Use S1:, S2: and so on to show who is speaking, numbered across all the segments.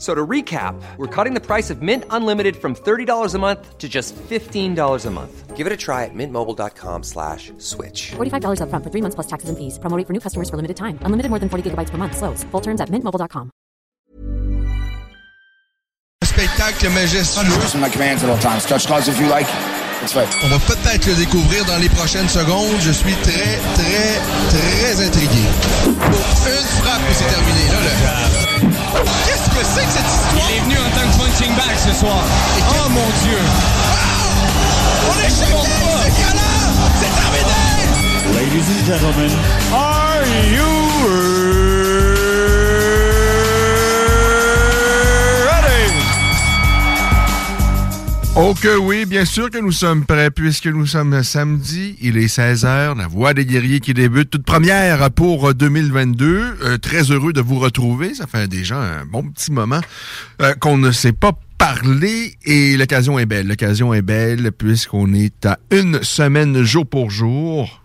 S1: So to recap, we're cutting the price of Mint Unlimited from $30 a month to just $15 a month. Give it a try at mintmobile.com slash switch.
S2: $45 upfront for three months plus taxes and fees. Promo rate for new customers for limited time. Unlimited more than 40 gigabytes per month. Slows. Full terms at mintmobile.com.
S3: spectacle majestueux.
S4: Using my commands at all times. Touch gloves if you like. It's fine.
S3: On va peut-être le découvrir dans les prochaines secondes. Je suis très, très, très intrigué. Une frappe et c'est terminé. Là, le... Qu'est-ce que c'est que cette histoire?
S5: Il est venu en tant que punching bag ce soir. Oh mon Dieu!
S3: On est choqué! C'est galant! C'est terminé!
S6: Ladies and gentlemen, are you
S7: Oh que oui, bien sûr que nous sommes prêts puisque nous sommes samedi, il est 16h, la Voix des guerriers qui débute, toute première pour 2022. Euh, très heureux de vous retrouver, ça fait déjà un bon petit moment euh, qu'on ne s'est pas parlé et l'occasion est belle. L'occasion est belle puisqu'on est à une semaine jour pour jour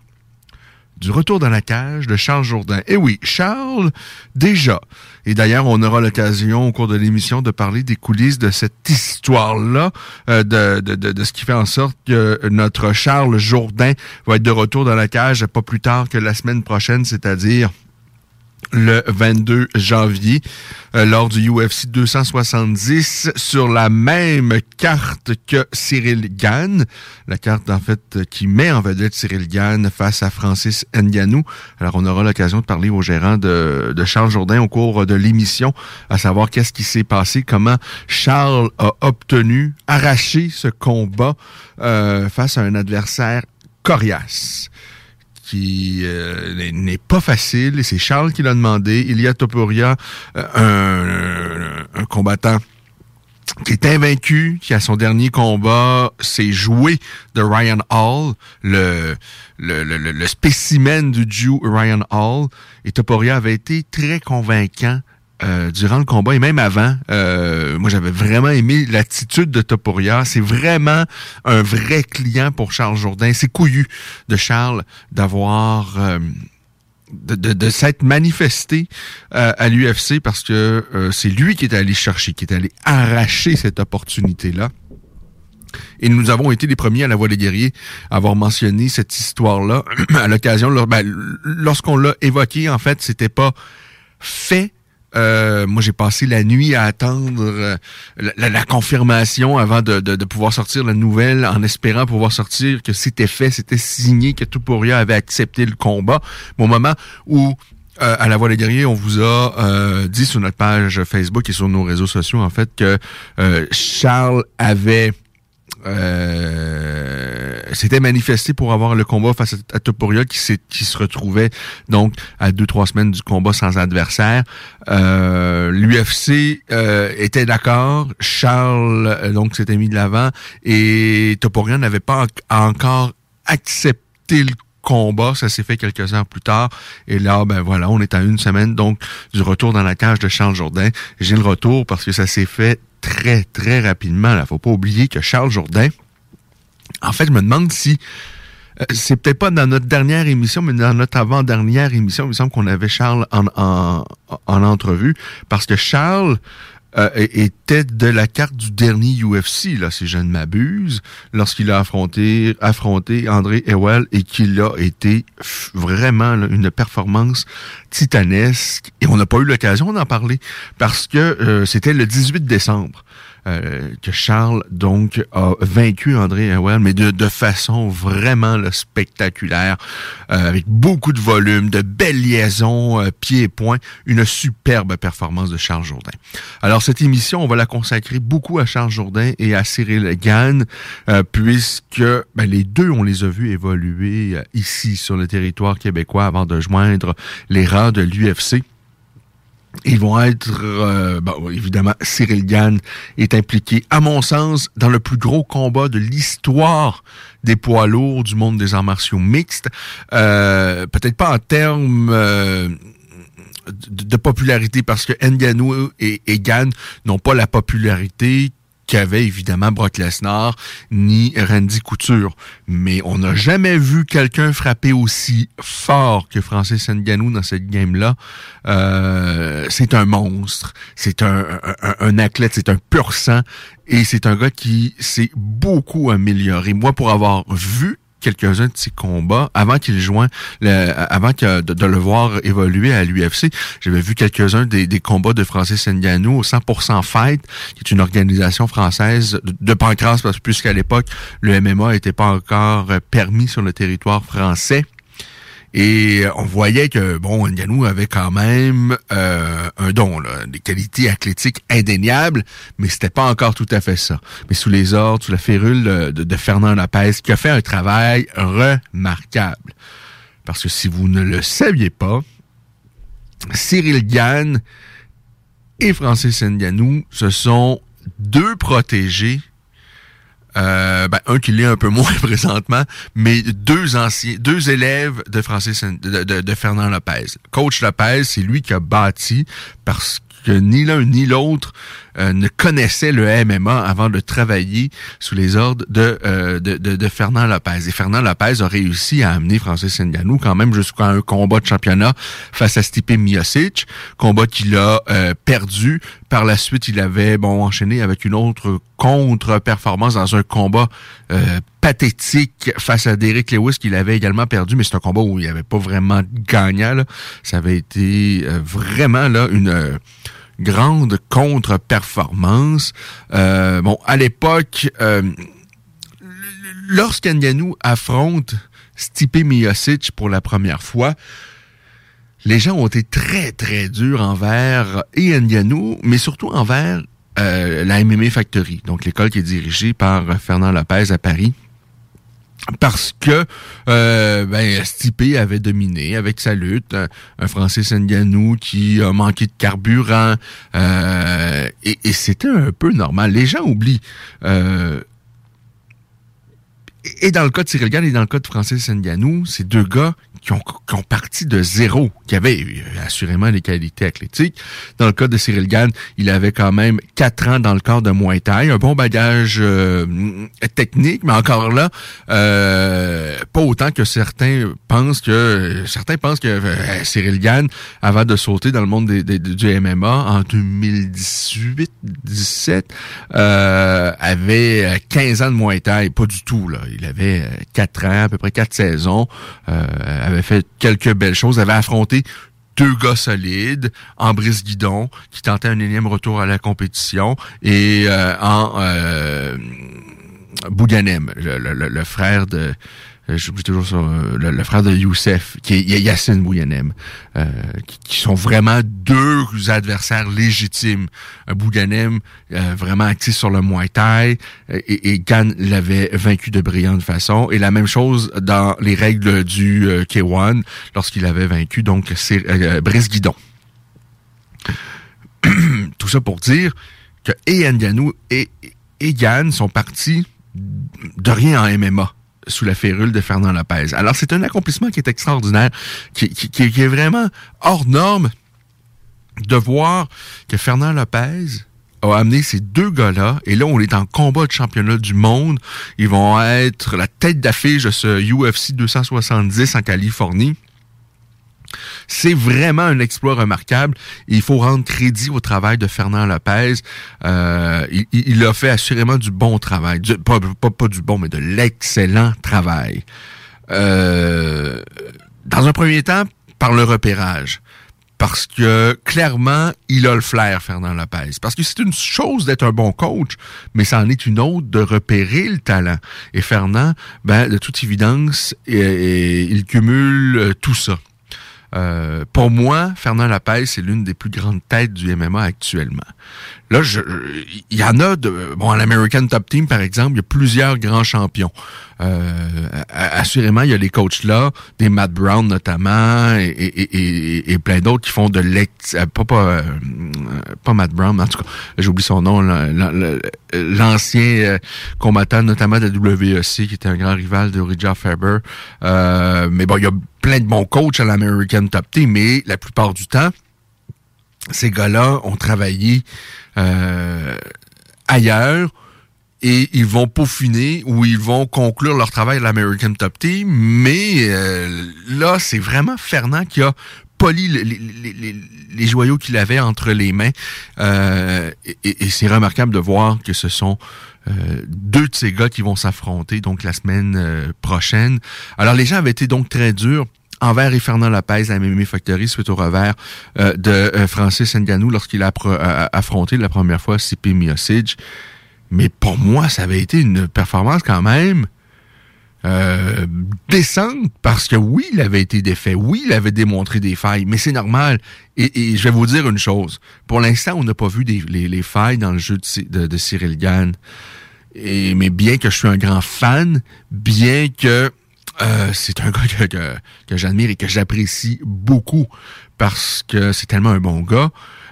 S7: du retour dans la cage de Charles Jourdain. Et oui, Charles, déjà. Et d'ailleurs, on aura l'occasion au cours de l'émission de parler des coulisses de cette histoire-là, euh, de, de, de, de ce qui fait en sorte que notre Charles Jourdain va être de retour dans la cage pas plus tard que la semaine prochaine, c'est-à-dire le 22 janvier euh, lors du UFC 270 sur la même carte que Cyril Gann, la carte en fait qui met en vedette Cyril Gann face à Francis Ngannou. Alors on aura l'occasion de parler au gérant de, de Charles Jourdain au cours de l'émission, à savoir qu'est-ce qui s'est passé, comment Charles a obtenu, arraché ce combat euh, face à un adversaire coriace qui euh, n'est pas facile, c'est Charles qui l'a demandé. Il y a Topuria, euh, un, combattant qui est invaincu, qui a son dernier combat, s'est joué de Ryan Hall, le, le, le, le spécimen du Jew Ryan Hall. Et Topuria avait été très convaincant euh, durant le combat et même avant, euh, moi j'avais vraiment aimé l'attitude de Topuria. C'est vraiment un vrai client pour Charles Jourdain. C'est couillu de Charles d'avoir euh, de, de, de s'être manifesté euh, à l'UFC parce que euh, c'est lui qui est allé chercher, qui est allé arracher cette opportunité-là. Et nous avons été les premiers à la Voix des guerriers à avoir mentionné cette histoire-là à l'occasion. Ben, lorsqu'on l'a évoqué, en fait, c'était pas fait euh, moi, j'ai passé la nuit à attendre euh, la, confirmation avant de, pouvoir sortir la nouvelle, en espérant pouvoir sortir que c'était fait, c'était signé, que Tupuria avait accepté le combat. Au moment où euh, à la Voix des guerriers, on vous a euh, dit sur notre page Facebook et sur nos réseaux sociaux, en fait, que Charles avait s'était manifesté pour avoir le combat face à, Topuria qui, qui se retrouvait donc à deux trois semaines du combat sans adversaire. Euh, L'UFC euh, était d'accord, Charles euh, donc s'était mis de l'avant et Topuria n'avait pas encore accepté le combat. Ça s'est fait quelques heures plus tard. Et là, ben voilà, on est à une semaine donc du retour dans la cage de Charles Jourdain. J'ai le retour parce que ça s'est fait très, très rapidement. Il faut pas oublier que Charles Jourdain, en fait, je me demande si euh, c'est peut-être pas dans notre dernière émission, mais dans notre avant-dernière émission, il me semble qu'on avait Charles en, en, en entrevue, parce que Charles euh, était de la carte du dernier UFC, là, si je ne m'abuse, lorsqu'il a affronté, affronté André Ewell et qu'il a été vraiment une performance titanesque. Et on n'a pas eu l'occasion d'en parler parce que euh, c'était le 18 décembre. Euh, que Charles donc a vaincu André Howell, mais de, de façon vraiment spectaculaire, euh, avec beaucoup de volume, de belles liaisons, euh, pieds et poings, une superbe performance de Charles Jourdain. Alors cette émission, on va la consacrer beaucoup à Charles Jourdain et à Cyril Gann, puisque ben, les deux, on les a vus évoluer ici sur le territoire québécois avant de joindre les rangs de l'UFC. Ils vont être, euh, bon, évidemment, Cyril Gann est impliqué, à mon sens, dans le plus gros combat de l'histoire des poids lourds du monde des arts martiaux mixtes. Euh, Peut-être pas en termes euh, de, popularité, parce que Nganou et, et Gann n'ont pas la popularité qu'avait évidemment Brock Lesnar ni Randy Couture. Mais on n'a jamais vu quelqu'un frapper aussi fort que Francis Ngannou dans cette game-là. Euh, c'est un monstre, c'est un, un, un, athlète, c'est un pur sang et c'est un gars qui s'est beaucoup amélioré. Moi, pour avoir vu quelques-uns de ses combats avant qu'il joigne, avant que, de, le voir évoluer à l'UFC. J'avais vu quelques-uns des, combats de Francis Ngannou au 100% Fight, qui est une organisation française de, de parce que puisqu'à l'époque, le MMA n'était pas encore permis sur le territoire français. Et on voyait que, bon, Nganou avait quand même euh, un don, des qualités athlétiques indéniables, mais c'était pas encore tout à fait ça. Mais sous les ordres, sous la férule de, de Fernand Lopez, qui a fait un travail remarquable. Parce que si vous ne le saviez pas, Cyril Gann et Francis Nganou, ce sont deux protégés euh, ben, un qui l'est un peu moins présentement, mais deux anciens, deux élèves de Francis, de, de, de Fernand Lopez. Coach Lopez, c'est lui qui a bâti parce que ni l'un ni l'autre euh, ne connaissait le MMA avant de travailler sous les ordres de, euh, de, de, de, Fernand Lopez. Et Fernand Lopez a réussi à amener Francis Ngannou quand même jusqu'à un combat de championnat face à Stipe Miocic, combat qu'il a euh, perdu. Par la suite, il avait bon enchaîné avec une autre contre-performance dans un combat pathétique face à Derek Lewis qu'il avait également perdu, mais c'est un combat où il n'y avait pas vraiment gagnant. Là. Ça avait été vraiment là une grande contre-performance. Euh, bon, à l'époque, euh, lorsqu'Anganou affronte Stipe Miocic pour la première fois, les gens ont été très, très durs envers et Nganou, mais surtout envers euh, la MMA Factory, donc l'école qui est dirigée par Fernand Lopez à Paris parce que euh, ben, Stipe avait dominé avec sa lutte, un, Francis Ngannou qui a manqué de carburant, euh, et, et c'était un peu normal. Les gens oublient. Euh, et dans le cas de Cyril Gann et dans le cas de Francis Ngannou, c'est deux gars qui ont, parti de zéro, qui avaient euh, assurément des qualités athlétiques. Dans le cas de Cyril Gann, il avait quand même quatre ans dans le corps de Muay un bon bagage euh, technique, mais encore là, euh, pas autant que certains pensent que certains pensent que Cyril Gann, avant de sauter dans le monde des, du MMA en 2018-17, avait 15 ans de Muay pas du tout là. Il avait quatre ans, à peu près quatre saisons. Avait fait quelques belles choses, avait affronté deux gars solides en brise guidon qui tentaient un énième retour à la compétition et euh, en euh, Bouganem, le, frère de j'oublie toujours euh, le, frère de Youssef, qui est Yassine Bouyanem, euh, qui, sont vraiment deux adversaires légitimes. Un Bouyanem vraiment actif sur le Muay Thai, et, et Gan l'avait vaincu de brillante façon. Et la même chose dans les règles du K1, lorsqu'il avait vaincu donc Brice Guidon. Tout ça pour dire que et Nganou et, et sont partis de rien en MMA sous la férule de Fernand Lopez. Alors, c'est un accomplissement qui est extraordinaire, qui, est vraiment hors norme de voir que Fernand Lopez a amené ces deux gars-là, et là, on est en combat de championnat du monde. Ils vont être la tête d'affiche de ce UFC 270 en Californie. C'est vraiment un exploit remarquable. Il faut rendre crédit au travail de Fernand Lopez. Euh, il, a fait assurément du bon travail. pas, pas, du bon, mais de l'excellent travail. Euh, dans un premier temps, par le repérage. parce que clairement, il a le flair, Fernand Lopez. Parce que c'est une chose d'être un bon coach, mais c'en est une autre de repérer le talent. Et Fernand, ben, de toute évidence, il cumule tout ça. Euh, pour moi, Fernand Lopez, c'est l'une des plus grandes têtes du MMA actuellement. Là, il y en a de, bon, à l'American Top Team, par exemple, il y a plusieurs grands champions. Euh, assurément, il y a les coachs là, des Matt Brown notamment, et, plein d'autres qui font de l'ex... Euh, pas, pas, euh, pas Matt Brown, en tout cas, j'oublie son nom, l'ancien combattant notamment de la WEC, qui était un grand rival de Richard Faber. mais bon, il y a plein de bons coachs à l'American Top Team, mais la plupart du temps, ces gars-là ont travaillé ailleurs, et ils vont peaufiner ou ils vont conclure leur travail à l'American Top Team. Mais euh, là, c'est vraiment Fernand qui a poli les, joyaux qu'il avait entre les mains. Euh, et, c'est remarquable de voir que ce sont euh, deux de ces gars qui vont s'affronter donc la semaine prochaine. Alors les gens avaient été donc très durs envers et Fernand Lopez à MMA Factory suite au revers de Francis Ngannou lorsqu'il a affronté la première fois CP Miocic. Mais pour moi, ça avait été une performance quand même euh, décente parce que oui, il avait été défait, oui, il avait démontré des failles, mais c'est normal. Et, je vais vous dire une chose. Pour l'instant, on n'a pas vu les, failles dans le jeu de, Cyril Gann. Mais bien que je suis un grand fan, bien que euh, c'est un gars que, j'admire et que j'apprécie beaucoup parce que c'est tellement un bon gars,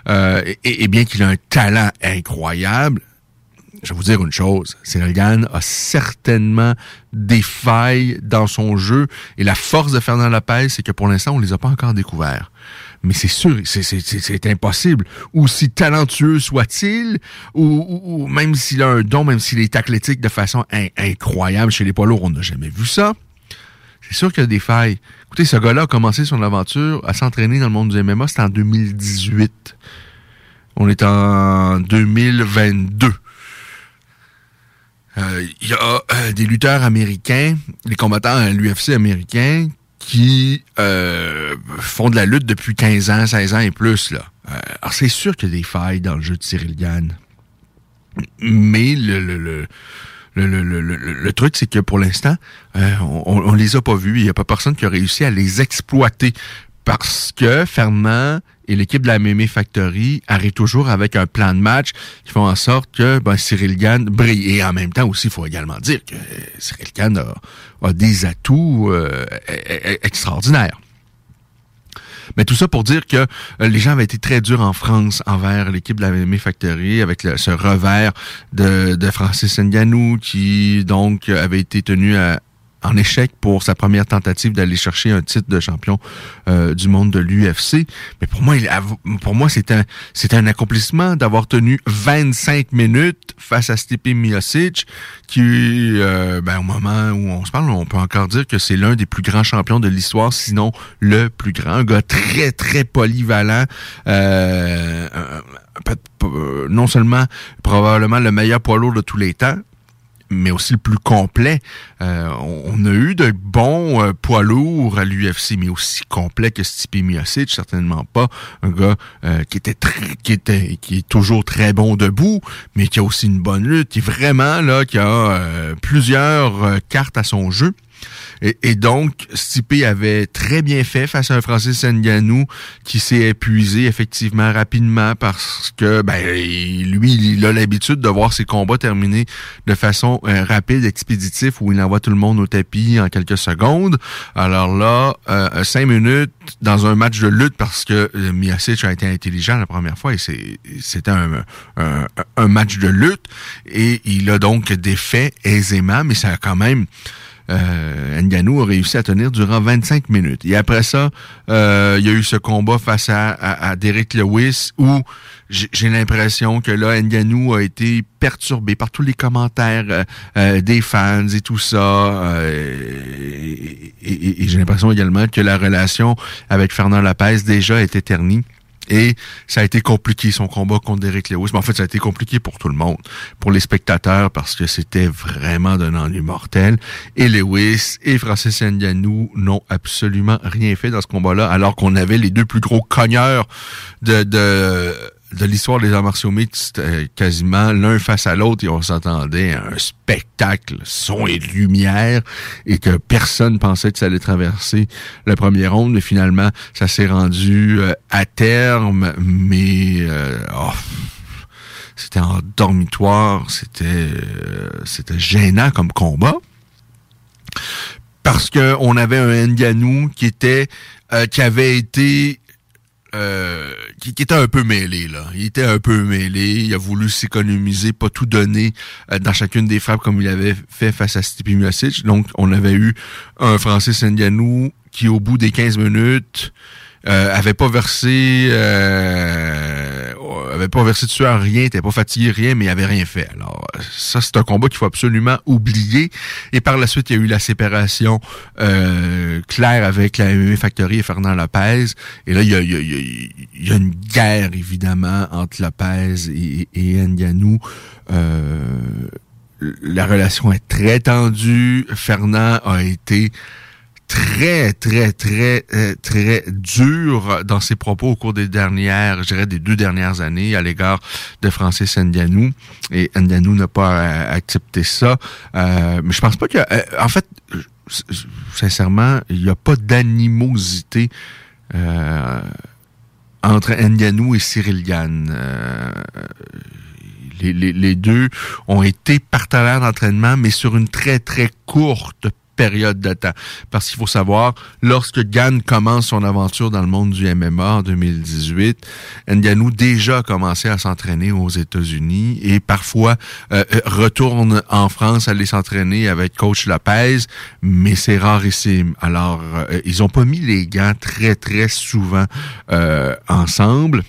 S7: euh, et bien qu'il a un talent incroyable, je vais vous dire une chose, Gann a certainement des failles dans son jeu et la force de Fernand Lopez, c'est que pour l'instant, on les a pas encore découverts. Mais c'est sûr, c'est impossible. Aussi talentueux soit-il, ou, même s'il a un don, même s'il est athlétique de façon incroyable chez les poids lourds, on n'a jamais vu ça. C'est sûr qu'il y a des failles. Écoutez, ce gars-là a commencé son aventure à s'entraîner dans le monde du MMA, c'était en 2018. On est en 2022. Euh, il y a euh, des lutteurs américains, les combattants à l'UFC américain, qui euh, font de la lutte depuis 15 ans, 16 ans et plus. Là. alors c'est sûr qu'il y a des failles dans le jeu de Cyril Gann. Mais le, le, le le, le, le, le, truc, c'est que pour l'instant, on, on les a pas vus. Il n'y a pas personne qui a réussi à les exploiter parce que Fernand et l'équipe de la MMA Factory arrive toujours avec un plan de match qui font en sorte que ben, Cyril Gann brille. Et en même temps aussi, il faut également dire que Cyril Gann a, des atouts euh, e, e, extraordinaires. Mais tout ça pour dire que euh, les gens avaient été très durs en France envers l'équipe de la MMA Factory avec ce revers de, de Francis Ngannou qui donc avait été tenu à, en échec pour sa première tentative d'aller chercher un titre de champion euh, du monde de l'UFC. Mais pour moi, pour moi, c'est un, c'est un accomplissement d'avoir tenu 25 minutes face à Stipe Miocic, qui, euh, ben, au moment où on se parle, on peut encore dire que c'est l'un des plus grands champions de l'histoire, sinon le plus grand. Un gars très, très polyvalent. Euh, non seulement probablement le meilleur poids lourd de tous les temps, mais aussi le plus complet. Euh, on a eu de bons euh, poids lourds à l'UFC, mais aussi complet que Stipe Miocic, certainement pas. Un gars euh, qui était très, qui était, qui est toujours très bon debout, mais qui a aussi une bonne lutte, qui est vraiment là, qui a plusieurs cartes à son jeu. Et, donc, Stipe avait très bien fait face à un Francis Ngannou qui s'est épuisé effectivement rapidement parce que ben lui, il a l'habitude de voir ses combats terminés de façon euh, rapide, expéditive, où il envoie tout le monde au tapis en quelques secondes. Alors là, euh, cinq minutes dans un match de lutte parce que euh, Miocic a été intelligent la première fois et c'était un, un, un match de lutte et il a donc défait aisément, mais ça a quand même euh, Nganou a réussi à tenir durant 25 minutes. Et après ça, euh, il y a eu ce combat face à, à, Derek Lewis où j'ai l'impression que là, Nganou a été perturbé par tous les commentaires euh, euh, des fans et tout ça. et, j'ai l'impression également que la relation avec Fernand Lopez déjà était ternie Et ça a été compliqué, son combat contre Derek Lewis. Mais en fait, ça a été compliqué pour tout le monde. Pour les spectateurs, parce que c'était vraiment d'un ennui mortel. Et Lewis et Francis Ngannou n'ont absolument rien fait dans ce combat-là, alors qu'on avait les deux plus gros cogneurs de, de de l'histoire des arts martiaux mixtes euh, quasiment l'un face à l'autre et on s'entendait à un spectacle, son et lumière et que personne pensait que ça allait traverser le premier ronde. Mais finalement ça s'est rendu euh, à terme mais euh, oh, c'était en dormitoire, c'était c'était gênant comme combat. Parce que on avait un Nganou qui était qui avait été euh, qui, était un peu mêlé là. Il était un peu mêlé. Il a voulu s'économiser, pas tout donner euh, dans chacune des frappes comme il avait fait face à Stipe Miocic. Donc, on avait eu un Francis Ngannou qui, au bout des 15 minutes, euh, avait pas versé euh, avait pas versé dessus à rien, était pas fatigué, rien, mais il avait rien fait. Alors ça, c'est un combat qu'il faut absolument oublier. Et par la suite, il y a eu la séparation euh, claire avec la MMA Factory et Fernand Lopez. Et là, il y a, y a, y a une guerre, évidemment, entre Lopez et, et Nganou. Euh, la relation est très tendue. Fernand a été très, très, très, euh, très dur dans ses propos au cours des dernières, je dirais des deux dernières années à l'égard de Francis Ndianou. Et Ndianou n'a pas euh, accepté ça. Euh, mais je pense pas que... en fait, sincèrement, il n'y a pas d'animosité entre Ndianou et Cyril. Les, les, les, deux ont été partenaires d'entraînement, mais sur une très, très courte période de temps. Parce qu'il faut savoir, lorsque Gann commence son aventure dans le monde du MMA en 2018, Nganou déjà commencé à s'entraîner aux États-Unis et parfois euh, euh, retourne en France aller s'entraîner avec coach Lopez, mais c'est rarissime. Alors, euh, ils ont pas mis les gants très, très souvent ensemble.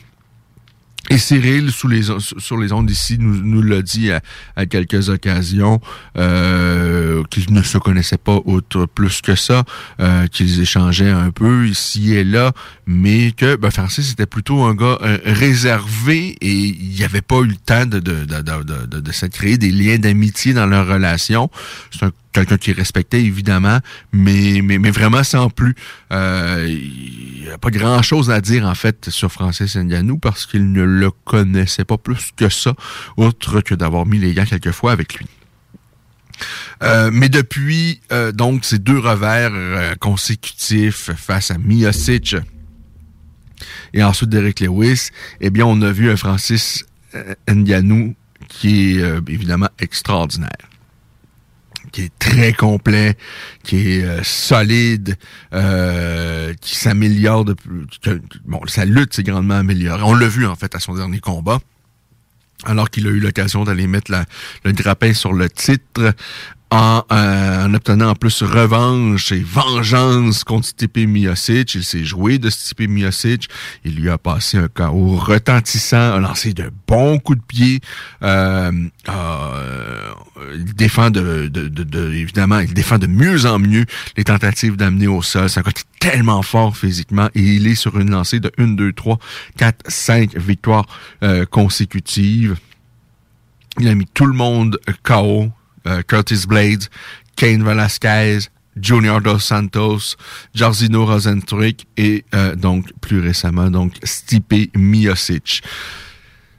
S7: Et Cyril, sur les ondes ici, nous, l'a dit à, quelques occasions euh, qu'ils ne se connaissaient pas autre plus que ça, euh, qu'ils échangeaient un peu ici et là, mais que ben, Francis était plutôt un gars euh, réservé et il n'y avait pas eu le temps de, de, se créer des liens d'amitié dans leur relation. Quelqu'un qui respectait évidemment, mais, mais, mais vraiment sans plus. Euh, il n'y a pas grand-chose à dire en fait sur Francis Ngannou parce qu'il ne le connaissait pas plus que ça, autre que d'avoir mis les gants quelquefois avec lui. Euh, mais depuis euh, donc ces deux revers consécutifs face à Miocic et ensuite Derek Lewis, eh bien on a vu un Francis Ngannou qui est évidemment extraordinaire qui est très complet, qui est euh, solide, euh, qui s'améliore de plus. Bon, sa lutte s'est grandement améliorée. On l'a vu en fait à son dernier combat alors qu'il a eu l'occasion d'aller mettre le grappin sur le titre euh, en, obtenant en plus revanche et vengeance contre Stipe Miocic. Il s'est joué de Stipe Miocic. Il lui a passé un KO retentissant, a lancé de bons coups de pied. Euh, euh, il défend de, de, de, évidemment, il défend de mieux en mieux les tentatives d'amener au sol. C'est un côté tellement fort physiquement et il est sur une lancée de 1, 2, 3, 4, 5 victoires consécutives. Il a mis tout le monde KO. Euh, Curtis Blades, Kane Velasquez, Junior Dos Santos, Jarzino Rosentrick et euh, donc plus récemment donc Stipe Miocic.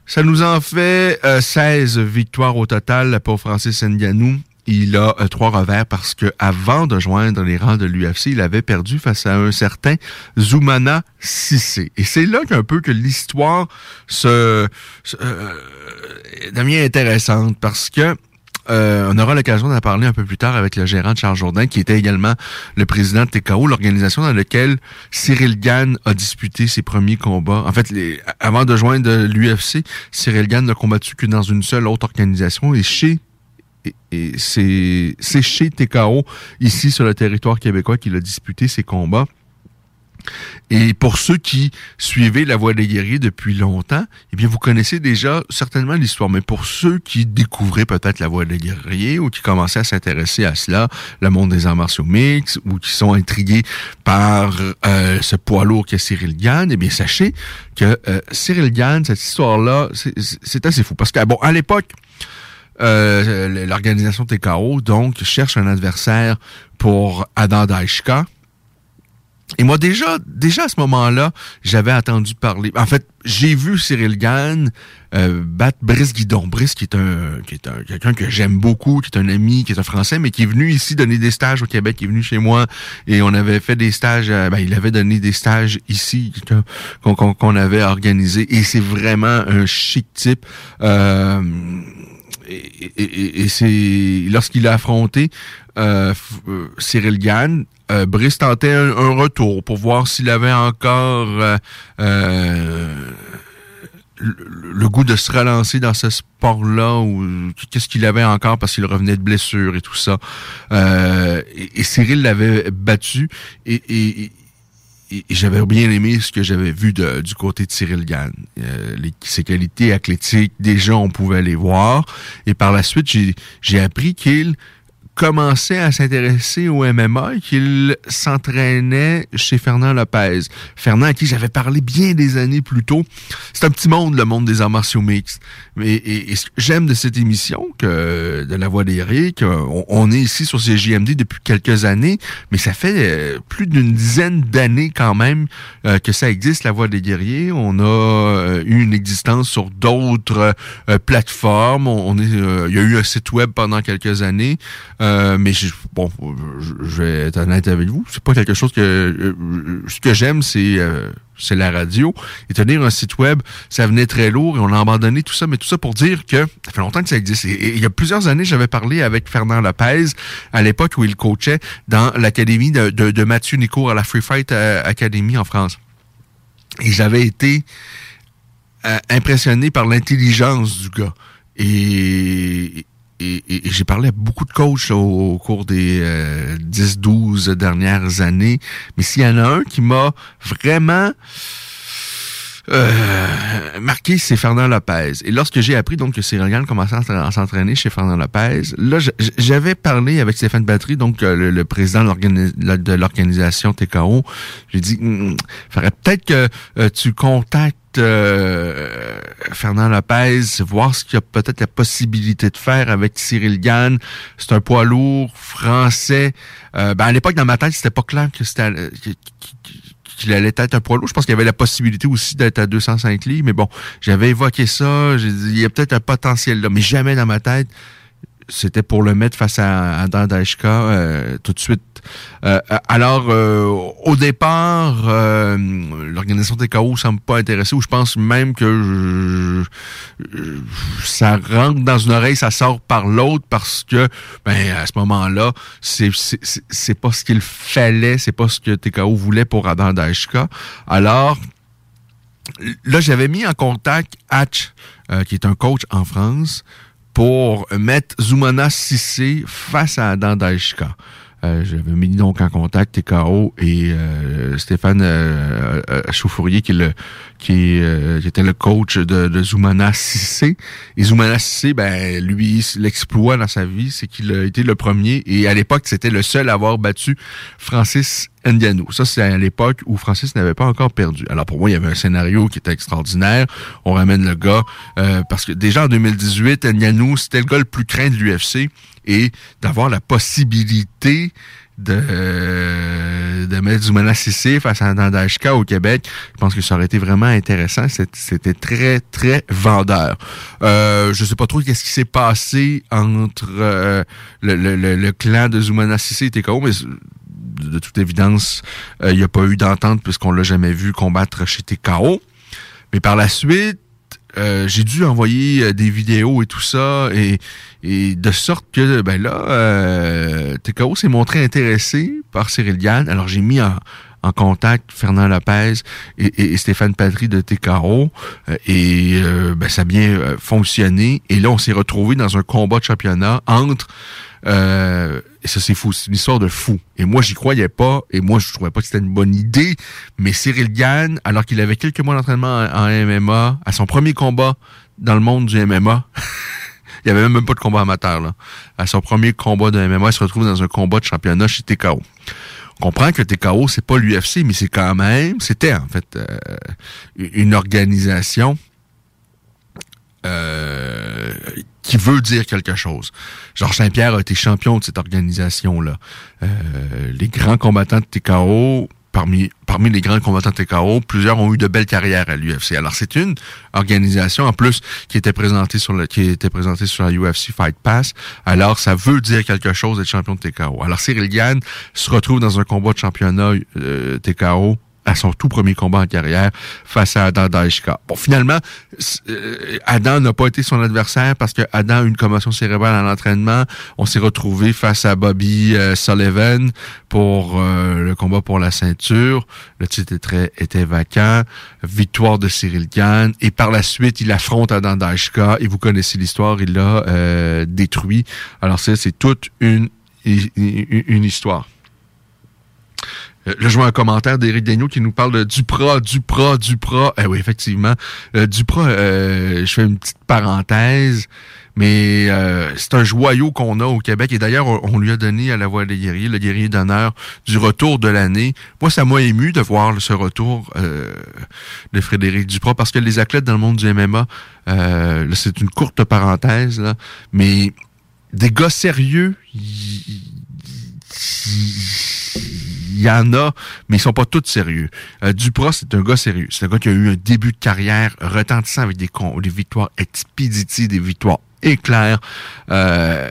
S7: Ça nous en fait 16 euh, victoires au total pour Francis Ngannou. Il a trois revers parce que avant de joindre les rangs de l'UFC, il avait perdu face à un certain Zoumana Sissé. Et c'est là qu'un peu que l'histoire se, se devient intéressante parce que euh, on aura l'occasion d'en parler un peu plus tard avec le gérant de Charles Jourdain, qui était également le président de TKO, l'organisation dans laquelle Cyril Gann a disputé ses premiers combats. En fait, avant de joindre l'UFC, Cyril Gann n'a combattu que dans une seule autre organisation et chez et, c'est chez TKO, ici sur le territoire québécois, qu'il a disputé ses combats. Et pour ceux qui suivaient la voie des guerriers depuis longtemps, eh bien, vous connaissez déjà certainement l'histoire. Mais pour ceux qui découvraient peut-être la voie des guerriers ou qui commençaient à s'intéresser à cela, le monde des arts martiaux mix, ou qui sont intrigués par euh, ce poids lourd qu'est Cyril Gann, eh bien, sachez que euh, Cyril Gann, cette histoire-là, c'est assez fou. Parce que, bon, à l'époque, euh, l'organisation TKO, donc, cherche un adversaire pour Adam Daishka. Et moi, déjà, déjà à ce moment-là, j'avais entendu parler. En fait, j'ai vu Cyril Gann euh, battre Brice Guidon. Brice, qui est un, qui est un quelqu'un que j'aime beaucoup, qui est un ami, qui est un Français, mais qui est venu ici donner des stages au Québec, qui est venu chez moi et on avait fait des stages. Euh, ben, il avait donné des stages ici qu'on avait organisé et c'est vraiment un chic type. Euh, et, c'est lorsqu'il a affronté euh, euh, Cyril Gann, euh, Brice tentait un, retour pour voir s'il avait encore le, goût de se relancer dans ce sport-là ou qu'est-ce qu'il avait encore parce qu'il revenait de blessure et tout ça. et, Cyril l'avait battu et et, j'avais bien aimé ce que j'avais vu du côté de Cyril Gann. Euh, ses qualités athlétiques, déjà, on pouvait les voir. Et par la suite, j'ai appris qu'il commençait à s'intéresser au MMA et qu'il s'entraînait chez Fernand Lopez. Fernand à qui j'avais parlé bien des années plus tôt. C'est un petit monde, le monde des arts martiaux mixtes. Et, et, ce que j'aime de cette émission, que de La Voix des Riques, on, on, est ici sur CJMD depuis quelques années, mais ça fait euh, plus d'une dizaine d'années quand même euh, que ça existe, La Voix des Guerriers. On a euh, eu une existence sur d'autres plateformes. On, est, il y a eu un site web pendant quelques années. Euh, mais je, bon, je, vais être honnête avec vous, c'est pas quelque chose que euh, ce que j'aime, c'est euh, c'est la radio. Et tenir un site web, ça venait très lourd et on a abandonné tout ça. Mais tout ça pour dire que ça fait longtemps que ça existe. Et, il y a plusieurs années, j'avais parlé avec Fernand Lopez à l'époque où il coachait dans l'académie de, de, Mathieu Nicourt à la Free Fight Academy en France. Et j'avais été impressionné par l'intelligence du gars. Et, et, j'ai parlé à beaucoup de coachs au, cours des 10-12 euh, dernières années, mais s'il y en a un qui m'a vraiment euh, marqué, c'est Fernand Lopez. Et lorsque j'ai appris donc que Cyril commençait à s'entraîner chez Fernand Lopez, là, j'avais parlé avec Stéphane Battery, donc euh, le, président de l'organisation TKO. J'ai dit, il hmm, faudrait peut-être que tu contactes euh, Fernand Lopez, voir ce qu'il y a peut-être la possibilité de faire avec Cyril Gann. C'est un poids lourd français. Euh, ben à l'époque, dans ma tête, c'était pas clair que c'était euh, qu'il allait être un poids lourd. Je pense qu'il y avait la possibilité aussi d'être à 205 livres, mais bon, j'avais évoqué ça. J'ai dit, il y a peut-être un potentiel là, mais jamais dans ma tête c'était pour le mettre face à, à euh, tout de suite. Euh, alors, euh, au départ, l'organisation TKO semble pas intéressée, ou je pense même que ça rentre dans une oreille, ça sort par l'autre, parce que, ben, à ce moment-là, c'est pas ce qu'il fallait, c'est pas ce que TKO voulait pour Adam Daishka. Alors, là, j'avais mis en contact Hatch, qui est un coach en France, pour mettre Zumana Sissé face à Adam euh, J'avais mis donc en contact TKO et euh, Stéphane euh, euh qui, qui, était le coach de, de Zoumana Sissé. Et Zoumana Sissé, ben, lui, l'exploit dans sa vie, c'est qu'il a été le premier. Et à l'époque, c'était le seul à avoir battu Francis Ndianou. Ça, c'est à l'époque où Francis n'avait pas encore perdu. Alors pour moi, il y avait un scénario qui était extraordinaire. On ramène le gars euh, parce que déjà en 2018, Ndianou, c'était le gars le plus craint de l'UFC et d'avoir la possibilité de, de mettre Zoumana Sissé face à Nandashka au Québec. Je pense que ça aurait été vraiment intéressant. C'était très, très vendeur. Euh, je sais pas trop qu'est-ce qui s'est passé entre euh, le, le, le, clan de Zoumana Sissé et TKO, mais de, toute évidence, euh, il n'y a pas eu d'entente puisqu'on l'a jamais vu combattre chez TKO. Mais par la suite, euh, j'ai dû envoyer euh, des vidéos et tout ça, et, de sorte que ben là, TKO s'est montré intéressé par Cyril Gann. Alors j'ai mis en, contact Fernand Lopez et, Stéphane Patry de TKO, et ben, ça a bien fonctionné. Et là, on s'est retrouvé dans un combat de championnat entre Euh, et ça, c'est fou. C'est une histoire de fou. Et moi, j'y croyais pas. Et moi, je trouvais pas que c'était une bonne idée. Mais Cyril Gann, alors qu'il avait quelques mois d'entraînement en, MMA, à son premier combat dans le monde du MMA, il y avait même pas de combat amateur, là. À son premier combat de MMA, il se retrouve dans un combat de championnat chez TKO. On comprend que TKO, c'est pas l'UFC, mais c'est quand même, c'était en fait euh, une organisation euh, qui veut dire quelque chose. Georges Saint-Pierre a été champion de cette organisation-là. Euh, les grands combattants de TKO, parmi, parmi les grands combattants de TKO, plusieurs ont eu de belles carrières à l'UFC. Alors c'est une organisation en plus qui était présentée sur le, qui était présentée sur la UFC Fight Pass. Alors ça veut dire quelque chose d'être champion de TKO. Alors Cyril Gann se retrouve dans un combat de championnat euh, TKO à son tout premier combat en carrière face à Adam Daishka. Bon, finalement, euh, Adam n'a pas été son adversaire parce que Adam a eu une commotion cérébrale en entraînement. On s'est retrouvé face à Bobby euh, Sullivan pour euh, le combat pour la ceinture. Le titre était, vacant. Victoire de Cyril Gann. Et par la suite, il affronte Adam Daishka. Et vous connaissez l'histoire, il l'a détruit. Alors ça, c'est toute une histoire. Euh, là, je vois un commentaire d'Éric Daigneault qui nous parle de Duprat, Duprat, Duprat. Eh oui, effectivement. Euh, euh, je fais une petite parenthèse, mais euh, c'est un joyau qu'on a au Québec. Et d'ailleurs, on, lui a donné à la Voix des guerriers, le guerrier d'honneur du retour de l'année. Moi, ça m'a ému de voir ce retour de Frédéric Duprat, parce que les athlètes dans le monde du MMA, c'est une courte parenthèse, là, mais des gars sérieux, il y en a, mais ils sont pas tous sérieux. Euh, c'est un gars sérieux. C'est un gars qui a eu un début de carrière retentissant avec des, des victoires expéditives, des victoires éclairs. Euh,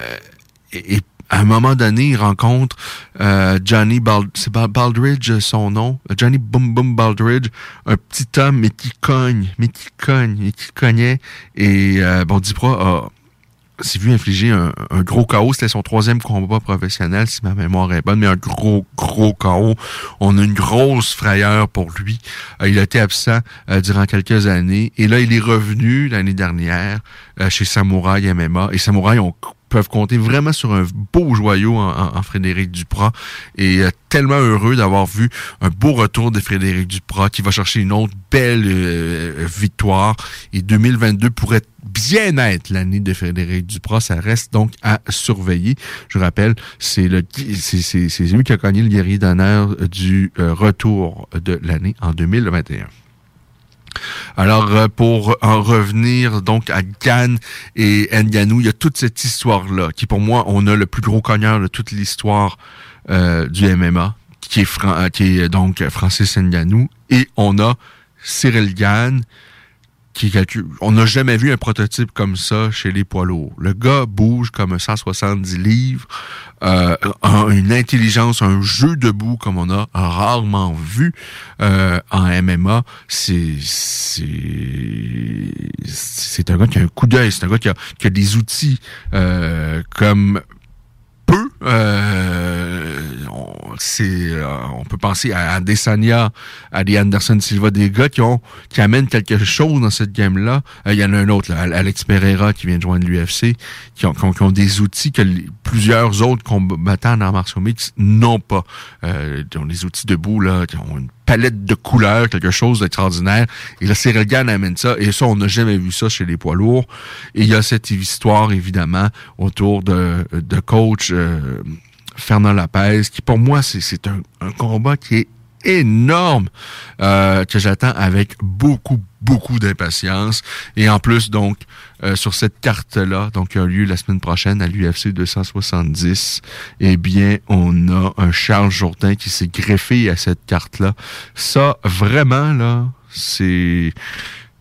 S7: et, à un moment donné, il rencontre euh, Johnny c'est Baldridge son nom, Johnny Boom Boom Baldridge, un petit homme mais qui cogne, mais qui cogne, et qui cognait. Et euh, bon, Duprat a s'est vu infliger un, gros chaos. C'était son troisième combat professionnel, si ma mémoire est bonne, mais un gros, gros chaos. On a une grosse frayeur pour lui. Euh, il a été absent euh, durant quelques années. Et là, il est revenu l'année dernière euh, chez Samouraï MMA. Et Samouraï ont peuvent compter vraiment sur un beau joyau en, Frédéric Duprat et euh, tellement heureux d'avoir vu un beau retour de Frédéric Duprat qui va chercher une autre belle euh, victoire et 2022 pourrait bien être l'année de Frédéric Duprat. Ça reste donc à surveiller. Je rappelle, c'est lui qui a gagné le guerrier d'honneur du euh, retour de l'année en 2021. Alors, euh, pour en revenir donc à Gann et Nganou, il y a toute cette histoire-là, qui pour moi, on a le plus gros cogneur de toute l'histoire euh, du MMA, qui est, euh, qui est donc Francis Nganou, et on a Cyril Gann, on n'a jamais vu un prototype comme ça chez les poids lourds. Le gars bouge comme un 170 livres, euh, une intelligence, un jeu debout comme on a rarement vu euh, en MMA. C'est c'est un gars qui a un coup d'œil, c'est un gars qui a, qui a des outils euh, comme peu. Euh, on, euh, on peut penser à Adesanya, à des Anderson Silva, des gars qui ont qui amènent quelque chose dans cette game-là. Euh, il y en a un autre, Alex Pereira, qui vient de joindre l'UFC, qui ont, des outils que plusieurs autres combattants dans martial mix n'ont pas. Ils ont des outils debout, là, qui ont une palette de couleurs, quelque chose d'extraordinaire. Et là, Gann amène ça. Et ça, on n'a jamais vu ça chez les poids lourds. Et il y a cette histoire, évidemment, autour de, de coach euh, Fernand Lapez, qui pour moi, c'est un, un combat qui est énorme euh, que j'attends avec beaucoup, beaucoup d'impatience. Et en plus, donc, euh, sur cette carte-là, donc qui a lieu la semaine prochaine à l'UFC 270, eh bien, on a un Charles Jourdain qui s'est greffé à cette carte-là. Ça, vraiment, là, c'est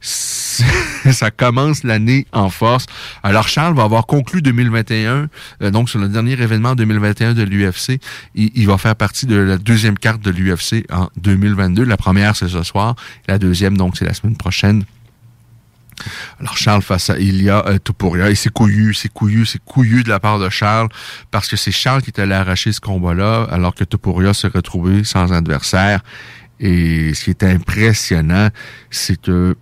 S7: ça commence l'année en force. Alors Charles va avoir conclu 2021, euh, donc sur le dernier événement 2021 de l'UFC, il, va faire partie de la deuxième carte de l'UFC en 2022. La première c'est ce soir, la deuxième donc c'est la semaine prochaine. Alors Charles face à Ilia euh, et c'est couillu, c'est couillu, c'est couillu de la part de Charles, parce que c'est Charles qui est allé arracher ce combat-là, alors que Topuria s'est retrouvé sans adversaire. Et ce qui est impressionnant, c'est que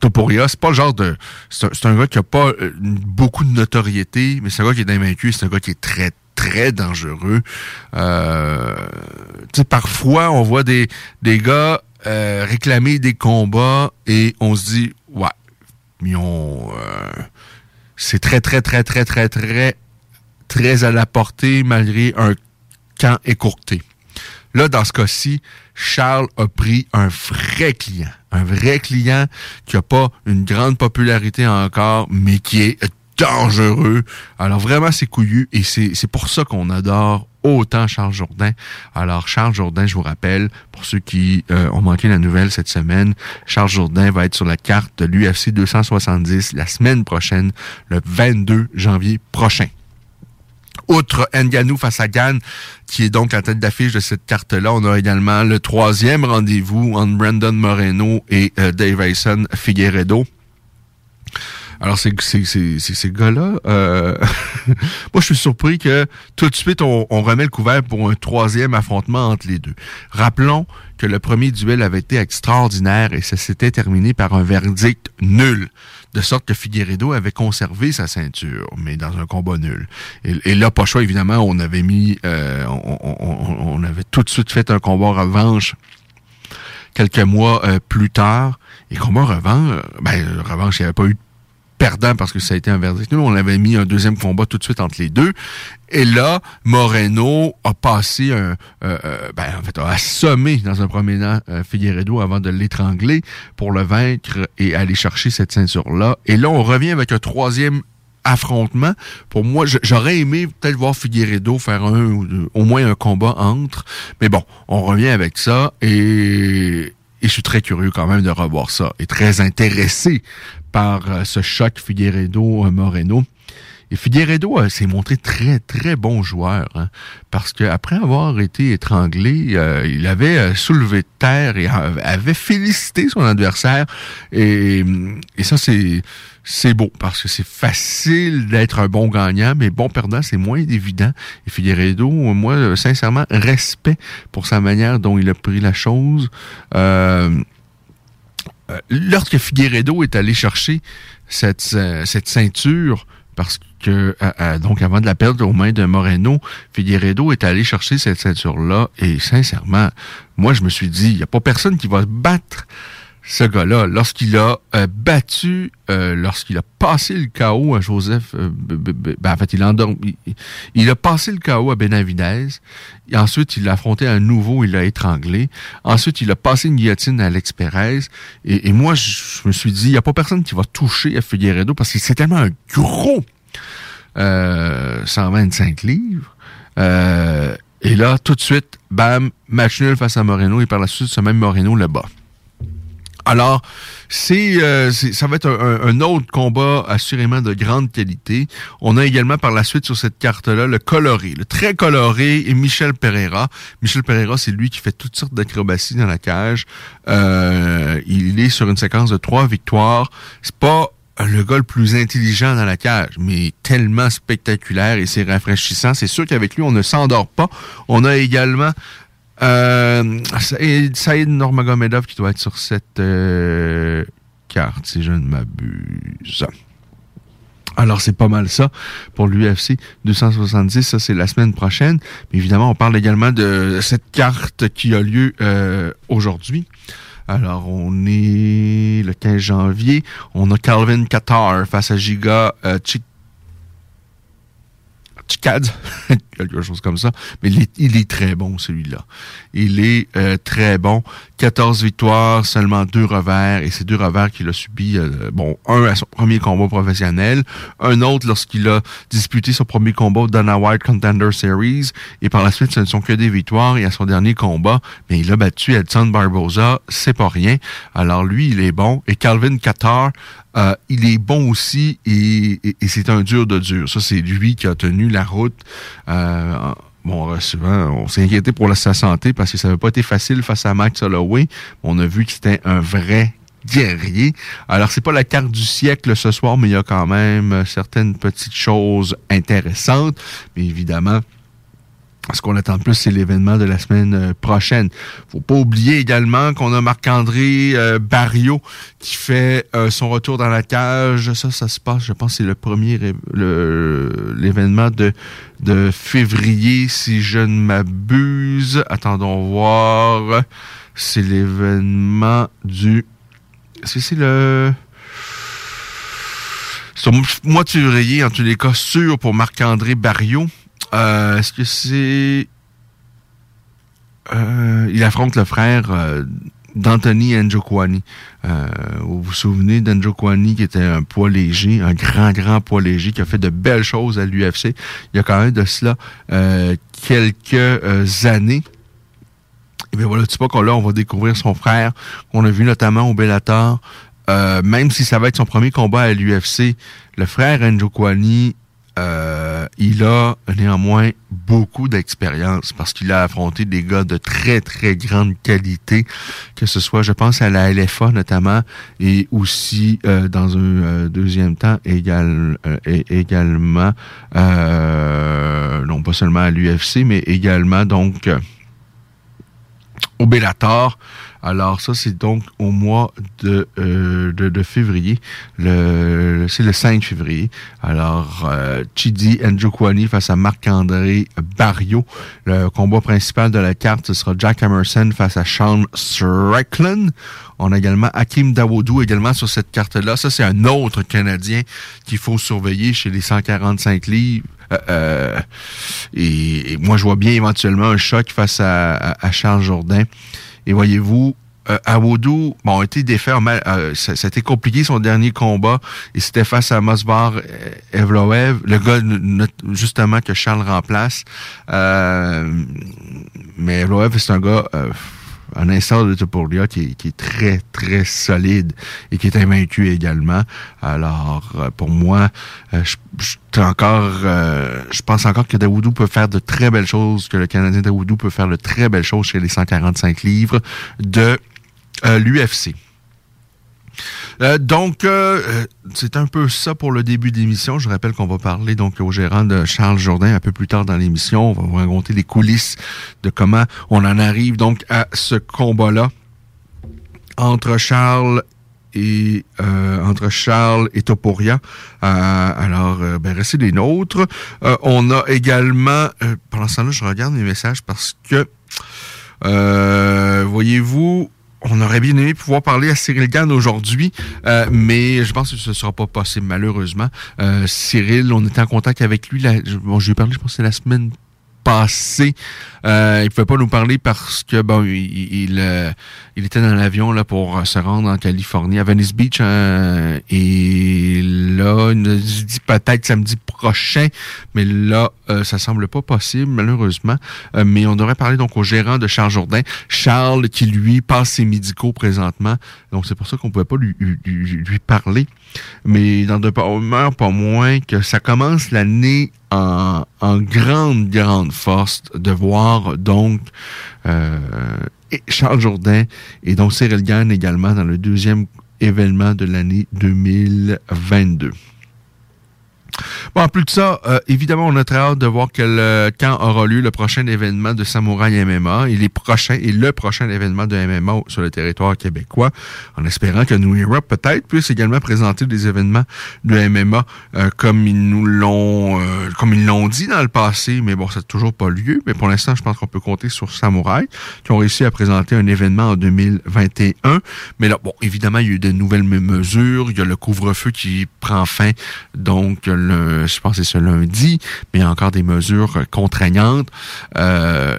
S7: Topuria, c'est pas le genre de... C'est un, gars qui a pas euh, beaucoup de notoriété, mais c'est un gars qui est invaincu, c'est un gars qui est très, très dangereux. Euh, parfois, on voit des, des gars euh, réclamer des combats et on se dit, ouais, mais on... Euh, c'est très, très, très, très, très, très, très à la portée malgré un camp écourté. Là, dans ce cas-ci, Charles a pris un vrai client. Un vrai client qui n'a pas une grande popularité encore, mais qui est dangereux. Alors vraiment, c'est couillu et c'est pour ça qu'on adore autant Charles Jourdain. Alors, Charles Jourdain, je vous rappelle, pour ceux qui euh, ont manqué la nouvelle cette semaine, Charles Jourdain va être sur la carte de l'UFC 270 la semaine prochaine, le 22 janvier prochain. Outre Nganou face à Gann, qui est donc la tête d'affiche de cette carte-là, on a également le troisième rendez-vous entre Brandon Moreno et euh, Dave Figueredo. Alors, c'est, ces gars-là, euh, moi, je suis surpris que tout de suite, on, remet le couvert pour un troisième affrontement entre les deux. Rappelons que le premier duel avait été extraordinaire et ça s'était terminé par un verdict nul. De sorte que Figueredo avait conservé sa ceinture, mais dans un combat nul. Et, là, pas choix, évidemment, on avait mis, euh, on, avait tout de suite fait un combat revanche quelques mois euh, plus tard. Et combat revanche, ben, revanche, il n'y avait pas eu de perdant parce que ça a été un verdict. Nous, on avait mis un deuxième combat tout de suite entre les deux. Et là, Moreno a passé un, euh, euh, ben, en fait, a assommé dans un premier temps euh, Figueredo avant de l'étrangler pour le vaincre et aller chercher cette ceinture-là. Et là, on revient avec un troisième affrontement. Pour moi, j'aurais aimé peut-être voir Figueredo faire un au moins un combat entre. Mais bon, on revient avec ça et, et je suis très curieux quand même de revoir ça et très intéressé par euh, ce choc Figueredo-Moreno. Et Figueredo euh, s'est montré très, très bon joueur, hein, parce qu'après avoir été étranglé, euh, il avait soulevé de terre et avait félicité son adversaire. Et ça, c'est c'est beau, parce que c'est facile d'être un bon gagnant, mais bon perdant, c'est moins évident. Et Figueredo, moi, sincèrement, respect pour sa manière dont il a pris la chose. Euh, euh, lorsque Figueredo est allé chercher cette, cette ceinture, parce que euh, donc avant de la perdre aux mains de Moreno, Figueredo est allé chercher cette ceinture-là, et sincèrement, moi je me suis dit, il n'y a pas personne qui va battre ce gars-là, lorsqu'il a euh, battu, euh, lorsqu'il a passé le chaos à Joseph, euh, ben, en fait, il a endormi, il, a passé le chaos à Benavidez, et ensuite il l'a affronté à nouveau, il l'a étranglé, ensuite il a passé une guillotine à Alex Perez, et, moi je, me suis dit, il n'y a pas personne qui va toucher à Figueredo parce que c'est tellement un gros 125 livres. et là, tout de suite, bam, match nul face à Moreno, et par la suite, ce même Moreno le bat. Alors, euh, c'est, ça va être un, autre combat assurément de grande qualité. On a également par la suite sur cette carte-là le coloré, le très coloré et Michel Pereira. Michel Pereira, c'est lui qui fait toutes sortes d'acrobaties dans la cage. Euh, il est sur une séquence de trois victoires. C'est pas le gars le plus intelligent dans la cage, mais tellement spectaculaire et c'est rafraîchissant. C'est sûr qu'avec lui, on ne s'endort pas. On a également euh, Saïd Normagomedov qui doit être sur cette euh, carte, si je ne m'abuse. Alors, c'est pas mal ça pour l'UFC 270. Ça, c'est la semaine prochaine. Mais évidemment, on parle également de cette carte qui a lieu euh, aujourd'hui. Alors, on est le 15 janvier. On a Calvin Qatar face à Giga euh, Quelque chose comme ça. Mais il est, très bon, celui-là. Il est euh, très bon. 14 victoires, seulement deux revers, et ces deux revers qu'il a subi, euh, bon, un à son premier combat professionnel, un autre lorsqu'il a disputé son premier combat au Dana White Contender Series, et par la suite, ce ne sont que des victoires, et à son dernier combat, mais il a battu Edson Barboza, c'est pas rien. Alors lui, il est bon, et Calvin Qatar, euh, il est bon aussi et, c'est un dur de dur. Ça, c'est lui qui a tenu la route. Euh, bon, souvent, on s'est inquiété pour sa santé parce que ça n'avait pas été facile face à Max Holloway. On a vu que c'était un vrai guerrier. Alors, c'est pas la carte du siècle ce soir, mais il y a quand même certaines petites choses intéressantes. Mais évidemment, Ce qu'on attend plus, c'est l'événement de la semaine euh, prochaine. Faut pas oublier également qu'on a Marc-André euh, Barrio qui fait euh, son retour dans la cage. Ça, ça se passe, je pense, c'est le premier l'événement de, de février, si je ne m'abuse. Attendons voir. C'est l'événement du. Est-ce que c'est le. C'est mois de février, en tous les cas, sûr pour Marc-André Barrio. Euh, Est-ce que c'est... Euh, il affronte le frère euh, d'Anthony Njokwani. Euh, vous vous souvenez d'Njokwani qui était un poids léger, un grand, grand poids léger, qui a fait de belles choses à l'UFC. Il y a quand même de cela euh, quelques années. Et bien voilà, tu sais pas qu'on là, on va découvrir son frère, qu'on a vu notamment au Bellator. Même si ça va être son premier combat à l'UFC, le frère Njokwani euh, il a néanmoins beaucoup d'expérience parce qu'il a affronté des gars de très, très grande qualité, que ce soit, je pense, à la LFA notamment, et aussi euh, dans un euh, deuxième temps euh, également, non pas seulement à l'UFC, mais également donc au Bellator. Alors ça, c'est donc au mois de, euh, de, de, février. Le, c'est le 5 février. Alors, euh, Chidi Njokwani face à Marc-André Barrio. Le combat principal de la carte, ce sera Jack Emerson face à Sean Strickland. On a également Hakim Dawoudou également sur cette carte-là. Ça, c'est un autre Canadien qu'il faut surveiller chez les 145 livres. Euh, euh, et, et, moi, je vois bien éventuellement un choc face à, à, à Charles Jourdain. Et voyez-vous, euh, Awoudou, bon, a été défait. Euh, été compliqué son dernier combat. Et c'était face à Mosbar Evloev, le gars justement que Charles remplace. Euh, mais Evloev, c'est un gars euh, un instant de Topuria qui qui est très, très solide et qui est invaincu également. Alors, euh, pour moi, euh, je, je, encore, euh, je pense encore que Daoudou peut faire de très belles choses, que le Canadien Daoudou peut faire de très belles choses chez les 145 livres de l'UFC. Euh, donc, euh, c'est un peu ça pour le début de l'émission. Je rappelle qu'on va parler donc au gérant de Charles Jourdain un peu plus tard dans l'émission. On va vous raconter les coulisses de comment on en arrive donc à ce combat-là entre Charles et euh, entre Charles et Toporia. Euh, alors, euh, ben, restez des nôtres. on a également, pendant ce temps-là, je regarde mes messages parce que, voyez-vous, on aurait bien aimé pouvoir parler à Cyril Gann aujourd'hui, euh, mais je pense que ce ne sera pas possible, malheureusement. Euh, Cyril, on était en contact avec lui. La, bon, je lui ai parlé, je pense que la semaine passée. Euh, il pouvait pas nous parler parce que bon, il, il, euh, il était dans l'avion là pour se rendre en Californie, à Venice Beach, euh, et là, il nous dit peut-être samedi prochain, mais là, euh, ça semble pas possible malheureusement. Euh, mais on devrait parler donc au gérant de Charles Jourdain, Charles qui lui passe ses médicaux présentement, donc c'est pour ça qu'on pouvait pas lui, lui, lui parler. Mais dans de pas moins que ça commence l'année en, grande grande force de voir donc euh, Charles Jourdain et donc Cyril Gann également dans le deuxième événement de l'année 2022. Bon, en plus de ça, euh, évidemment, on a très hâte de voir quel, quand aura lieu le prochain événement de Samouraï MMA et les prochains et le prochain événement de MMA sur le territoire québécois, en espérant que New Europe peut-être puisse également présenter des événements de MMA euh, comme ils nous l'ont euh, comme ils l'ont dit dans le passé, mais bon, ça n'a toujours pas lieu. Mais pour l'instant, je pense qu'on peut compter sur Samouraï qui ont réussi à présenter un événement en 2021. Mais là, bon, évidemment, il y a eu de nouvelles mesures. Il y a le couvre-feu qui prend fin, donc je pense que c'est ce lundi, mais il y a encore des mesures contraignantes. Euh,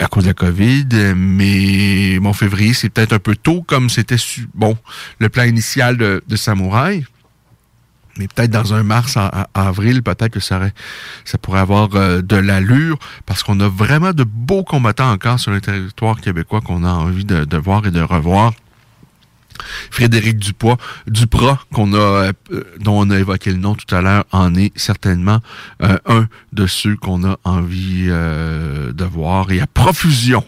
S7: à cause de la COVID, mais mon février, c'est peut-être un peu tôt, comme c'était bon le plan initial de, Samouraï. Mais peut-être dans un mars, à, à avril, peut-être que ça, pourrait avoir euh, de l'allure, parce qu'on a vraiment de beaux combattants encore sur le territoire québécois qu'on a envie de voir et de revoir. Frédéric Dupois, Duprat, qu'on a, euh, dont on a évoqué le nom tout à l'heure, en est certainement euh, un de ceux qu'on a envie euh, de voir. Et à profusion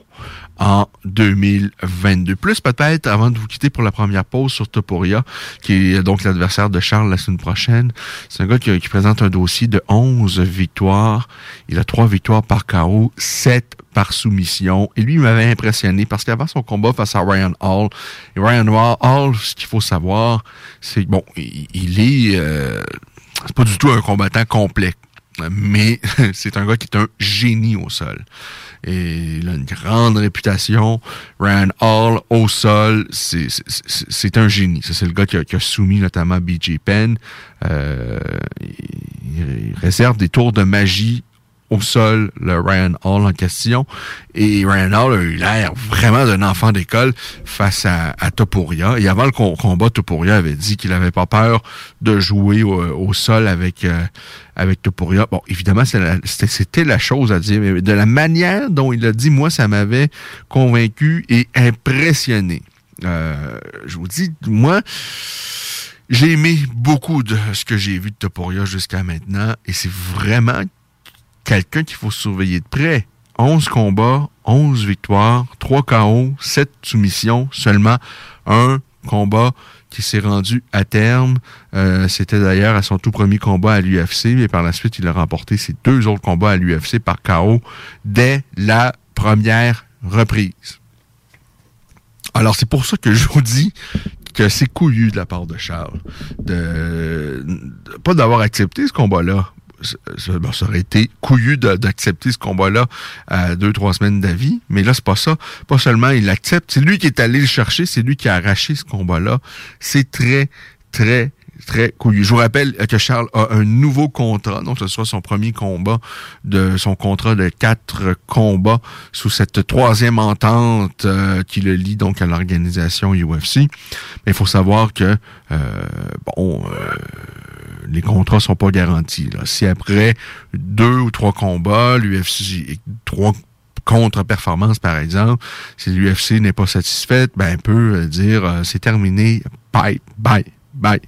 S7: en 2022. Plus peut-être, avant de vous quitter pour la première pause sur Topuria, qui est donc l'adversaire de Charles la semaine prochaine. C'est un gars qui, présente un dossier de 11 victoires. Il a 3 victoires par KO, 7 par soumission. Et lui, il m'avait impressionné parce qu'avant son combat face à Ryan Hall, et Ryan Hall, ce qu'il faut savoir, c'est bon, il, est... Euh, pas du tout un combattant complet, mais c'est un gars qui est un génie au sol. Il a une grande réputation. Ryan Hall au sol, c'est un génie. C'est le gars qui a, soumis notamment BJ Penn. Euh, il réserve des tours de magie au sol le Ryan Hall en question. Et Ryan Hall a eu l'air vraiment d'un enfant d'école face à, à. Et avant le combat, Topuria avait dit qu'il avait pas peur de jouer au, sol avec euh, avec. Bon, évidemment, c'était la chose à dire, mais de la manière dont il a dit, moi, ça m'avait convaincu et impressionné. Euh, je vous dis, moi, j'ai aimé beaucoup de ce que j'ai vu de Topuria jusqu'à maintenant, et c'est vraiment quelqu'un qu'il faut surveiller de près. 11 combats, 11 victoires, 3 KO, 7 soumissions, seulement un combat qui s'est rendu à terme. Euh, C'était d'ailleurs à son tout premier combat à l'UFC, mais par la suite, il a remporté ses deux autres combats à l'UFC par KO dès la première reprise. Alors, c'est pour ça que je vous dis que c'est couillu de la part de Charles. De, de pas d'avoir accepté ce combat-là, ça, aurait été couillu d'accepter ce combat-là à deux, trois semaines d'avis. Mais là, c'est pas ça. Pas seulement il l'accepte, c'est lui qui est allé le chercher, c'est lui qui a arraché ce combat-là. C'est très, très, très couillu. Je vous rappelle que Charles a un nouveau contrat, donc ce soit son premier combat de son contrat de quatre combats sous cette troisième entente euh, qui le lie donc à l'organisation UFC. Mais il faut savoir que euh, bon euh, les contrats sont pas garantis. Si après deux ou trois combats, l'UFC trois contre-performances, par exemple, si l'UFC n'est pas satisfaite, ben, peut dire euh, c'est terminé, bye, bye, bye.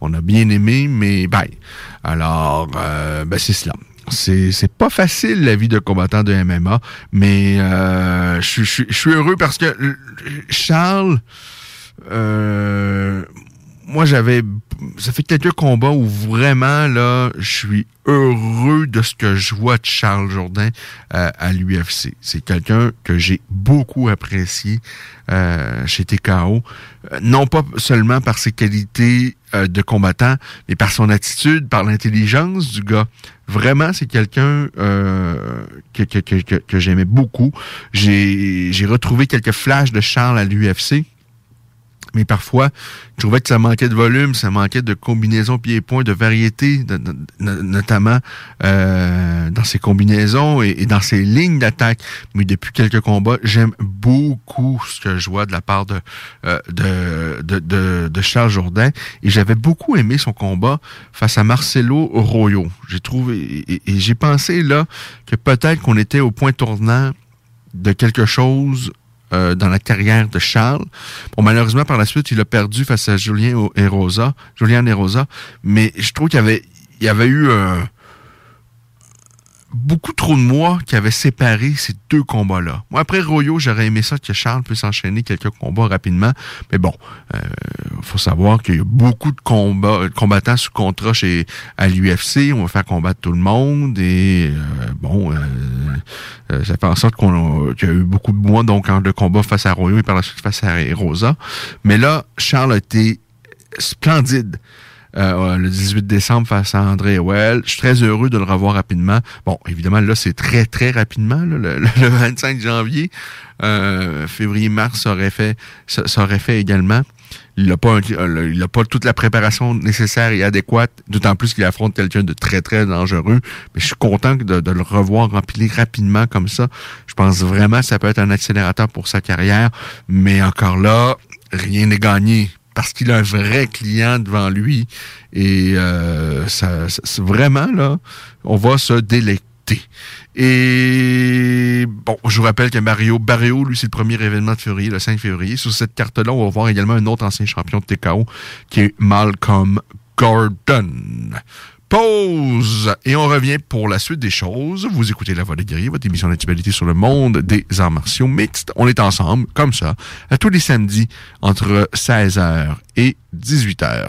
S7: On a bien aimé, mais bye. Alors, euh, ben, c'est cela. C'est, c'est pas facile la vie de combattant de MMA, mais euh, je, je, je suis heureux parce que Charles, euh, moi j'avais ça fait quelques combats où vraiment là je suis heureux de ce que je vois de Charles Jourdain euh, à l'UFC. C'est quelqu'un que j'ai beaucoup apprécié euh, chez TKO, euh, non pas seulement par ses qualités euh, de combattant, mais par son attitude, par l'intelligence du gars. Vraiment, c'est quelqu'un euh, que, que, que, que j'aimais beaucoup. J'ai retrouvé quelques flashs de Charles à l'UFC mais parfois, je trouvais que ça manquait de volume, ça manquait de combinaisons pieds-points, de variété, notamment euh, dans ses combinaisons et, dans ses lignes d'attaque. Mais depuis quelques combats, j'aime beaucoup ce que je vois de la part de, euh, de, de, Charles Jourdain. Et j'avais beaucoup aimé son combat face à Marcelo Royo. J'ai trouvé et j'ai pensé là que peut-être qu'on était au point tournant de quelque chose euh, dans la carrière de Charles. Bon, malheureusement, par la suite, il a perdu face à Julien Erosa, Julien Erosa, mais je trouve qu'il y avait, il y avait eu beaucoup trop de mois qui avaient séparé ces deux combats-là. Moi, après Royo, j'aurais aimé ça que Charles puisse enchaîner quelques combats rapidement, mais bon, il euh, faut savoir qu'il y a beaucoup de combats, combattants sous contrat chez à l'UFC. On va faire combattre tout le monde et euh, bon, euh, ça fait en sorte qu'on qu'il y a eu beaucoup de mois donc de combats face à Royo et par la suite face à Rosa. Mais là, Charles a été splendide. Euh, le 18 décembre face à André Well. Je suis très heureux de le revoir rapidement. Bon, évidemment, là, c'est très, très rapidement, le, le, 25 janvier. Euh, Février-mars, ça aurait fait, ça, aurait fait également. Il n'a pas, il a pas toute la préparation nécessaire et adéquate, d'autant plus qu'il affronte quelqu'un de très, très dangereux. Mais je suis content de, de le revoir remplir rapidement comme ça. Je pense vraiment que ça peut être un accélérateur pour sa carrière. Mais encore là, rien n'est gagné parce qu'il a un vrai client devant lui. Et euh, ça, vraiment, là, on va se délecter. Et bon, je vous rappelle que Mario Barrio, lui, c'est le premier événement de février, le 5 février. Sur cette carte-là, on va voir également un autre ancien champion de TKO qui est Malcolm Gordon.
S8: Pause et on revient pour la suite des choses. Vous écoutez La Voix des guerriers, votre émission d'actualité sur le monde des arts martiaux mixtes. On est ensemble, comme ça, à tous les samedis entre 16h et 18h.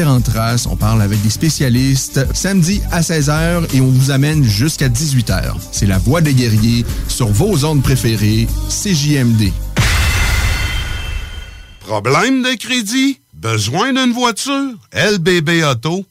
S7: On parle avec des spécialistes samedi à 16h et on vous amène jusqu'à 18h. C'est la voix des guerriers sur vos zones préférées, CJMD.
S9: Problème de crédit? Besoin d'une voiture? LBBauto.com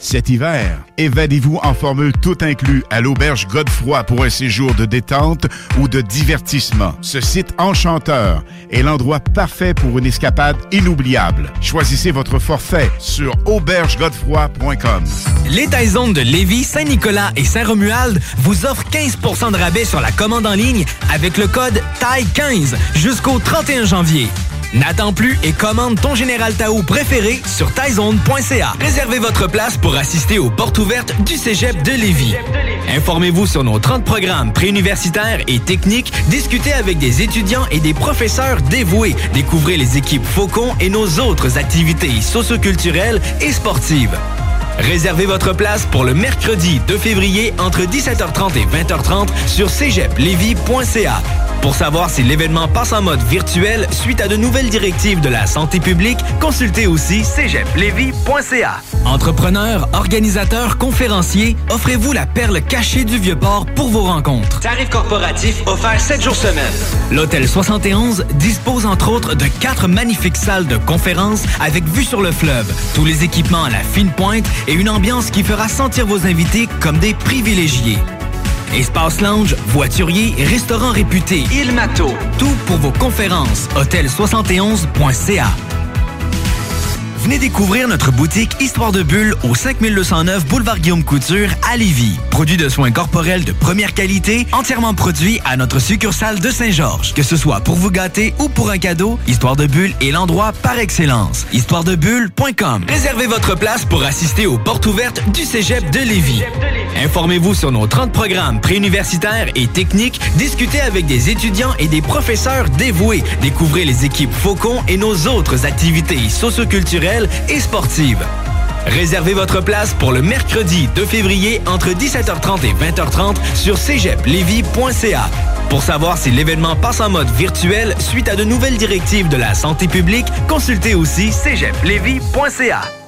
S10: Cet hiver, évadez-vous en formule tout inclus à l'auberge Godefroy pour un séjour de détente ou de divertissement. Ce site enchanteur est l'endroit parfait pour une escapade inoubliable. Choisissez votre forfait sur aubergegodefroy.com.
S11: Les Taizones de Lévis, Saint-Nicolas et Saint-Romuald vous offrent 15% de rabais sur la commande en ligne avec le code TAI15 jusqu'au 31 janvier. N'attends plus et commande ton Général Tao préféré sur taizone.ca. Réservez votre place pour assister aux portes ouvertes du Cégep de Lévis. Informez-vous sur nos 30 programmes préuniversitaires et techniques, discutez avec des étudiants et des professeurs dévoués, découvrez les équipes Faucon et nos autres activités socioculturelles et sportives. Réservez votre place pour le mercredi 2 février entre 17h30 et 20h30 sur cégeplevy.ca. Pour savoir si l'événement passe en mode virtuel suite à de nouvelles directives de la santé publique, consultez aussi cégeplevy.ca. Entrepreneurs, organisateurs, conférenciers, offrez-vous la perle cachée du Vieux-Port pour vos rencontres.
S12: Tarif corporatif offert 7 jours semaine.
S11: L'Hôtel 71 dispose entre autres de quatre magnifiques salles de conférences avec vue sur le fleuve, tous les équipements à la fine pointe et une ambiance qui fera sentir vos invités comme des privilégiés. Espace lounge, voiturier, restaurant réputé, Il Mato. Tout pour vos conférences. Hôtel71.ca. Venez découvrir notre boutique Histoire de Bulle au 5209 Boulevard Guillaume Couture à Lévis. Produit de soins corporels de première qualité, entièrement produit à notre succursale de Saint-Georges. Que ce soit pour vous gâter ou pour un cadeau, Histoire de Bulle est l'endroit par excellence. Histoiredebulle.com. Réservez votre place pour assister aux portes ouvertes du Cégep de Lévis. Informez-vous sur nos 30 programmes préuniversitaires et techniques, discutez avec des étudiants et des professeurs dévoués, découvrez les équipes Faucon et nos autres activités socioculturelles et sportives. Réservez votre place pour le mercredi 2 février entre 17h30 et 20h30 sur cégeplevy.ca. Pour savoir si l'événement passe en mode virtuel suite à de nouvelles directives de la santé publique, consultez aussi cégeplevy.ca.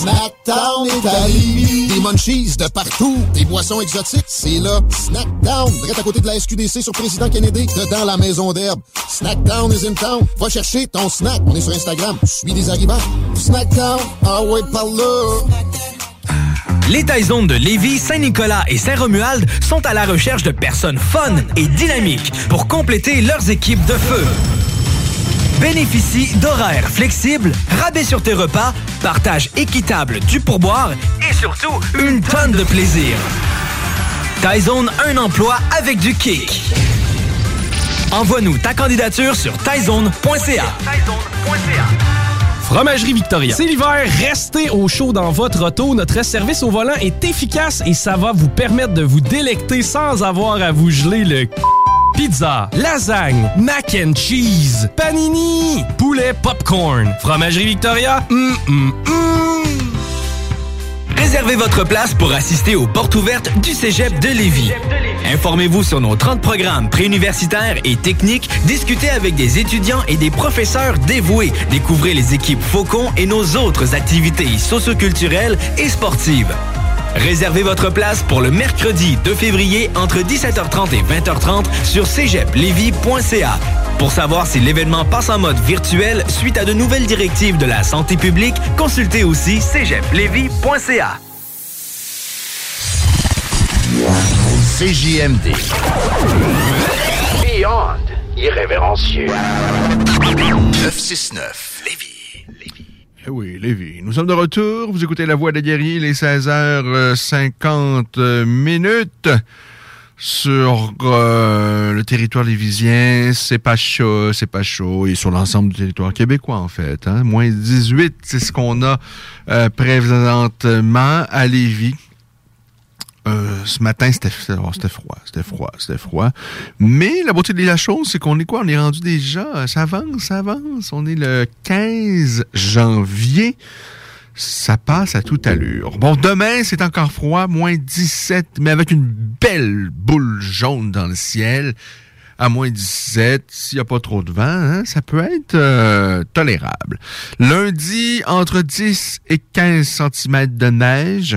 S13: Snackdown Italie. Des munchies de partout. Des boissons exotiques, c'est là. Snackdown, direct à côté de la SQDC sur Président Kennedy, dedans la maison d'herbe. Snackdown is in town. Va chercher ton snack. On est sur Instagram. Je suis des arrivants. Snackdown, ah ouais, par là.
S11: Les Taizones de Lévis, Saint-Nicolas et Saint-Romuald sont à la recherche de personnes fun et dynamiques pour compléter leurs équipes de feu. Bénéficie d'horaires flexibles, rabais sur tes repas, partage équitable du pourboire et surtout une tonne de plaisir. Taizone, un emploi avec du kick. Envoie-nous ta candidature sur taizone.ca.
S14: Fromagerie Victoria. C'est l'hiver, restez au chaud dans votre auto. Notre service au volant est efficace et ça va vous permettre de vous délecter sans avoir à vous geler le Pizza, lasagne, mac and cheese, panini, poulet popcorn. Fromagerie Victoria, hum, hum, hum.
S11: Réservez votre place pour assister aux portes ouvertes du Cégep de Lévis. Informez-vous sur nos 30 programmes préuniversitaires et techniques, discutez avec des étudiants et des professeurs dévoués, découvrez les équipes Faucon et nos autres activités socioculturelles et sportives. Réservez votre place pour le mercredi 2 février entre 17h30 et 20h30 sur cégeplevy.ca. Pour savoir si l'événement passe en mode virtuel suite à de nouvelles directives de la santé publique, consultez aussi cégeplevy.ca.
S15: CJMD. Beyond irrévérencieux. 969
S7: Eh oui, Lévi. Nous sommes de retour. Vous écoutez La Voix des guerriers, les 16h50 minutes. Sur euh, le territoire lévisien, c'est pas chaud, c'est pas chaud. Et sur l'ensemble du territoire québécois, en fait. Hein. Moins 18, c'est ce qu'on a euh, présentement à Lévis. Euh, ce matin, c'était oh, c'était froid, c'était froid, c'était froid. Mais la beauté de la chose, c'est qu'on est quoi? On est rendu déjà, ça avance, ça avance. On est le 15 janvier. Ça passe à toute allure. Bon, demain, c'est encore froid, moins 17, mais avec une belle boule jaune dans le ciel. À moins 17, s'il n'y a pas trop de vent, hein, ça peut être euh, tolérable. Lundi, entre 10 et 15 cm de neige.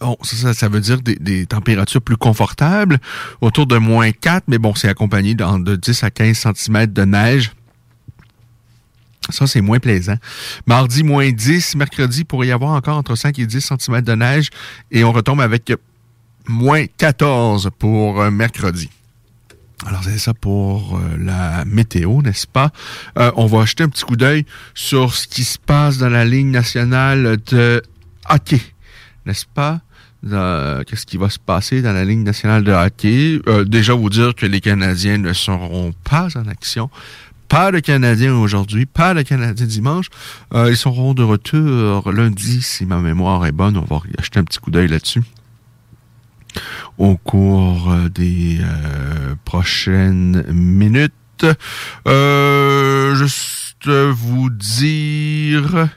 S7: Bon, ça, ça, veut dire des, des, températures plus confortables, autour de moins 4, mais bon, c'est accompagné de, de 10 à 15 cm de neige. Ça, c'est moins plaisant. Mardi, moins 10. Mercredi, pourrait y avoir encore entre 5 et 10 cm de neige. Et on retombe avec moins 14 pour euh, mercredi. Alors, c'est ça pour euh, la météo, n'est-ce pas? Euh, on va jeter un petit coup d'œil sur ce qui se passe dans la ligne nationale de hockey, n'est-ce pas? Qu'est-ce qui va se passer dans la ligne nationale de hockey? Euh, déjà, vous dire que les Canadiens ne seront pas en action pas de Canadiens aujourd'hui, pas de Canadiens dimanche. Euh, ils seront de retour lundi, si ma mémoire est bonne. On va acheter un petit coup d'œil là-dessus au cours euh, des euh, prochaines minutes. Euh, juste vous dire...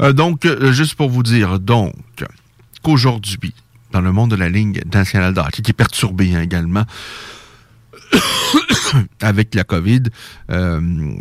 S7: Euh, donc, juste pour vous dire, donc, qu'aujourd'hui, dans le monde de la ligne nationale de hockey, qui est perturbé hein, également avec la COVID. Euh,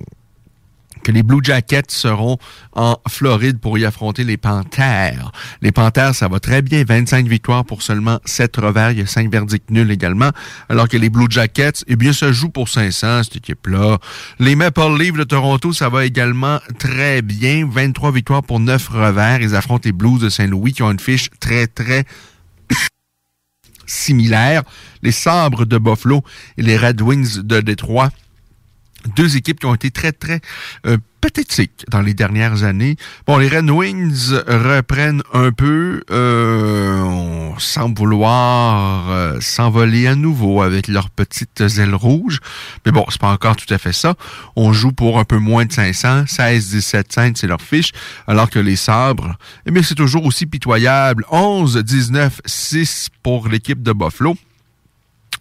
S7: que les Blue Jackets seront en Floride pour y affronter les Panthères. Les Panthères, ça va très bien. 25 victoires pour seulement 7 revers. Il y a 5 verdicts nuls également. Alors que les Blue Jackets, eh bien, ça joue pour 500, cette équipe-là. Les Maple Leafs de Toronto, ça va également très bien. 23 victoires pour 9 revers. Ils affrontent les Blues de Saint-Louis qui ont une fiche très, très similaires. Les Sabres de Buffalo et les Red Wings de Détroit. Deux équipes qui ont été très, très euh, pathétiques dans les dernières années. Bon, les Red Wings reprennent un peu. Euh, on semble vouloir euh, s'envoler à nouveau avec leurs petites ailes rouges. Mais bon, c'est pas encore tout à fait ça. On joue pour un peu moins de 500. 16, 17 cents, c'est leur fiche. Alors que les Sabres, eh bien, c'est toujours aussi pitoyable. 11, 19, 6 pour l'équipe de Buffalo.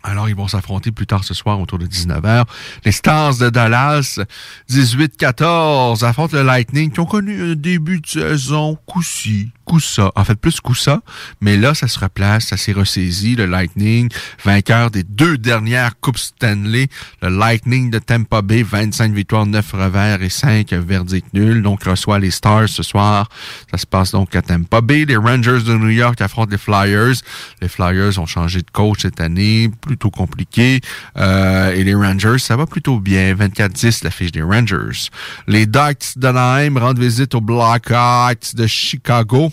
S7: Alors, ils vont s'affronter plus tard ce soir autour de 19h. Les Stars de Dallas, 18-14, affrontent le Lightning, qui ont connu un début de saison coussi. En fait, plus coup ça. Mais là, ça se replace, ça s'est ressaisi. Le Lightning, vainqueur des deux dernières Coupes Stanley. Le Lightning de Tampa Bay, 25 victoires, 9 revers et 5 verdicts nuls. Donc, reçoit les Stars ce soir. Ça se passe donc à Tampa Bay. Les Rangers de New York affrontent les Flyers. Les Flyers ont changé de coach cette année. Plutôt compliqué. Euh, et les Rangers, ça va plutôt bien. 24-10, la fiche des Rangers. Les Ducks d'Anaheim rendent visite aux Blackhawks de Chicago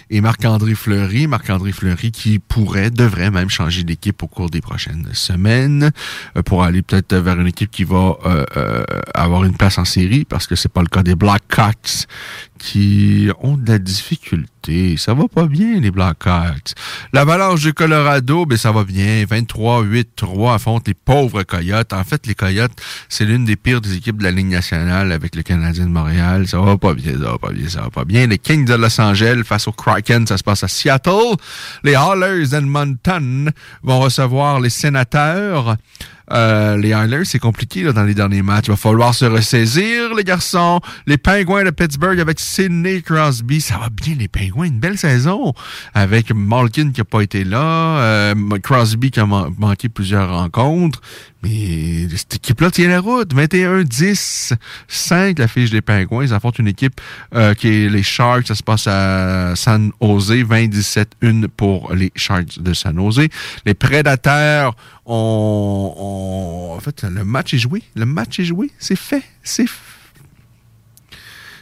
S7: et Marc-André Fleury. Marc-André Fleury qui pourrait, devrait même changer d'équipe au cours des prochaines semaines euh, pour aller peut-être vers une équipe qui va euh, euh, avoir une place en série parce que c'est pas le cas des Blackhawks qui ont de la difficulté. Ça va pas bien, les Blackhawks. L'Avalanche du Colorado, ben ça va bien. 23-8-3 affronte les pauvres Coyotes. En fait, les Coyotes, c'est l'une des pires des équipes de la Ligue nationale avec le Canadien de Montréal. Ça va pas bien, ça va pas bien, ça va pas bien. Les Kings de Los Angeles face aux Ça se passe à Seattle. Les Hallers d'Edmonton vont recevoir les Sénateurs. Euh, les Islanders, c'est compliqué dans les derniers matchs. Il va falloir se ressaisir, les garçons. Les Penguins de Pittsburgh avec Sidney Crosby. Ça va bien, les Penguins. Une belle saison. Avec Malkin qui n'a pas été là. Euh, Crosby qui a manqué plusieurs rencontres. Mais cette équipe-là tient la route. 21-10, 5 la fiche des Penguins. Ils affrontent une équipe euh, qui est les Sharks. Ça se passe à San Jose. 20-17-1 pour les Sharks de San Jose. Les Prédateurs ont, En fait, le match est joué. Le match est joué. C'est fait. C'est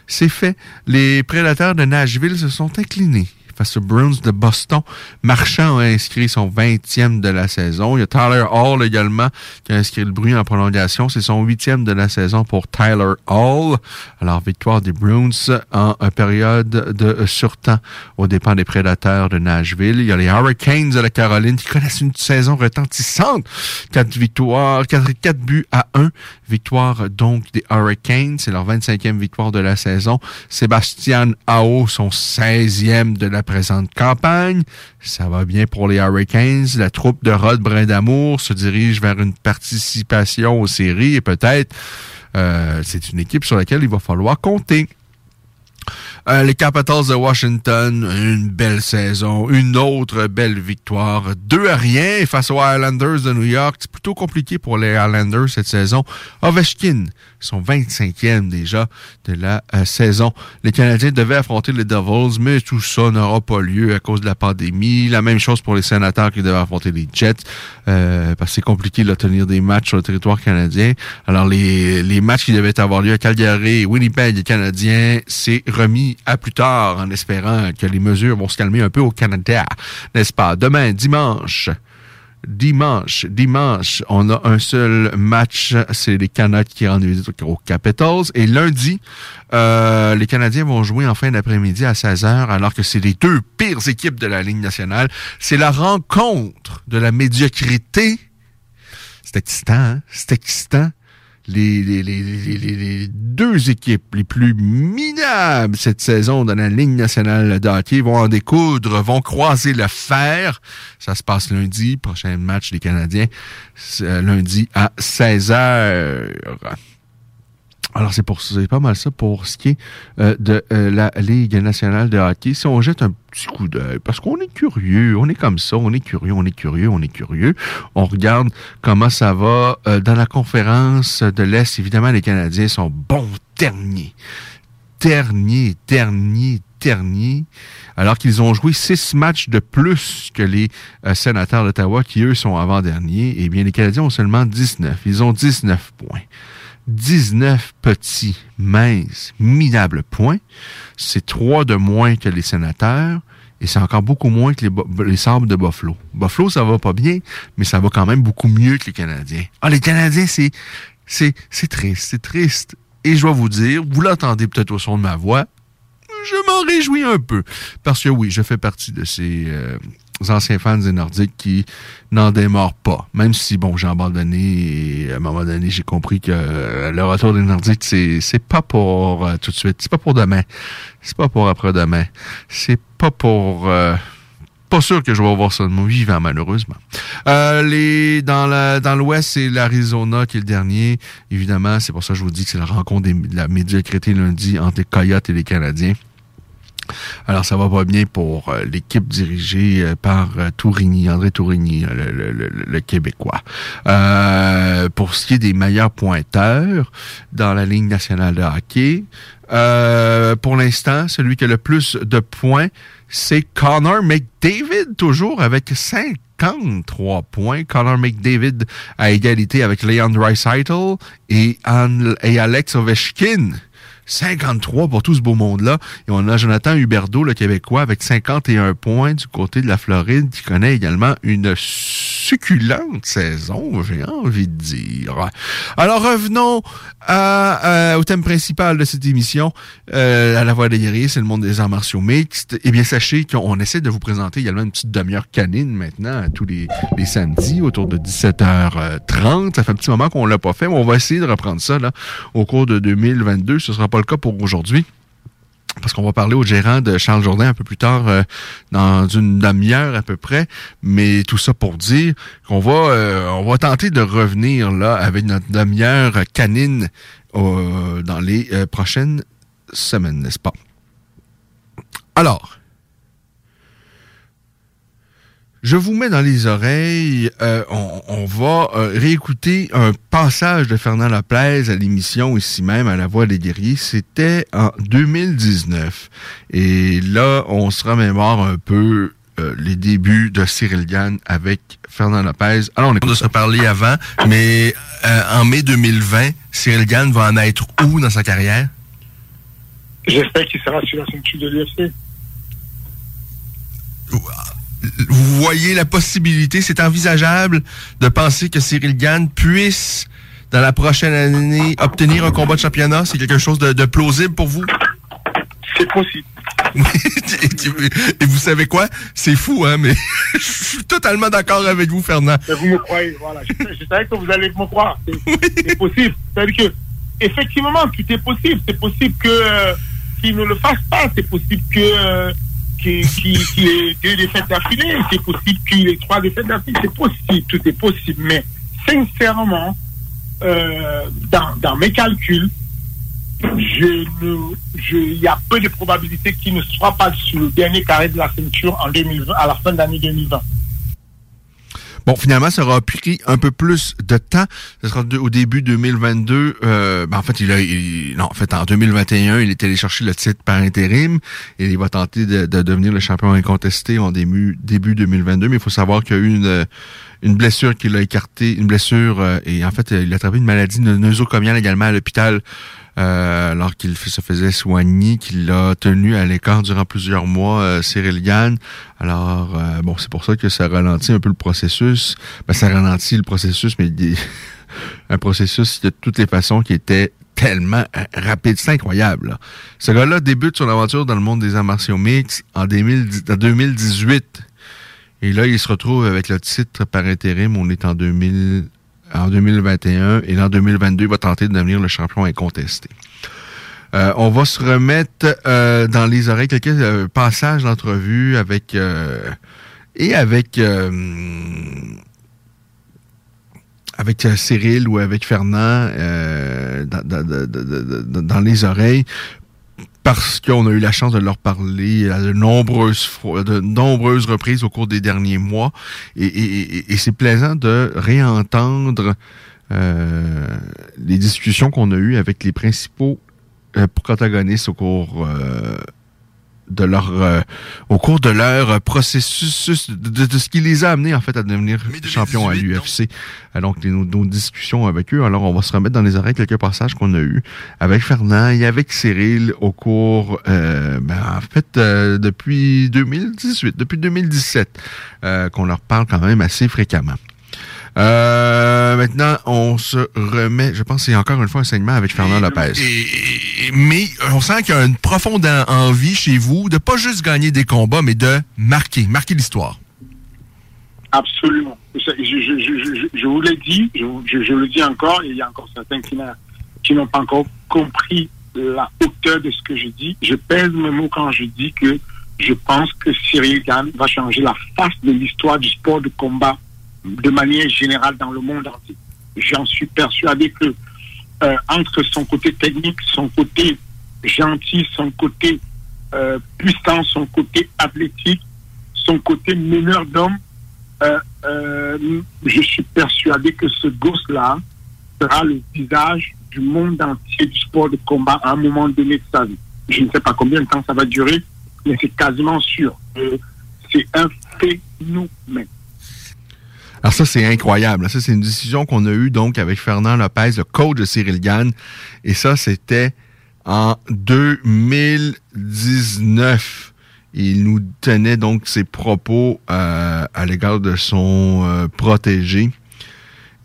S7: C'est fait. Les Prédateurs de Nashville se sont inclinés face aux Bruins de Boston. Marchand a inscrit son 20e de la saison. Il y a Tyler Hall également qui a inscrit le bruit en prolongation. C'est son 8e de la saison pour Tyler Hall. Alors, victoire des Bruins en période de surtemps aux dépens des prédateurs de Nashville. Il y a les Hurricanes de la Caroline qui connaissent une saison retentissante. 4 victoires, 4, 4 buts à 1. Victoire donc des Hurricanes. C'est leur 25e victoire de la saison. Sébastien Ao, son 16e de la présente campagne. Ça va bien pour les Hurricanes. La troupe de Rod Brindamour se dirige vers une participation aux séries et peut-être euh, c'est une équipe sur laquelle il va falloir compter. Euh, les Capitals de Washington, une belle saison, une autre belle victoire. Deux à rien face aux Islanders de New York. C'est plutôt compliqué pour les Islanders cette saison. Ovechkin, son 25e déjà de la euh, saison. Les Canadiens devaient affronter les Devils, mais tout ça n'aura pas lieu à cause de la pandémie. La même chose pour les sénateurs qui devaient affronter les Jets, euh, parce que c'est compliqué de tenir des matchs sur le territoire canadien. Alors, les, les matchs qui devaient avoir lieu à Calgary, Winnipeg, les Canadiens, c'est remis à plus tard en espérant que les mesures vont se calmer un peu au Canada, n'est-ce pas? Demain, dimanche, dimanche, dimanche, on a un seul match, c'est les Canadiens qui rendent visite aux Capitals. Et lundi, euh, les Canadiens vont jouer en fin d'après-midi à 16h, alors que c'est les deux pires équipes de la Ligue nationale. C'est la rencontre de la médiocrité. C'est excitant, hein? C'est excitant les, deux équipes les plus minables cette saison dans la Ligue nationale de vont en découdre, vont croiser le fer. Ça se passe lundi, prochain match des Canadiens, lundi à 16h. Alors, c'est pour c'est pas mal ça pour ce qui est euh, de euh, la Ligue nationale de hockey. Si on jette un petit coup d'œil, parce qu'on est curieux, on est comme ça, on est curieux, on est curieux, on est curieux. On regarde comment ça va euh, dans la conférence de l'Est. Évidemment, les Canadiens sont bons derniers. Derniers, derniers, derniers. Alors qu'ils ont joué six matchs de plus que les sénateurs d'Ottawa, qui eux sont avant-derniers. Eh bien, les Canadiens ont seulement 19. Ils ont 19 points. 19 petits, minces, minables points. C'est trois de moins que les sénateurs et c'est encore beaucoup moins que les, les sables de Buffalo. Buffalo, ça va pas bien, mais ça va quand même beaucoup mieux que les Canadiens. Ah, les Canadiens, c'est, c'est, c'est triste, c'est triste. Et je dois vous dire, vous l'entendez peut-être au son de ma voix, je m'en réjouis un peu. Parce que oui, je fais partie de ces, euh, anciens fans des Nordiques qui n'en démordent pas. Même si, bon, j'ai abandonné et à un moment donné, j'ai compris que euh, le retour des Nordiques, c'est, c'est pas pour euh, tout de suite. C'est pas pour demain. C'est pas pour après-demain. C'est pas pour... Euh, pas sûr que je vais voir ça de mon vivant, malheureusement. les, dans la, dans l'Ouest, c'est l'Arizona qui est le dernier. Évidemment, c'est pour ça que je vous dis que c'est la rencontre de la médiocrité lundi entre les Coyotes et les Canadiens. Alors, ça va pas bien pour euh, l'équipe dirigée euh, par euh, Tourigny, André Tourigny, le, Québécois. Euh, pour ce qui est des meilleurs pointeurs dans la Ligue nationale de hockey, pour l'instant, celui qui a le plus de points, c'est Connor McDavid, toujours avec 53 points. Connor McDavid à égalité avec Leon Draisaitl et, et Alex Ovechkin. 53 pour tout ce beau monde-là. Et on a Jonathan Huberdeau, le Québécois, avec 51 points du côté de la Floride, qui connaît également une succulente saison, j'ai envie de dire. Alors revenons au thème principal de cette émission, euh, à la voix des c'est le monde des arts martiaux mixtes. Eh bien, sachez qu'on essaie de vous présenter également une petite demi-heure canine maintenant, tous les, samedis, autour de 17h30. Ça fait un petit moment qu'on l'a pas fait, mais on va essayer de reprendre ça là, au cours de 2022. Ce sera pas le cas pour aujourd'hui. Parce qu'on va parler au gérant de Charles Jourdain un peu plus tard, euh, dans une demi-heure à peu près. Mais tout ça pour dire qu'on va, euh, on va tenter de revenir là avec notre demi-heure canine euh, dans les prochaines semaines, n'est-ce pas? Alors, je vous mets dans les oreilles, euh, on, on va euh, réécouter un passage de Fernand Laplaise à l'émission ici même à La Voix des Guerriers. C'était en 2019. Et là, on se remémore un peu euh, les débuts de Cyril Gann avec Fernand Lopez. Alors, on est de se parler avant, mais euh, en mai 2020, Cyril Gann va en être où dans sa carrière?
S16: J'espère qu'il sera sur la ceinture de l'UFC.
S7: Vous voyez la possibilité, c'est envisageable de penser que Cyril Gann puisse, dans la prochaine année, obtenir un combat de championnat? C'est quelque chose de, de plausible pour vous?
S16: C'est possible.
S7: Et vous savez quoi? C'est fou, hein, mais je suis totalement d'accord avec vous, Fernand.
S16: Vous me croyez, voilà. Je, je savais que vous allez me croire. C'est c'est possible. C'est-à-dire que, effectivement, tout est possible. C'est possible que euh, qu'il ne le fasse pas. C'est possible que euh, qu'il qu'il- qu'il ait deux défaites d'affilée. C'est possible qu'il ait trois défaites d'affilée. C'est possible. Tout est possible. Mais sincèrement, euh, dans, dans mes calculs, je, il y a peu de probabilités qu'il ne soit pas sur le dernier carré de la ceinture en 2020, à la fin de l'année 2020.
S7: Bon, finalement, ça aura pris un peu plus de temps. Ce sera au début 2022. Euh, ben, en fait, il a, non, en fait, en 2021, il est allé le titre par intérim et il va tenter de, de devenir le champion incontesté en début, début 2022. Mais il faut savoir qu'il y a eu une, une blessure qui l'a écarté, une blessure euh, et en fait, il a attrapé une maladie nosocomiale également à l'hôpital. Euh, alors qu'il se faisait soigner, qu'il l'a tenu à l'écart durant plusieurs mois, euh, Cyril Gann. Alors, euh, bon, c'est pour ça que ça ralentit un peu le processus. Ben, ça ralentit le processus, mais un processus de toutes les façons qui était tellement rapide. C'est incroyable. là. Ce gars-là débute son aventure dans le monde des arts martiaux mix en 2010 en 2018. Et là, il se retrouve avec le titre par intérim. On est en 2000, en 2021. Et en 2022, il va tenter de devenir le champion incontesté. Euh, on va se remettre euh, dans les oreilles quelques euh, passages d'entrevue avec euh, et avec avec Cyril ou avec Fernand dans les oreilles parce qu'on a eu la chance de leur parler à de nombreuses fois, de nombreuses reprises au cours des derniers mois. Et, c'est plaisant de réentendre euh, les discussions qu'on a eues avec les principaux euh, protagonistes au cours euh, de leur euh, au cours de leur euh, processus de, ce qui les a amenés en fait à devenir champions à l'UFC. Donc les- nos, nos discussions avec eux. Alors on va se remettre dans les oreilles quelques passages qu'on a eus avec Fernand et avec Cyril au cours euh, ben, en fait euh, depuis 2018, depuis 2017 euh, qu'on leur parle quand même assez fréquemment. Euh, maintenant, on se remet, je pense que c'est encore une fois un segment avec Fernand Lopez. mais on sent qu'il y a une profonde en- envie chez vous de pas juste gagner des combats, mais de marquer, marquer l'histoire.
S16: Absolument. Je, je, je, je, je vous l'ai dit, je, vous- je, je le dis encore, et il y a encore certains qui n'ont pas encore compris la hauteur de ce que je dis. Je pèse mes mots quand je dis que je pense que Cyril Gann va changer la face de l'histoire du sport de combat de manière générale dans le monde entier. J'en suis persuadé que euh, entre son côté technique, son côté gentil, son côté euh, puissant, son côté athlétique, son côté meneur d'homme. Euh, je suis persuadé que ce gosse-là sera le visage du monde entier du sport de combat à un moment donné de sa vie. Je ne sais pas combien de temps ça va durer, mais c'est quasiment sûr. C'est un phénomène.
S7: Alors ça, c'est incroyable. Ça, c'est une décision qu'on a eue donc avec Fernand Lopez, le coach de Cyril Gann. Et ça, c'était en 2019. Il nous tenait donc ses propos euh, à l'égard de son euh, protégé.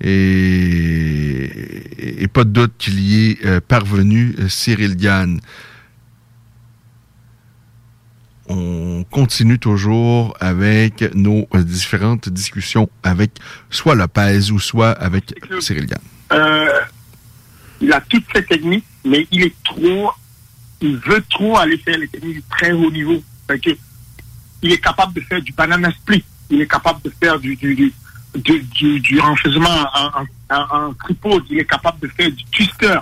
S7: Et, pas de doute qu'il y est euh, parvenu, Cyril Gann. On continue toujours avec nos euh, différentes discussions avec soit Lopez ou soit avec Cyril Gann.
S16: Euh, il a toutes ces techniques, mais il est trop, il veut trop aller faire les techniques de très haut niveau. Que, il est capable de faire du banana split, il est capable de faire du, du, du, du, du, du en, en, il est capable de faire du twister.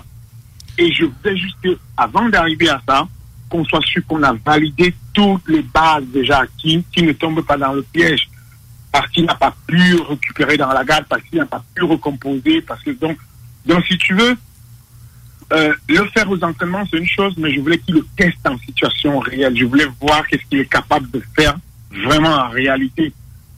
S16: Et je voudrais juste avant d'arriver à ça, qu'on soit sûr qu'on a validé toutes les bases déjà acquises, qui ne tombent pas dans le piège, parce qu'il n'a pas pu récupérer dans la garde, parce qu'il n'a pas pu recomposer, parce que donc, donc si tu veux, euh, le faire aux entraînements, c'est une chose, mais je voulais qu'il le teste en situation réelle. Je voulais voir qu'est-ce qu'il est capable de faire vraiment en réalité.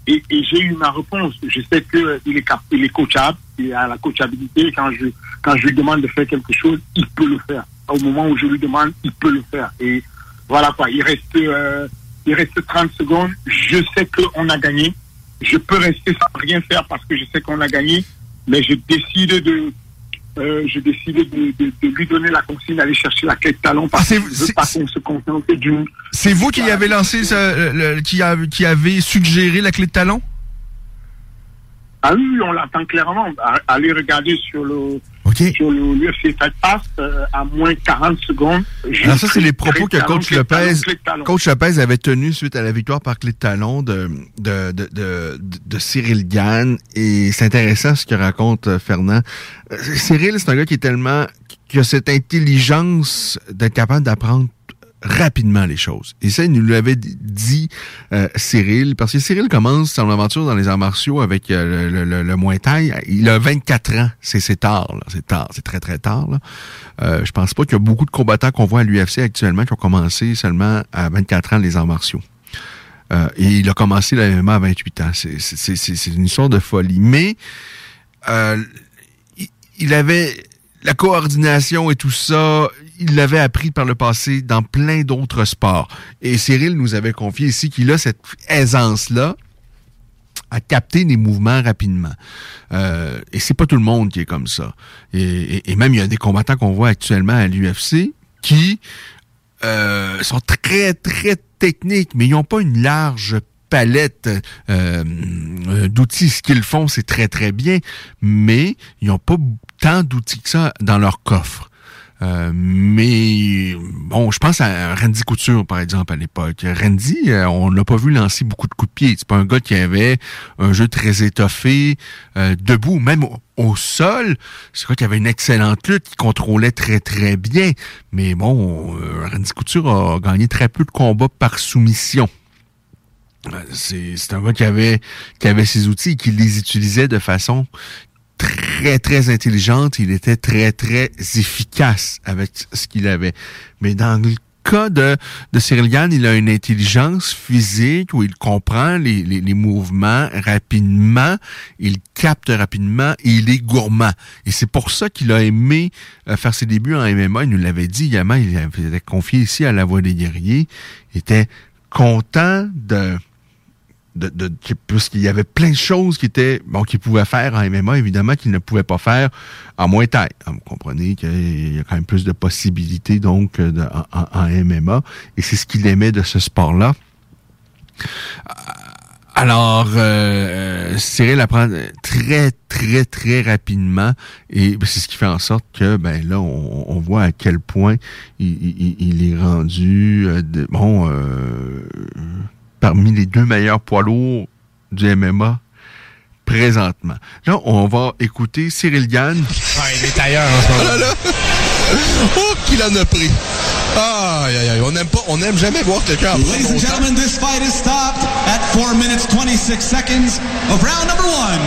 S16: Et, j'ai eu ma réponse. Je sais qu'il il est, il est coachable, il a la coachabilité. Quand je, quand je lui demande de faire quelque chose, il peut le faire. Au moment où je lui demande, il peut le faire. Et voilà quoi, il reste, euh, il reste 30 secondes. Je sais qu'on a gagné. Je peux rester sans rien faire parce que je sais qu'on a gagné, mais je décide de, euh, je décide de, de, de, lui donner la consigne d'aller chercher la clé de talon parce que je veux pas qu'on se contente d'une.
S7: C'est vous qui avez lancé, ce, le, qui, a, qui avez suggéré la clé de talon?
S16: Ah oui, on l'entend clairement. Allez regarder sur le,
S7: okay.
S16: sur le Pass euh, à moins 40 secondes.
S7: Alors ça, c'est les propos que Coach Lopez, Coach Lopez avait tenus suite à la victoire par clé de talon de, de, de, de, de Cyril Gann. Et c'est intéressant ce que raconte euh, Fernand. Cyril, c'est un gars qui est tellement... qui a cette intelligence d'être capable d'apprendre rapidement les choses. Et ça, il nous l'avait dit euh, Cyril, parce que Cyril commence son aventure dans les arts martiaux avec euh, le, le, le Muay. Il a 24 ans. C'est tard. C'est tard. C'est très, très tard. Là. Euh, je pense pas qu'il y a beaucoup de combattants qu'on voit à l'UFC actuellement qui ont commencé seulement à 24 ans les arts martiaux. Euh, et il a commencé la MMA à 28 ans. C'est une histoire de folie. Mais euh, il avait la coordination et tout ça, il l'avait appris par le passé dans plein d'autres sports. Et Cyril nous avait confié ici qu'il a cette aisance-là à capter des mouvements rapidement. Euh, et c'est pas tout le monde qui est comme ça. Et, même il y a des combattants qu'on voit actuellement à l'UFC qui euh, sont très, très techniques, mais ils n'ont pas une large palette euh, d'outils. Ce qu'ils font, c'est très, très bien, mais ils n'ont pas tant d'outils que ça dans leur coffre. Euh, mais bon, je pense à Randy Couture, par exemple, à l'époque. Randy, euh, on l'a pas vu lancer beaucoup de coups de pied. C'est pas un gars qui avait un jeu très étoffé, euh, debout, même au, sol. C'est gars qui avait une excellente lutte, qui contrôlait très, très bien. Mais bon, Randy Couture a gagné très peu de combats par soumission. C'est un gars qui avait, qui avait ses outils et qui les utilisait de façon très, très intelligente. Il était très, très efficace avec ce qu'il avait. Mais dans le cas de, de Cyril Gann, il a une intelligence physique où il comprend les, mouvements rapidement, il capte rapidement il est gourmand. Et c'est pour ça qu'il a aimé euh, faire ses débuts en MMA. Il nous l'avait dit également, il avait confié ici à la Voix des guerriers. Il était content de de, de, parce qu'il y avait plein de choses qui étaient bon qu'il pouvait faire en MMA évidemment qu'il ne pouvait pas faire en Muay Thai. Vous comprenez qu'il y a quand même plus de possibilités donc de, en, en, MMA et c'est ce qu'il aimait de ce sport-là. Alors, euh, Cyril apprend très, très, très rapidement et c'est ce qui fait en sorte que, ben là, on, voit à quel point il, est rendu, euh, bon, euh, parmi les deux meilleurs poids lourds du MMA présentement. Là, on va écouter Cyril Gann.
S17: Ah, il est ailleurs en ce moment.
S3: Oh là là! Oh, qu'il en a pris! Ah, Aïe, aïe, aïe. On n'aime pas, on n'aime jamais voir quelqu'un en
S18: Ladies and gentlemen, this fight is stopped at 4 minutes 26 seconds of round number one.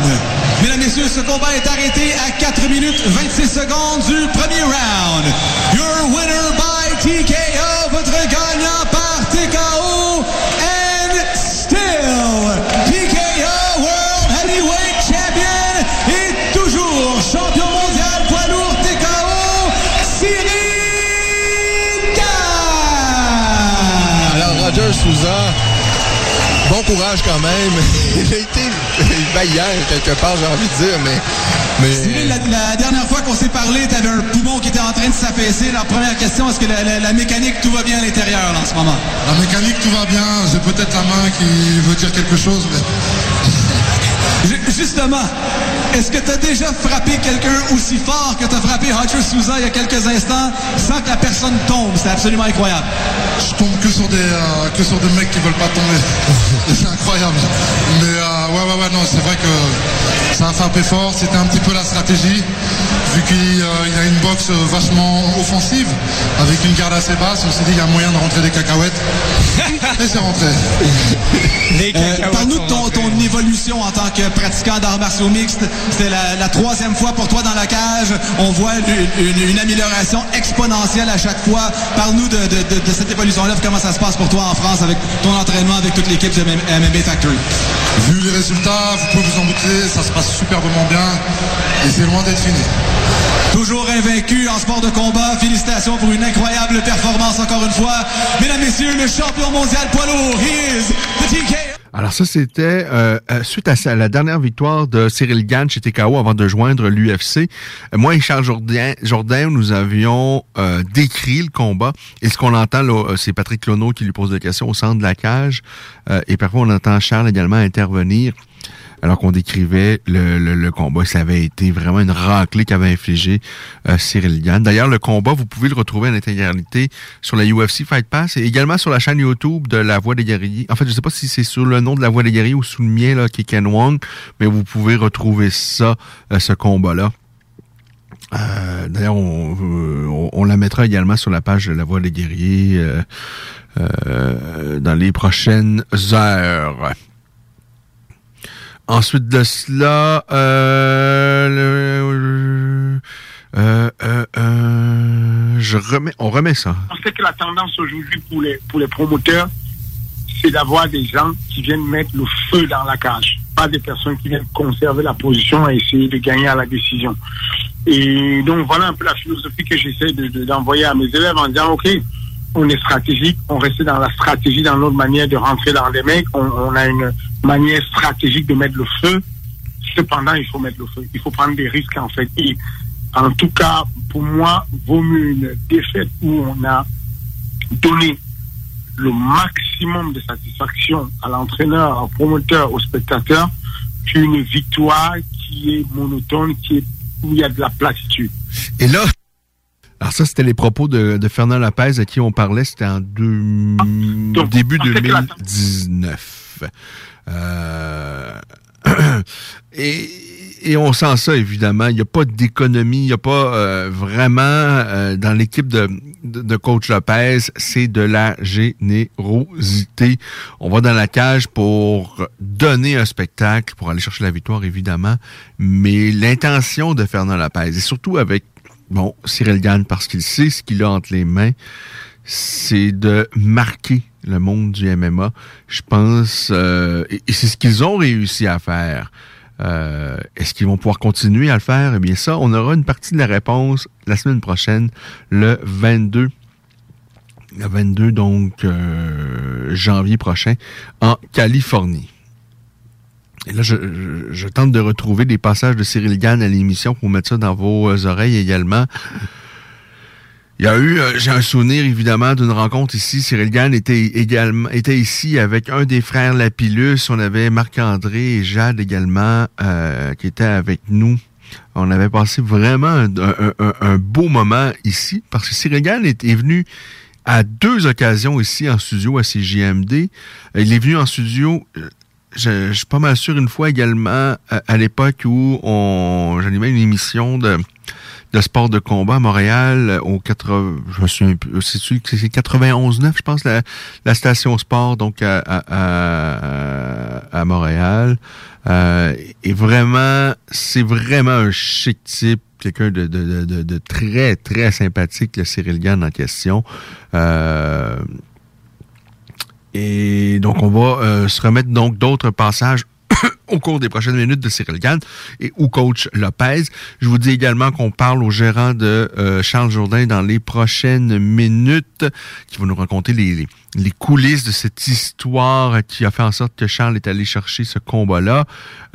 S18: Mesdames, Messieurs, ce combat est arrêté à 4 minutes 26 secondes du premier round. Your winner by TKO,
S3: Souza, bon courage quand même. Il a été vaillant quelque part, j'ai envie de dire, mais. mais...
S18: Cyril, la, la dernière fois qu'on s'est parlé, tu avais un poumon qui était en train de s'affaisser. La première question, est-ce que la, la- la mécanique, tout va bien à l'intérieur en ce moment?
S19: La mécanique, tout va bien. J'ai peut-être la main qui veut dire quelque chose, mais.
S18: Ju- Justement, est-ce que tu as déjà frappé quelqu'un aussi fort que tu as frappé Hunter Souza il y a quelques instants sans que la personne tombe? C'est absolument incroyable.
S19: Je tombe que sur des, euh, que sur des mecs qui veulent pas tomber. c'est incroyable. Mais euh, ouais, ouais, ouais, non, c'est vrai que ça a frappé fort. C'était un petit peu la stratégie. Vu qu'il euh, il a une boxe euh, vachement offensive, avec une garde assez basse, on s'est dit qu'il y a moyen de rentrer des cacahuètes. Et c'est rentré.
S18: Euh, Parle-nous de ton, ton évolution en tant que pratiquant d'arts martiaux mixtes. C'était la, la troisième fois pour toi dans la cage. On voit une, une- une amélioration exponentielle à chaque fois. Parle-nous de, de- de- de cette évolution-là, comment ça se passe pour toi en France avec ton entraînement avec toute l'équipe de MMA Factory.
S19: Vu les résultats, vous pouvez vous en douter, ça se passe superbement bien. Et c'est loin d'être fini.
S18: Toujours invaincu en sport de combat. Félicitations pour une incroyable performance encore une fois. Mesdames, Messieurs, le champion mondial poids lourd, he is the TKO.
S7: Alors ça, c'était euh, euh, suite à la dernière victoire de Cyril Gann chez TKO avant de joindre l'UFC. Euh, moi et Charles Jourdain, Jourdain nous avions euh, décrit le combat. Et ce qu'on entend, là, euh, c'est Patrick Cloneau qui lui pose des questions au centre de la cage. Euh, et parfois, on entend Charles également intervenir alors qu'on décrivait le, le- le combat. Ça avait été vraiment une raclée qu'avait infligé euh, Cyril Gann. D'ailleurs, le combat, vous pouvez le retrouver en intégralité sur la UFC Fight Pass et également sur la chaîne YouTube de La Voix des Guerriers. En fait, je sais pas si c'est sur le nom de La Voix des Guerriers ou sous le mien, là, qui est Ken Wong, mais vous pouvez retrouver ça, euh, ce combat-là. Euh, D'ailleurs, on, euh, on- on la mettra également sur la page de La Voix des Guerriers euh, dans les prochaines heures. Ensuite de cela, euh, euh, euh, euh, je remets, on remet ça.
S16: On sait que la tendance aujourd'hui pour les, pour les promoteurs, c'est d'avoir des gens qui viennent mettre le feu dans la cage, pas des personnes qui viennent conserver la position et essayer de gagner à la décision. Et donc voilà un peu la philosophie que j'essaie de- de- d'envoyer à mes élèves en disant, OK, on est stratégique, on reste dans la stratégie, dans notre manière de rentrer dans les mecs, on, on a une manière stratégique de mettre le feu. Cependant, il faut mettre le feu. Il faut prendre des risques, en fait. Et en tout cas, pour moi, vaut mieux une défaite où on a donné le maximum de satisfaction à l'entraîneur, au promoteur, au spectateur, qu'une victoire qui est monotone, qui est, où il y a de la platitude.
S7: Et là, alors ça, c'était les propos de, de Fernand Lopez à qui on parlait, c'était en deux- début
S16: on sait que la-
S7: 2019. Euh, et, et on sent ça, évidemment. Il n'y a pas d'économie, il n'y a pas euh, vraiment, euh, dans l'équipe de, de, de coach Lopez, c'est de la générosité. On va dans la cage pour donner un spectacle, pour aller chercher la victoire, évidemment. Mais l'intention de Fernand Lopez, et surtout avec Bon, Cyril Gann, parce qu'il sait ce qu'il a entre les mains, c'est de marquer le monde du MMA. Je pense, euh, et, c'est ce qu'ils ont réussi à faire. Euh, Est-ce qu'ils vont pouvoir continuer à le faire? Eh bien, ça, on aura une partie de la réponse la semaine prochaine, le 22 le 22, donc, euh, janvier prochain, en Californie. Et là, je, tente de retrouver des passages de Cyril Gann à l'émission pour mettre ça dans vos euh, oreilles également. Il y a eu, euh, j'ai un souvenir évidemment d'une rencontre ici. Cyril Gann était également était ici avec un des frères Lapillus. On avait Marc-André et Jade également euh, qui étaient avec nous. On avait passé vraiment un, beau moment ici parce que Cyril Gann est, est venu à deux occasions ici en studio à CJMD. Il est venu en studio je, je suis pas mal sûr une fois également à, l'époque où on j'animais une émission de de sport de combat à Montréal euh, au 80, je me souviens c'est c'est 91.9, je pense, la, la station sport, donc à, à, à, à Montréal. Euh, et vraiment, c'est vraiment un chic type, quelqu'un de, de, de, de, très, très sympathique, le Cyril Gann en question. Euh, et donc, on va euh, se remettre donc d'autres passages au cours des prochaines minutes de Cyril Gann et ou coach Lopez. Je vous dis également qu'on parle au gérant de euh, Charles Jourdain dans les prochaines minutes, qui va nous raconter les, les, coulisses de cette histoire qui a fait en sorte que Charles est allé chercher ce combat-là.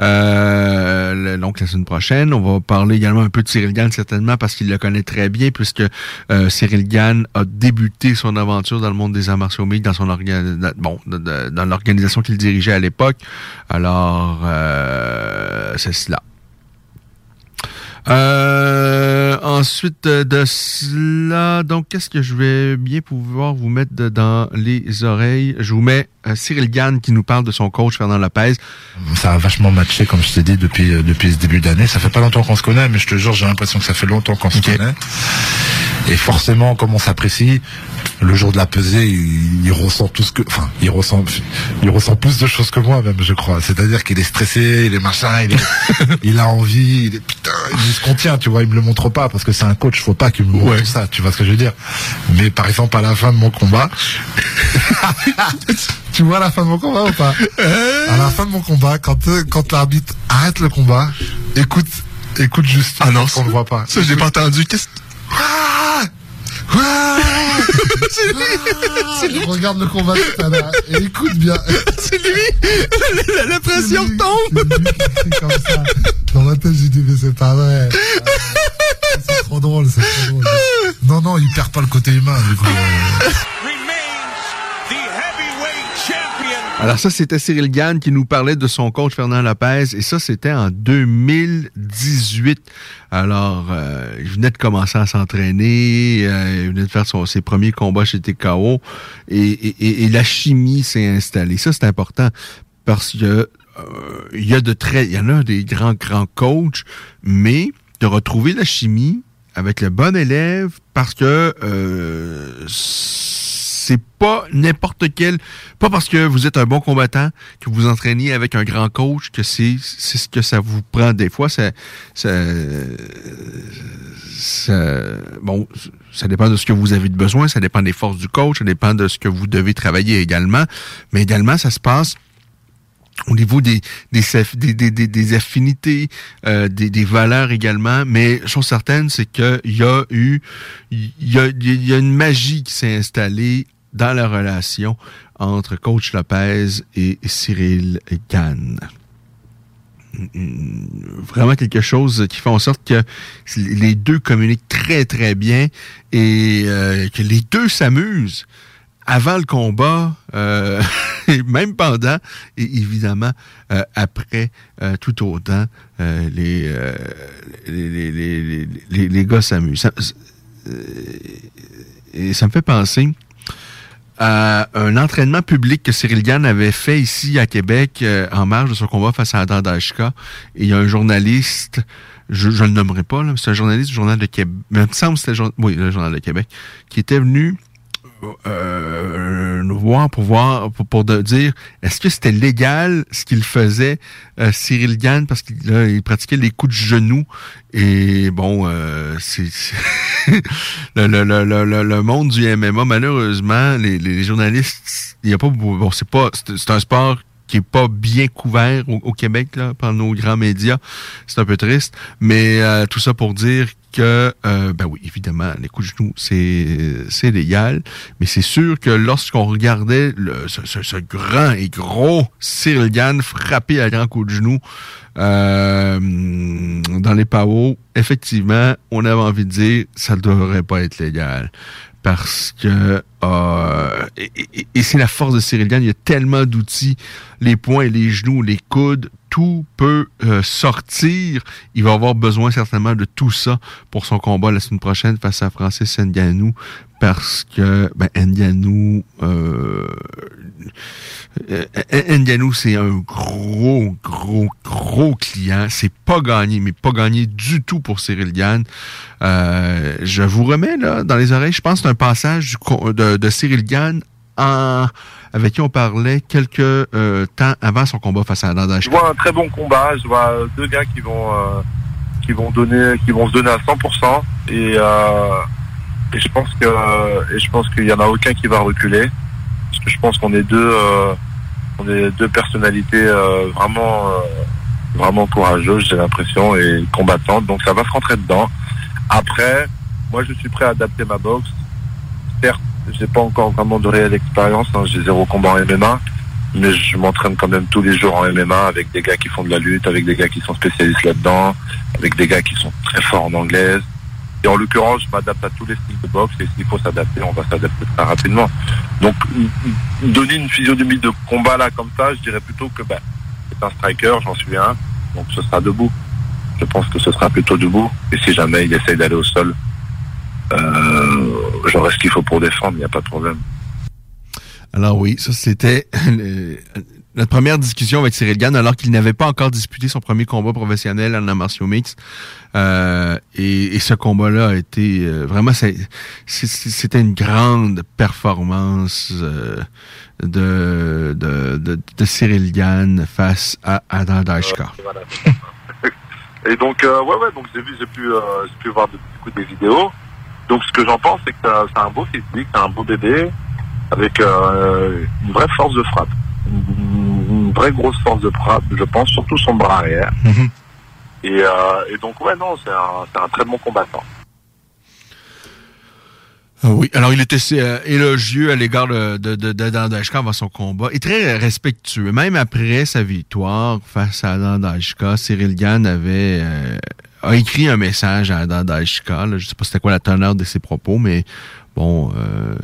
S7: Euh, donc la semaine prochaine, on va parler également un peu de Cyril Gann certainement parce qu'il le connaît très bien puisque euh, Cyril Gann a débuté son aventure dans le monde des arts martiaux mixtes dans son bon dans l'organisation qu'il dirigeait à l'époque. Alors euh, c'est cela. Euh, ensuite de cela, donc qu'est-ce que je vais bien pouvoir vous mettre dans les oreilles? Je vous mets euh, Cyril Gann qui nous parle de son coach Fernand Lopez.
S20: Ça a vachement matché, comme je t'ai dit, depuis depuis ce début d'année. Ça fait pas longtemps qu'on se connaît, mais je te jure, j'ai l'impression que ça fait longtemps qu'on se connaît. Et forcément, comme on s'apprécie, le jour de la pesée, il, ressent tout ce que, enfin, il ressent, il ressent plus de choses que moi même, je crois. C'est-à-dire qu'il est stressé, il est machin, il, il a envie, il est putain, il se contient, tu vois, il me le montre pas parce que c'est un coach, faut pas qu'il me montre ça, tu vois ce que je veux dire. Mais par exemple, à la fin de mon combat, tu vois la fin de mon combat ou pas? À la fin de mon combat, quand quand l'arbitre arrête le combat, écoute, écoute juste.
S7: Ah non,
S20: on ne voit pas.
S7: Ça, j'ai pas entendu. Qu'est-ce
S20: ah c'est lui, Regarde le combat à l'heure et écoute bien.
S7: c'est lui La, pression tombe
S20: comme ça. Dans ma tête, j'ai dit, mais c'est pas vrai. C'est trop drôle, c'est trop drôle. Non, non, il perd pas le côté humain, du coup.
S7: Alors ça, c'était Cyril Gann qui nous parlait de son coach Fernand Lopez et ça, c'était en 2018. Alors, euh, il venait de commencer à s'entraîner, euh, il venait de faire ses premiers combats chez TKO et, la chimie s'est installée. Ça, c'est important parce que euh, il y a de très, il y en a des grands, grands coachs, mais de retrouver la chimie avec le bon élève parce que c'est pas n'importe quel, pas parce que vous êtes un bon combattant que vous entraînez avec un grand coach que c'est c'est ce que ça vous prend des fois. Ça, ça, bon, ça dépend de ce que vous avez de besoin, ça dépend des forces du coach, ça dépend de ce que vous devez travailler également, mais également ça se passe au niveau des, des, affinités, euh, des, valeurs également, mais chose certaine, c'est qu'il y a eu, il y a, il y a une magie qui s'est installée dans la relation entre Coach Lopez et Cyril Gann. Vraiment quelque chose qui fait en sorte que les deux communiquent très très bien et euh, que les deux s'amusent avant le combat, euh, même pendant, et évidemment euh, après, euh, tout autant, les, les, les, les, les, gars s'amusent. et ça me fait penser à un entraînement public que Cyril Gann avait fait ici à Québec en marge de son combat face à Adam Dashka. Et il y a un journaliste je ne le nommerai pas, c'est un journaliste du Journal de Québec, il me semble que c'était oui, le Journal de Québec, qui était venu euh, nous voir pour voir pour, pour dire est-ce que c'était légal ce qu'il faisait euh, Cyril Gann? Parce qu'il il pratiquait les coups de genou et bon euh, c'est le, le, le, le, monde du MMA malheureusement les, les journalistes il y a pas bon c'est pas c'est un sport qui est pas bien couvert au, Québec là, par nos grands médias. C'est un peu triste, mais euh, tout ça pour dire que, euh, ben oui, évidemment, les coups de genoux, c'est, légal, mais c'est sûr que lorsqu'on regardait le, ce, ce, grand et gros Cyril Gann frapper à grand coup de genou euh, dans les pavos, effectivement, on avait envie de dire, ça ne devrait pas être légal parce que euh, et, c'est la force de Cyril Gann, il y a tellement d'outils, les poings, les genoux, les coudes, tout peut euh, sortir. Il va avoir besoin certainement de tout ça pour son combat la semaine prochaine face à Francis Nganou parce que ben, Ndianou, euh, euh, c'est un gros, gros, gros client. C'est pas gagné, mais pas gagné du tout pour Cyril Gann. Euh, je vous remets là dans les oreilles, je pense, un passage de, de Cyril Gann en, avec qui on parlait quelques euh, temps avant son combat face à Adam
S21: Je vois un très bon combat. Je vois deux gars qui vont euh, qui vont donner, qui vont se donner à 100%. Et, et je pense que et je pense qu'il y en a aucun qui va reculer. Parce que je pense qu'on est deux on est deux personnalités vraiment vraiment courageuses, j'ai l'impression, et combattantes. Donc ça va se rentrer dedans. Après, moi je suis prêt à adapter ma boxe. Certes, j'ai pas encore vraiment de réelle expérience. Hein. J'ai zéro combat en MMA, mais je m'entraîne quand même tous les jours en MMA avec des gars qui font de la lutte, avec des gars qui sont spécialistes là-dedans, avec des gars qui sont très forts en anglaise. Et en l'occurrence, je m'adapte à tous les styles de boxe et s'il faut s'adapter, on va s'adapter très rapidement. Donc, donner une physionomie de combat là comme ça, je dirais plutôt que ben, c'est un striker, j'en suis un, donc ce sera debout. Je pense que ce sera plutôt debout. Et si jamais il essaye d'aller au sol, euh, j'aurai ce qu'il faut pour défendre, il n'y a pas de problème.
S7: Alors oui, ça c'était notre première discussion avec Cyril Gann alors qu'il n'avait pas encore disputé son premier combat professionnel en martiaux mix. Euh, et, ce combat-là a été euh, vraiment c'était une grande performance de, de, Cyril Gann face à Adam Dashka.
S21: et donc ouais ouais donc j'ai vu j'ai pu j'ai pu voir des vidéos donc ce que j'en pense, c'est que c'est un beau physique, c'est un beau bébé, avec euh, une vraie force de frappe. Une, vraie grosse force de frappe, je pense, surtout son bras arrière. Mhm. Euh, et, donc ouais, non, c'est un, très bon combattant.
S7: Ah oui, alors il était euh, élogieux à l'égard de, de, de, avant son combat et très respectueux. Même après sa victoire face à Dandashka, Cyril Gann avait a écrit un message à Adam Daishka. Je sais pas c'était quoi la teneur de ses propos, mais bon, euh,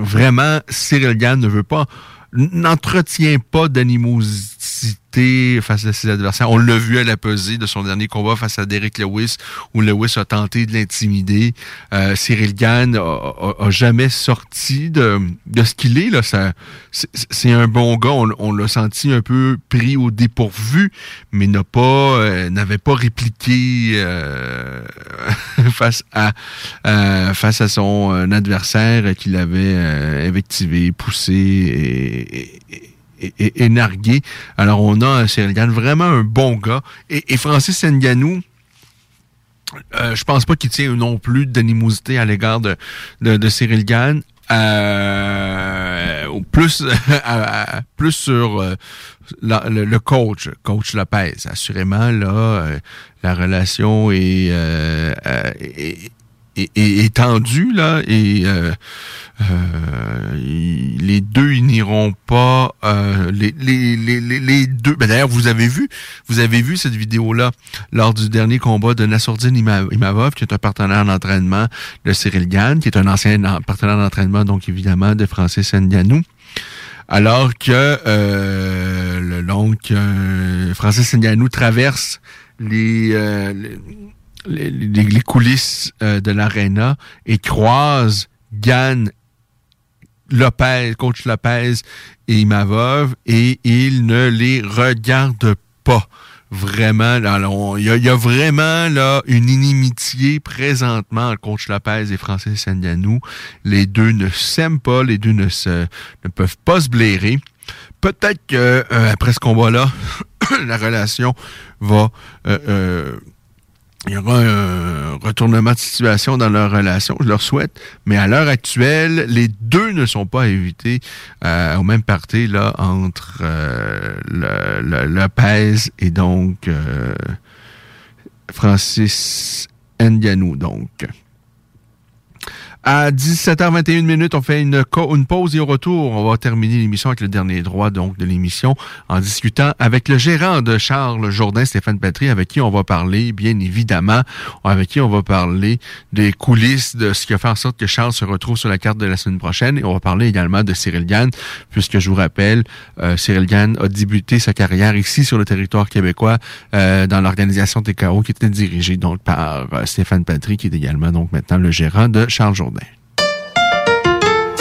S7: vraiment, Cyril Gann ne veut pas, n'entretient pas d'animosité face à ses adversaires. On l'a vu à la pesée de son dernier combat face à Derek Lewis, où Lewis a tenté de l'intimider. Euh, Cyril Gann a, jamais sorti de, ce qu'il est. Là. c'est, un bon gars. On, l'a senti un peu pris au dépourvu, mais n'a pas, euh, n'avait pas répliqué euh, face à son adversaire qu'il avait invectivé, poussé et et, nargué. Alors, on a Gann, vraiment un bon gars. Et, Francis Nganou, euh, je pense pas qu'il tient non plus d'animosité à l'égard de, de, Cyril Gann. Euh, plus plus sur euh, le, coach coach Lopez assurément là euh, la relation est, est, est, tendu là et euh, euh, les deux ils n'iront pas euh, les, les, les, deux. Ben d'ailleurs vous avez vu vous avez vu cette vidéo là lors du dernier combat de Nassourdine Imavov qui est un partenaire d'entraînement de Cyril Gann qui est un ancien partenaire d'entraînement donc évidemment de Francis Ndianou alors que euh, donc Francis Ndianou traverse les les, coulisses euh, de l'aréna et croise Gann, Lopez, coach Lopez et Imavov et il ne les regarde pas. Vraiment, il y, a vraiment là une inimitié présentement entre coach Lopez et Francis Sandianou. Les deux ne s'aiment pas, les deux ne se ne peuvent pas se blairer. Peut-être que euh, après ce combat-là, la relation va euh, il y aura un retournement de situation dans leur relation, je leur souhaite, mais à l'heure actuelle, les deux ne sont pas invités euh, au même parti là entre euh, le, Lopez et donc euh, Francis Ndianou donc. À 17h21 minutes, on fait une, pause et au retour, on va terminer l'émission avec le dernier droit donc de l'émission en discutant avec le gérant de Charles Jourdain, Stéphane Patry, avec qui on va parler, bien évidemment, avec qui on va parler des coulisses de ce qui a fait en sorte que Charles se retrouve sur la carte de la semaine prochaine. Et on va parler également de Cyril Gann, puisque je vous rappelle, euh, Cyril Gann a débuté sa carrière ici sur le territoire québécois euh, dans l'organisation TKO qui était dirigée donc par euh, Stéphane Patry, qui est également donc maintenant le gérant de Charles Jourdain.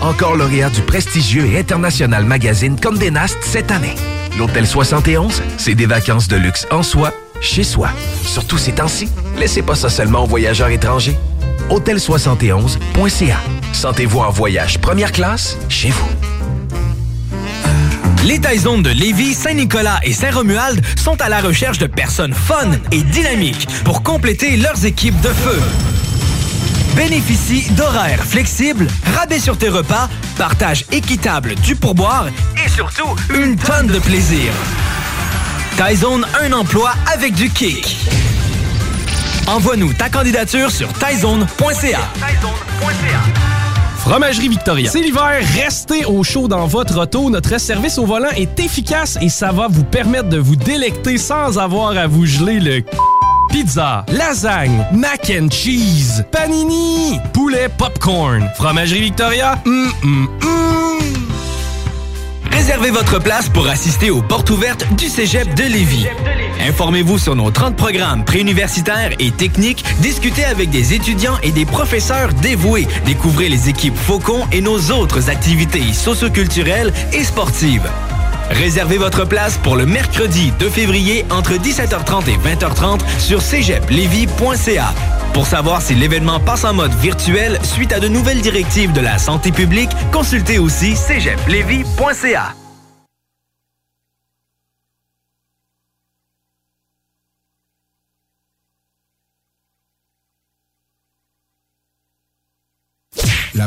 S15: Encore lauréat du prestigieux et international magazine Condé Nast cette année. L'Hôtel 71, c'est des vacances de luxe en soi, chez soi. Surtout ces temps-ci, laissez pas ça seulement aux voyageurs étrangers. Hôtel71.ca. Sentez-vous en voyage première classe chez vous.
S11: Les Taizones de Lévis, Saint-Nicolas et Saint-Romuald sont à la recherche de personnes fun et dynamiques pour compléter leurs équipes de feu. Bénéficie d'horaires flexibles, rabais sur tes repas, partage équitable du pourboire et surtout une tonne de plaisir. Taizone, un emploi avec du kick. Envoie-nous ta candidature sur taizone.ca.
S14: Fromagerie Victoria. C'est l'hiver, restez au chaud dans votre auto. Notre service au volant est efficace et ça va vous permettre de vous délecter sans avoir à vous geler le Pizza, lasagne, mac and cheese, panini, poulet popcorn. Fromagerie Victoria, hum, hum, hum.
S11: Réservez votre place pour assister aux portes ouvertes du Cégep de Lévis. Informez-vous sur nos 30 programmes préuniversitaires et techniques, discutez avec des étudiants et des professeurs dévoués, découvrez les équipes Faucon et nos autres activités socioculturelles et sportives. Réservez votre place pour le mercredi 2 février entre 17h30 et 20h30 sur cégeplevy.ca. Pour savoir si l'événement passe en mode virtuel suite à de nouvelles directives de la santé publique, consultez aussi cégeplevy.ca.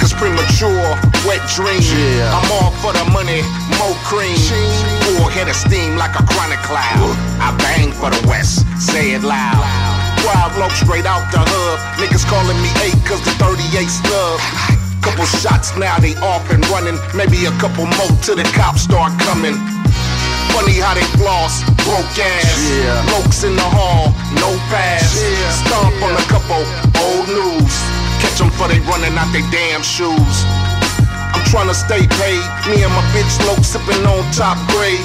S13: Niggas premature, wet dreams. I'm all for the money, more cream. Full head of steam like a chronic cloud. I bang for the West, say it loud. Wild low straight out the hood. Niggas calling me eight cause the 38 snub. Couple shots now they off and running. Maybe a couple more till the cops start coming. Funny how they floss, broke ass. Blokes in the hall, no pass. Stomp on a couple old news. Catch them for they running out they damn shoes. I'm tryna stay paid. Me and my bitch low sipping on top grade.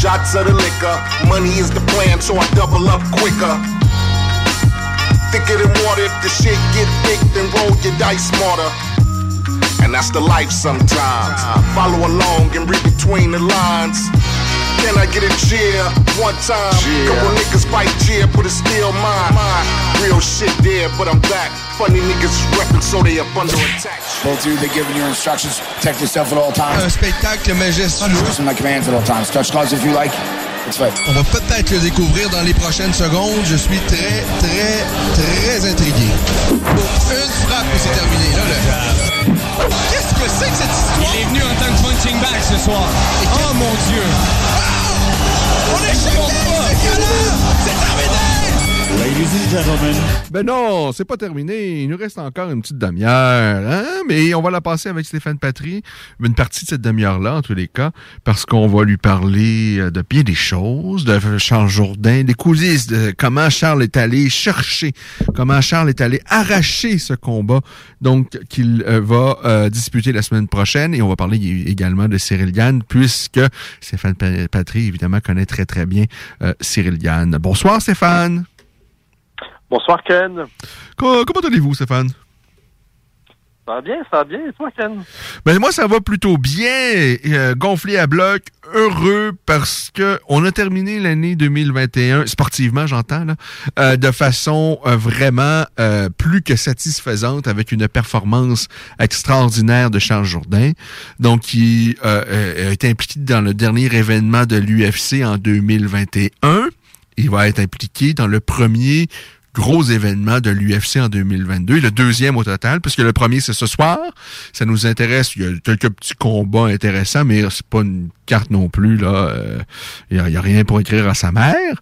S13: Shots of the liquor. Money is the plan, so I double up quicker. Thicker than water. If the shit get thick, then roll your dice smarter. And that's the life sometimes. Follow along and read between the lines. Can I get a cheer? One time? Couple niggas fight cheer, but it's still mine. Real shit there, but I'm back. Funny niggas is reppin', so they up under attack.
S4: Both of you, they're giving you instructions. Protect yourself at all times.
S22: Un spectacle majestueux.
S4: Listen to my commands at all times. Touch gloves if you like. It's fine.
S22: On va peut-être le découvrir dans les prochaines secondes. Je suis très, très, très intrigué. Pour une frappe et c'est terminé. Là, là. Qu'est-ce que c'est que cette histoire?
S5: Il est venu en tant que punching bag ce soir. Oh mon Dieu!
S22: On est terminé!
S7: Ben non, c'est pas terminé. Il nous reste encore une petite demi-heure. Hein? Mais on va la passer avec Stéphane Patry. Une partie de cette demi-heure-là, en tous les cas, parce qu'on va lui parler euh, de bien des choses, de Charles Jourdain, des coulisses, de comment Charles est allé chercher, comment Charles est allé arracher ce combat, donc qu'il euh, va euh, disputer la semaine prochaine. Et on va parler également de Cyril Gann, puisque Stéphane Pa- Patry, évidemment, connaît très, très bien euh, Cyril Gann. Bonsoir, Stéphane.
S23: Bonsoir, Ken.
S7: Co- comment allez-vous, Stéphane?
S23: Ça va bien, ça va bien. Et toi, Ken?
S7: Ben moi, ça va plutôt bien, euh, gonflé à bloc, heureux parce que on a terminé l'année 2021 sportivement, j'entends là, euh, de façon euh, vraiment euh, plus que satisfaisante avec une performance extraordinaire de Charles Jourdain, donc qui euh, euh, est impliqué dans le dernier événement de l'UFC en 2021. Il va être impliqué dans le premier gros événement de l'UFC en 2022, le deuxième au total, puisque le premier c'est ce soir. Ça nous intéresse. Il y a quelques petits combats intéressants, mais c'est pas une carte non plus là. Euh, Il y, a, il y a rien pour écrire à sa mère.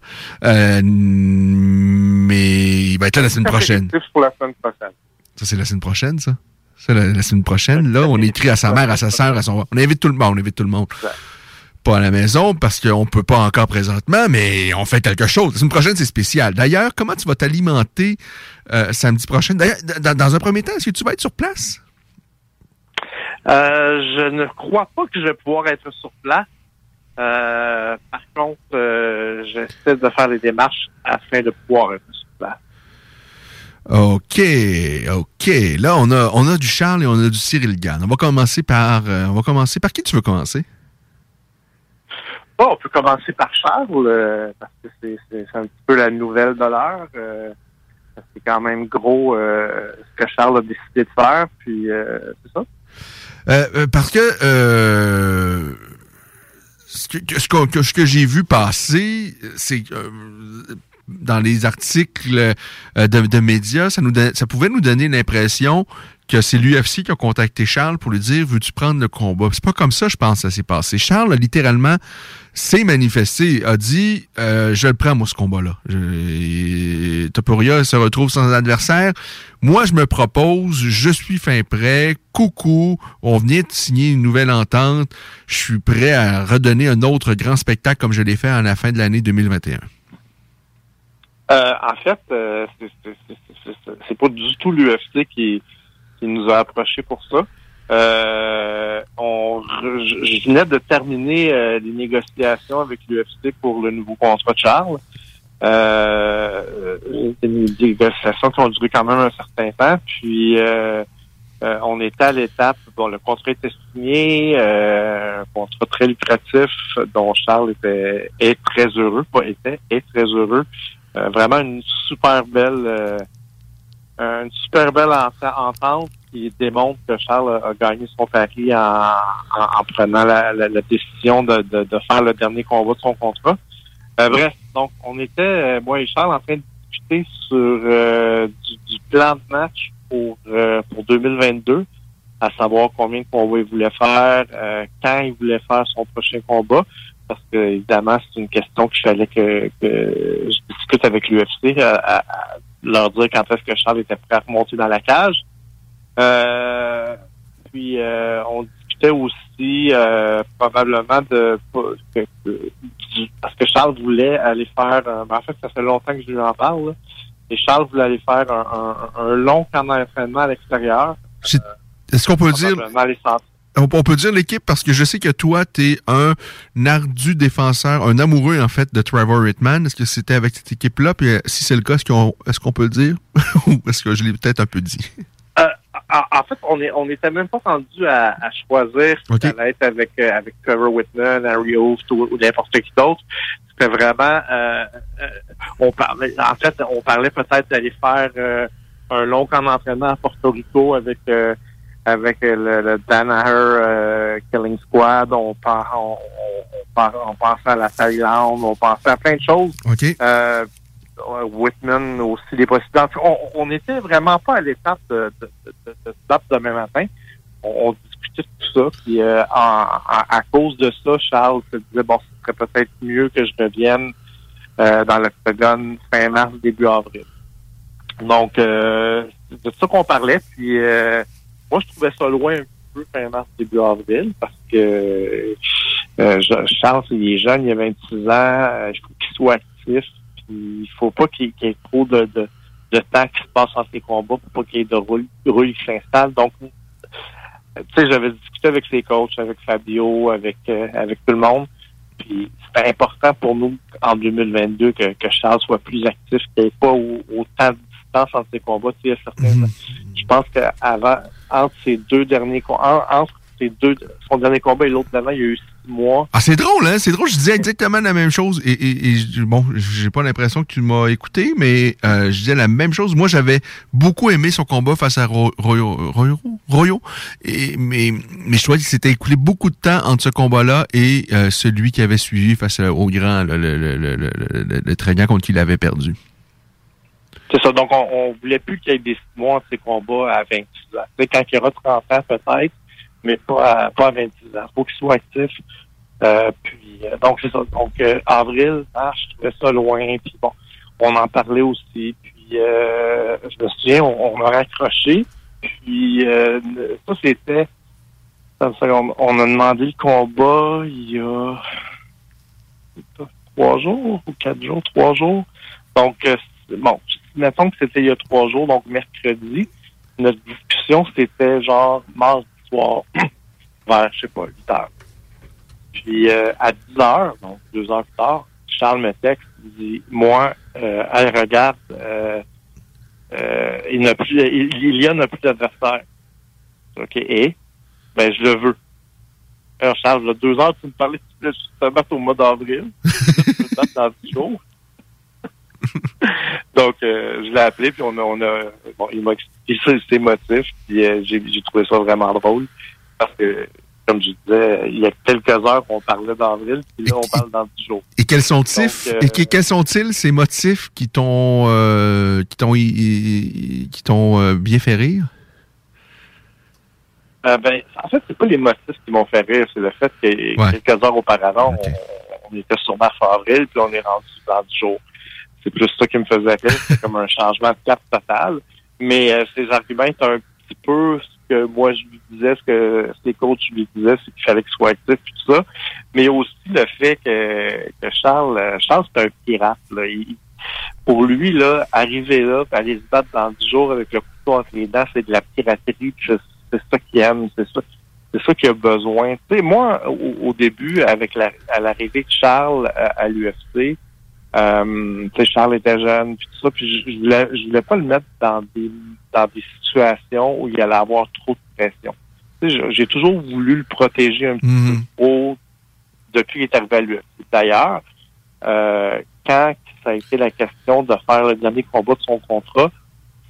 S7: Euh, mais il va être là la semaine prochaine.
S23: C'est pour la semaine prochaine.
S7: Ça c'est la semaine prochaine, ça? Ça la, la semaine prochaine. Là, on écrit à sa mère, à sa sœur, à son. On invite tout le monde. On invite tout le monde. Pas à la maison parce qu'on peut pas encore présentement, mais on fait quelque chose. La semaine prochaine, c'est spécial. D'ailleurs, comment tu vas t'alimenter euh, samedi prochain? D'ailleurs, dans, dans un premier temps, est-ce que tu vas être sur place?
S23: Euh, je ne crois pas que je vais pouvoir être sur place. Euh, par contre, euh, j'essaie de faire les démarches afin de pouvoir être sur place.
S7: OK, OK. Là, on a, on a du Charles et on a du Cyril Gann. On va commencer par, on va commencer par qui tu veux commencer?
S23: On peut commencer par Charles, euh, parce que c'est un petit peu la nouvelle de l'heure. Euh, c'est quand même gros euh, ce que Charles a décidé de faire, puis c'est ça.
S7: Parce que ce que, j'ai vu passer, c'est dans les articles de, médias, ça pouvait nous donner l'impression que c'est l'UFC qui a contacté Charles pour lui dire veux-tu prendre le combat? C'est pas comme ça, je pense, ça s'est passé. Charles a littéralement s'est manifesté, a dit euh, je le prends moi ce combat-là. Topuria se retrouve sans adversaire. Moi, je me propose, je suis fin prêt. Coucou, on vient de signer une nouvelle entente. Je suis prêt à redonner un autre grand spectacle comme je l'ai fait à la fin de l'année 2021.
S23: Euh, en fait, euh, c'est pas du tout l'UFC qui, qui nous a approchés pour ça. Euh, on, je je venais de terminer euh, les négociations avec l'UFC pour le nouveau contrat de Charles. Euh, des négociations qui ont duré quand même un certain temps. Puis euh, euh, on était à l'étape, bon, le contrat était signé, euh, un contrat très lucratif dont Charles était est très heureux, pas était, est très heureux. Euh, vraiment une super belle euh, une super belle ent- entente qui démontre que Charles a, gagné son pari en, en, en prenant la, la- la décision de, de, de faire le dernier combat de son contrat. Euh, bref, donc on était, euh, moi et Charles, en train de discuter sur euh, du, du plan de match pour, euh, pour 2022, à savoir combien de combats il voulait faire, euh, quand il voulait faire son prochain combat parce que évidemment c'est une question qu'il fallait que, que je discute avec l'UFC à leur dire quand est-ce que Charles était prêt à remonter dans la cage. Euh, puis euh, on discutait aussi euh, probablement de parce que Charles voulait aller faire ben, en fait ça fait longtemps que je lui en parle là. et Charles voulait aller faire un, un- un long camp d'entraînement à l'extérieur.
S7: Est-ce qu'on peut dire on, peut dire l'équipe parce que je sais que toi, tu es un ardu défenseur, un amoureux en fait de Trevor Whitman. Est-ce que c'était avec cette équipe-là? Puis euh, si c'est le cas, est-ce qu'on qu'on peut le dire? Ou est-ce que je l'ai peut-être un peu dit?
S23: Euh, en, fait, on est on n'était même pas rendu à, à choisir si ça allait être avec euh, avec Trevor Whitman, Harry Host ou, ou n'importe qui d'autre. C'était vraiment euh, euh, on parlait en fait on parlait peut-être d'aller faire un long camp d'entraînement à Porto Rico avec euh, avec le, le Danaher euh, Killing Squad. On, par, on, on, on, pensait à la Thaïlande, on pensait à plein de choses.
S7: OK.
S23: Euh, euh, Whitman aussi les fait, On, on était vraiment pas à l'étape de, de, de, de, demain matin. On, discutait de tout ça. Puis euh, en, en- à cause de ça, Charles se disait bon, ce serait peut-être mieux que je revienne euh, dans l'octogone fin mars, début avril. Donc, euh, c'est de ça qu'on parlait. Puis, euh, moi, je trouvais ça loin un peu fin mars, début avril, parce que euh, Charles, il est jeune, il a 26 ans, euh, il faut qu'il soit actif. Puis, il faut pas qu'il y ait trop de, de, temps qui se passe entre les combats pour pas qu'il y ait de rouille, rouille qui s'installe. Donc, euh, tu sais, j'avais discuté avec ses coachs, avec Fabio, avec euh, avec tout le monde. Puis c'était important pour nous en 2022 que, que Charles soit plus actif, qu'il n'y ait pas au- autant de distance entre ses combats. Tu sais, il y a certaines- Je pense qu'avant, entre ces deux derniers en- entre ces deux, son dernier combat et l'autre d'avant, il y a eu six mois.
S7: Ah, c'est drôle, hein? C'est drôle, je disais exactement la même chose. Et, et- et bon, j'ai pas l'impression que tu m'as écouté, mais euh, je disais la même chose. Moi, j'avais beaucoup aimé son combat face à Ro- Royo. Royo? Royo? Et, mais, mais je trouvais qu'il s'était écoulé beaucoup de temps entre ce combat-là et euh, celui qui avait suivi face au grand, le, le, le, le, le, le- le contre qui il avait perdu.
S23: C'est ça. Donc, on, on voulait plus qu'il y ait des six mois entre ses combats à 26 ans. Sais, quand il aura 30 ans, peut-être, mais pas à, pas à 26 ans. faut qu'il soit actif. Euh, puis, euh, donc, c'est ça. Donc, euh, avril, mars, je trouvais ça loin. Puis, bon, on en parlait aussi. Puis, je me souviens, on, on a raccroché. Puis, ça, c'était... seconde. On a demandé le combat il y a trois jours ou quatre jours, trois jours. Donc, c'est- bon, mettons que c'était il y a trois jours, donc mercredi. Notre discussion, c'était genre mardi soir, vers, je sais pas, 8 heures. Puis euh, à 10 heures, donc deux heures plus tard, Charles me texte, il dit, moi, euh, elle regarde, euh, euh, il n'a plus, il, il y a n'a plus d'adversaire. OK, et, ben, je le veux. Alors, Charles, là, deux heures, tu me parlais de te battre au mois d'avril. Tu te dans 10 jours. Donc, euh, je l'ai appelé, puis on a, on a bon, il m'a expliqué ses- motifs, puis euh, j'ai j'ai trouvé ça vraiment drôle, parce que, comme je disais, il y a quelques heures qu'on parlait d'avril, puis là, on parle dans 10 jours.
S7: Et quels sont-ils
S23: euh,
S7: et que- quels sont-ils ces motifs qui t'ont qui t'ont qui t'ont bien fait rire?
S23: Ben, en fait, c'est pas les motifs qui m'ont fait rire, c'est le fait que
S7: Ouais.
S23: quelques heures auparavant, on, on était sur mars avril, puis on est rendu dans 10 jours. C'est plus ça qui me faisait rire, c'est comme un changement de cap total. Mais euh, ces arguments étaient un petit peu ce que moi je lui disais, ce que ses coachs lui disaient, c'est qu'il fallait qu'il soit actif et tout ça. Mais aussi le fait que, que Charles, euh, Charles c'est un pirate. Là. Pour lui, là, arriver là, aller se battre dans 10 jours avec le couteau entre les dents, c'est de la piraterie. C'est ça qu'il aime, c'est ça, c'est ça qu'il a besoin. Tu sais, moi, au, au début, avec la, à l'arrivée de Charles à, à l'UFC, euh, tu sais, Charles était jeune, puis tout ça, puis je, je voulais, je voulais pas le mettre dans des dans des situations où il allait avoir trop de pression. Tu sais, je- j'ai toujours voulu le protéger un petit
S7: Mhm.
S23: peu trop depuis qu'il est arrivé à l'UFC. D'ailleurs, euh, quand ça a été la question de faire le dernier combat de son contrat,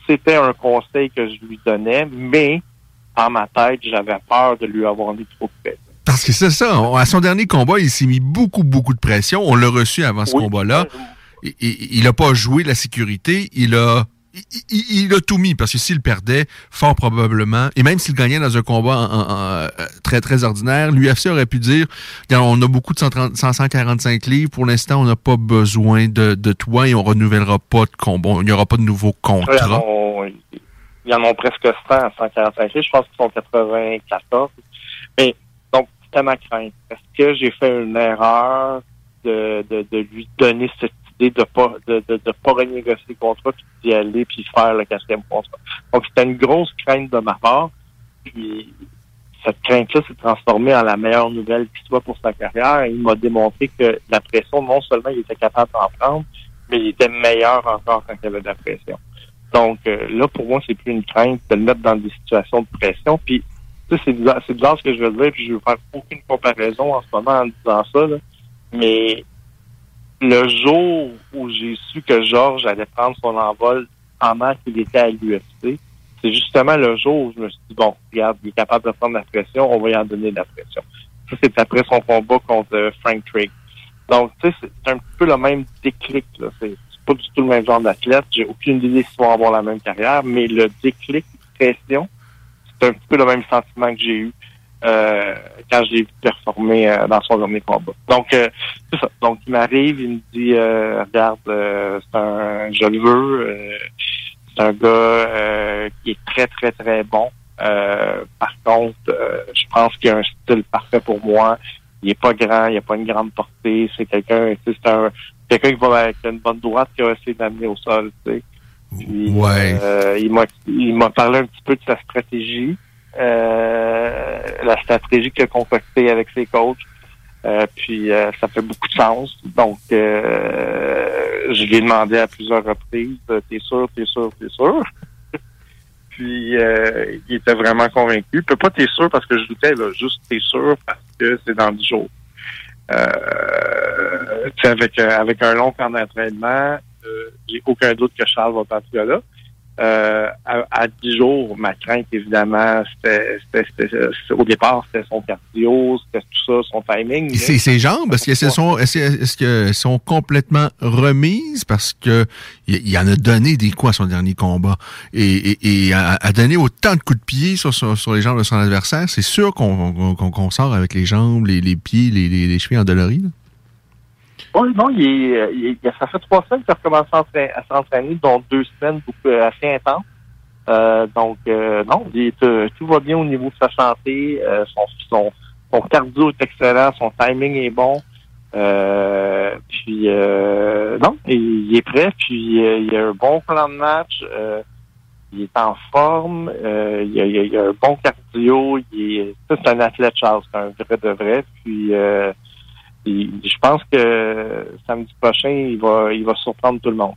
S23: c'était un conseil que je lui donnais, mais en ma tête, j'avais peur de lui avoir mis trop de pression.
S7: Parce que c'est ça. on- À son dernier combat, il s'est mis beaucoup, beaucoup de pression. On l'a reçu avant ce
S23: Oui.
S7: combat-là. Il n'a pas joué la sécurité. Il a, il, a tout mis. Parce que s'il perdait, fort probablement, et même s'il gagnait dans un combat en- en- en, euh, très, très ordinaire, l'UFC aurait pu dire on a beaucoup de 130 145 livres. Pour l'instant, on n'a pas besoin de, de toi et on renouvellera pas de combat. Il n'y aura pas de nouveau
S23: Ils en
S7: contrat.
S23: ont, ils en ont presque 100 à 145 livres. Je pense qu'ils sont 94. C'était ma crainte. Est-ce que j'ai fait une erreur de, de, de lui donner cette idée de pas de, de, de pas renégocier le contrat puis d'y aller puis faire le quatrième contrat? Donc, c'était une grosse crainte de ma part. Puis, cette crainte-là s'est transformée en la meilleure nouvelle qui soit pour sa carrière. Il m'a démontré que la pression, non seulement il était capable d'en prendre, mais il était meilleur encore quand il avait de la pression. Donc euh, là, pour moi, c'est plus une crainte de le mettre dans des situations de pression. Puis, c'est bizarre, ce que je veux dire, puis je veux faire aucune comparaison en ce moment en disant ça, mais le jour où j'ai su que Georges allait prendre son envol pendant qu'il était à l'UFC, c'est justement le jour où je me suis dit, bon, regarde, il est capable de prendre la pression, on va y en donner de la pression. Ça, c'est après son combat contre euh, Frank Trigg. Donc, tu sais, c'est un peu le même déclic. là. C'est pas du tout le même genre d'athlète. J'ai aucune idée s'ils vont avoir la même carrière, mais le déclic, pression, c'est un petit peu le même sentiment que j'ai eu euh, quand j'ai vu performer euh, dans son dernier combat. Donc, euh, c'est ça. Donc, il m'arrive, il me dit, euh, regarde, euh, c'est un, je le veux. euh, c'est un gars qui est très, très, très bon. Par contre, je pense qu'il a un style parfait pour moi. Il est pas grand, il a pas une grande portée. C'est quelqu'un, c'est un quelqu'un qui va avec une bonne droite qui va essayer d'amener au sol, tu sais. Puis,
S7: Ouais.
S23: euh, il m'a il m'a parlé un petit peu de sa stratégie, euh, la stratégie qu'il a concoctée avec ses coachs. Euh, puis euh, ça fait beaucoup de sens. Donc euh, je lui ai demandé à plusieurs reprises, euh, t'es sûr, t'es sûr, t'es sûr? puis euh, il était vraiment convaincu. Puis pas t'es sûr parce que je doutais, là, juste t'es sûr parce que c'est dans 10 jours. Euh, avec, euh, avec un long camp d'entraînement, j'ai aucun doute que Charles va partir là. Euh, à, à 10 jours, ma crainte, évidemment, c'était, au départ, c'était son cardio, c'était tout ça, son timing.
S7: Et Ses, jambes, est-ce qu'elles sont, sont complètement remises? Parce que il, en a donné des coups à son dernier combat. Et, a, donné autant de coups de pied sur, sur, les jambes de son adversaire. C'est sûr qu'on, sort avec les jambes, les, les pieds, les, les, les chevilles endoloris. là.
S23: Oui, non, il est, euh, il est- ça fait trois semaines qu'il a recommencé à s'entra- à s'entraîner, dont deux semaines beaucoup, euh, assez intenses. Euh, donc, euh, non, il est, euh, tout va bien au niveau de sa santé. euh, son, son, son cardio est excellent, son timing est bon. Puis, non, il, il est prêt. Puis, il a un bon plan de match. il est en forme. il, a, il a- il un bon cardio. Il est, c'est un athlète, Charles. Un vrai de vrai. Puis, je pense que samedi prochain, il va, il va surprendre tout le monde.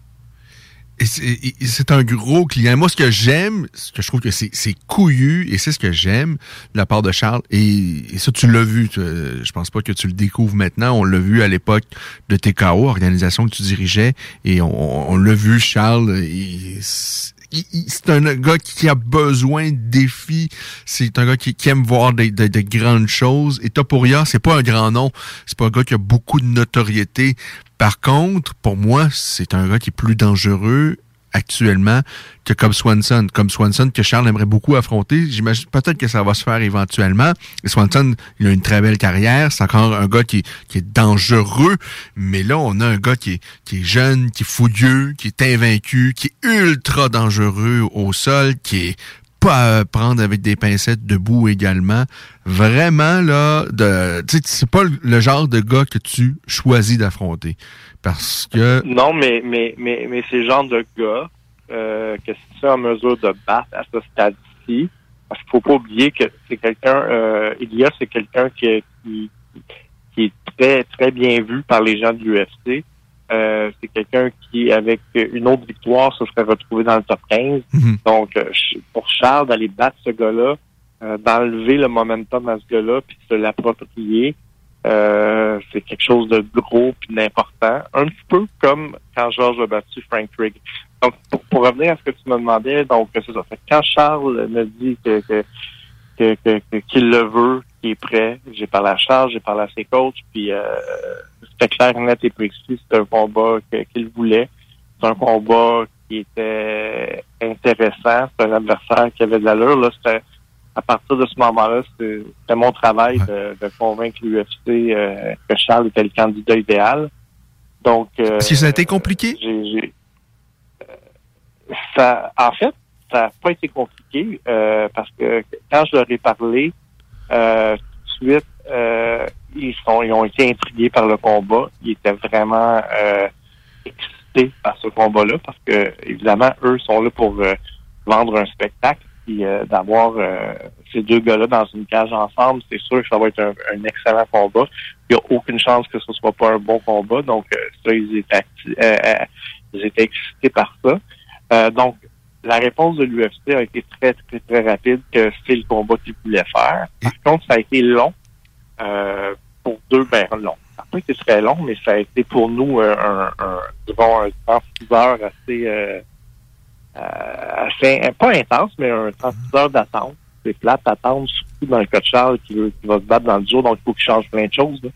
S7: Et c'est un gros client. Moi, ce que j'aime, ce que je trouve que c'est couillu, et c'est ce que j'aime de la part de Charles. Et, ça, tu l'as vu. tu- euh, je pense pas que tu le découvres maintenant. On l'a vu à l'époque de TKO, organisation que tu dirigeais, et on, on l'a vu, Charles. C'est un gars qui a besoin de défis. C'est un gars qui, aime voir des grandes choses. Et Topuria, c'est pas un grand nom. C'est pas un gars qui a beaucoup de notoriété. Par contre, pour moi, c'est un gars qui est plus dangereux actuellement que Cobb Swanson. Comme Swanson que Charles aimerait beaucoup affronter. J'imagine peut-être que ça va se faire éventuellement. Et Swanson, il a une très belle carrière. C'est encore un gars qui, qui est dangereux. Mais là, on a un gars qui est, qui est jeune, qui est fouilleux, qui est invaincu, qui est ultra dangereux au sol, qui est pas prendre avec des pincettes debout également. Vraiment, là, de, c'est pas le, genre de gars que tu choisis d'affronter. Parce que,
S23: Non, mais, mais, mais, mais c'est le genre de gars euh, que si tu es en mesure de battre à ce stade-ci, parce qu'il faut pas oublier que c'est quelqu'un, euh, Ilia, c'est quelqu'un qui, qui, qui est très, très bien vu par les gens de l'UFC. Euh, c'est quelqu'un qui, avec une autre victoire, se serait retrouvé dans le top 15. Donc, euh, pour Charles, d'aller battre ce gars-là, euh, d'enlever le momentum à ce gars-là, puis de se l'approprier, euh, c'est quelque chose de gros puis d'important. Un petit peu comme quand Georges a battu Frank Trigg. Donc, pour, pour revenir à ce que tu me demandais, donc c'est ça. Fait quand Charles me dit que, que, que, que- que- qu'il le veut, est prêt, j'ai parlé à Charles, j'ai parlé à ses coachs, puis euh, c'était clair, net et précis, c'était un combat qu'il voulait. C'est un combat qui était intéressant, c'est un adversaire qui avait de l'allure. Là, c'était à partir de ce moment-là, c'était mon travail de, de convaincre l'UFC euh, que Charles était le candidat idéal. Donc, euh,
S7: est-ce que ça a été compliqué?
S23: euh, ça, en fait, ça n'a pas été compliqué euh, parce que quand je leur ai parlé, euh, tout de suite, euh, ils, sont, ils ont été intrigués par le combat. Ils étaient vraiment euh, excités par ce combat-là parce que, évidemment, eux sont là pour euh, vendre un spectacle. Puis euh, d'avoir euh, ces deux gars-là dans une cage ensemble, c'est sûr que ça va être un, un excellent combat. Il n'y a aucune chance que ce soit pas un bon combat. Donc, ça, ils étaient, ils étaient excités par ça. Donc, la réponse de l'UFC a été très, très, très rapide que c'est le combat qu'ils voulaient faire. Par contre, ça a été long euh, pour deux, ben long. Ça n'a pas été très long, mais ça a été pour nous euh, un, un, un 36 heures assez, euh, euh, assez, pas intense, mais un 36 heures d'attente. C'est plate d'attendre, surtout dans le cas de Charles qui, veut- qui va se battre dans le jour, donc il faut qu'il change plein de choses. là.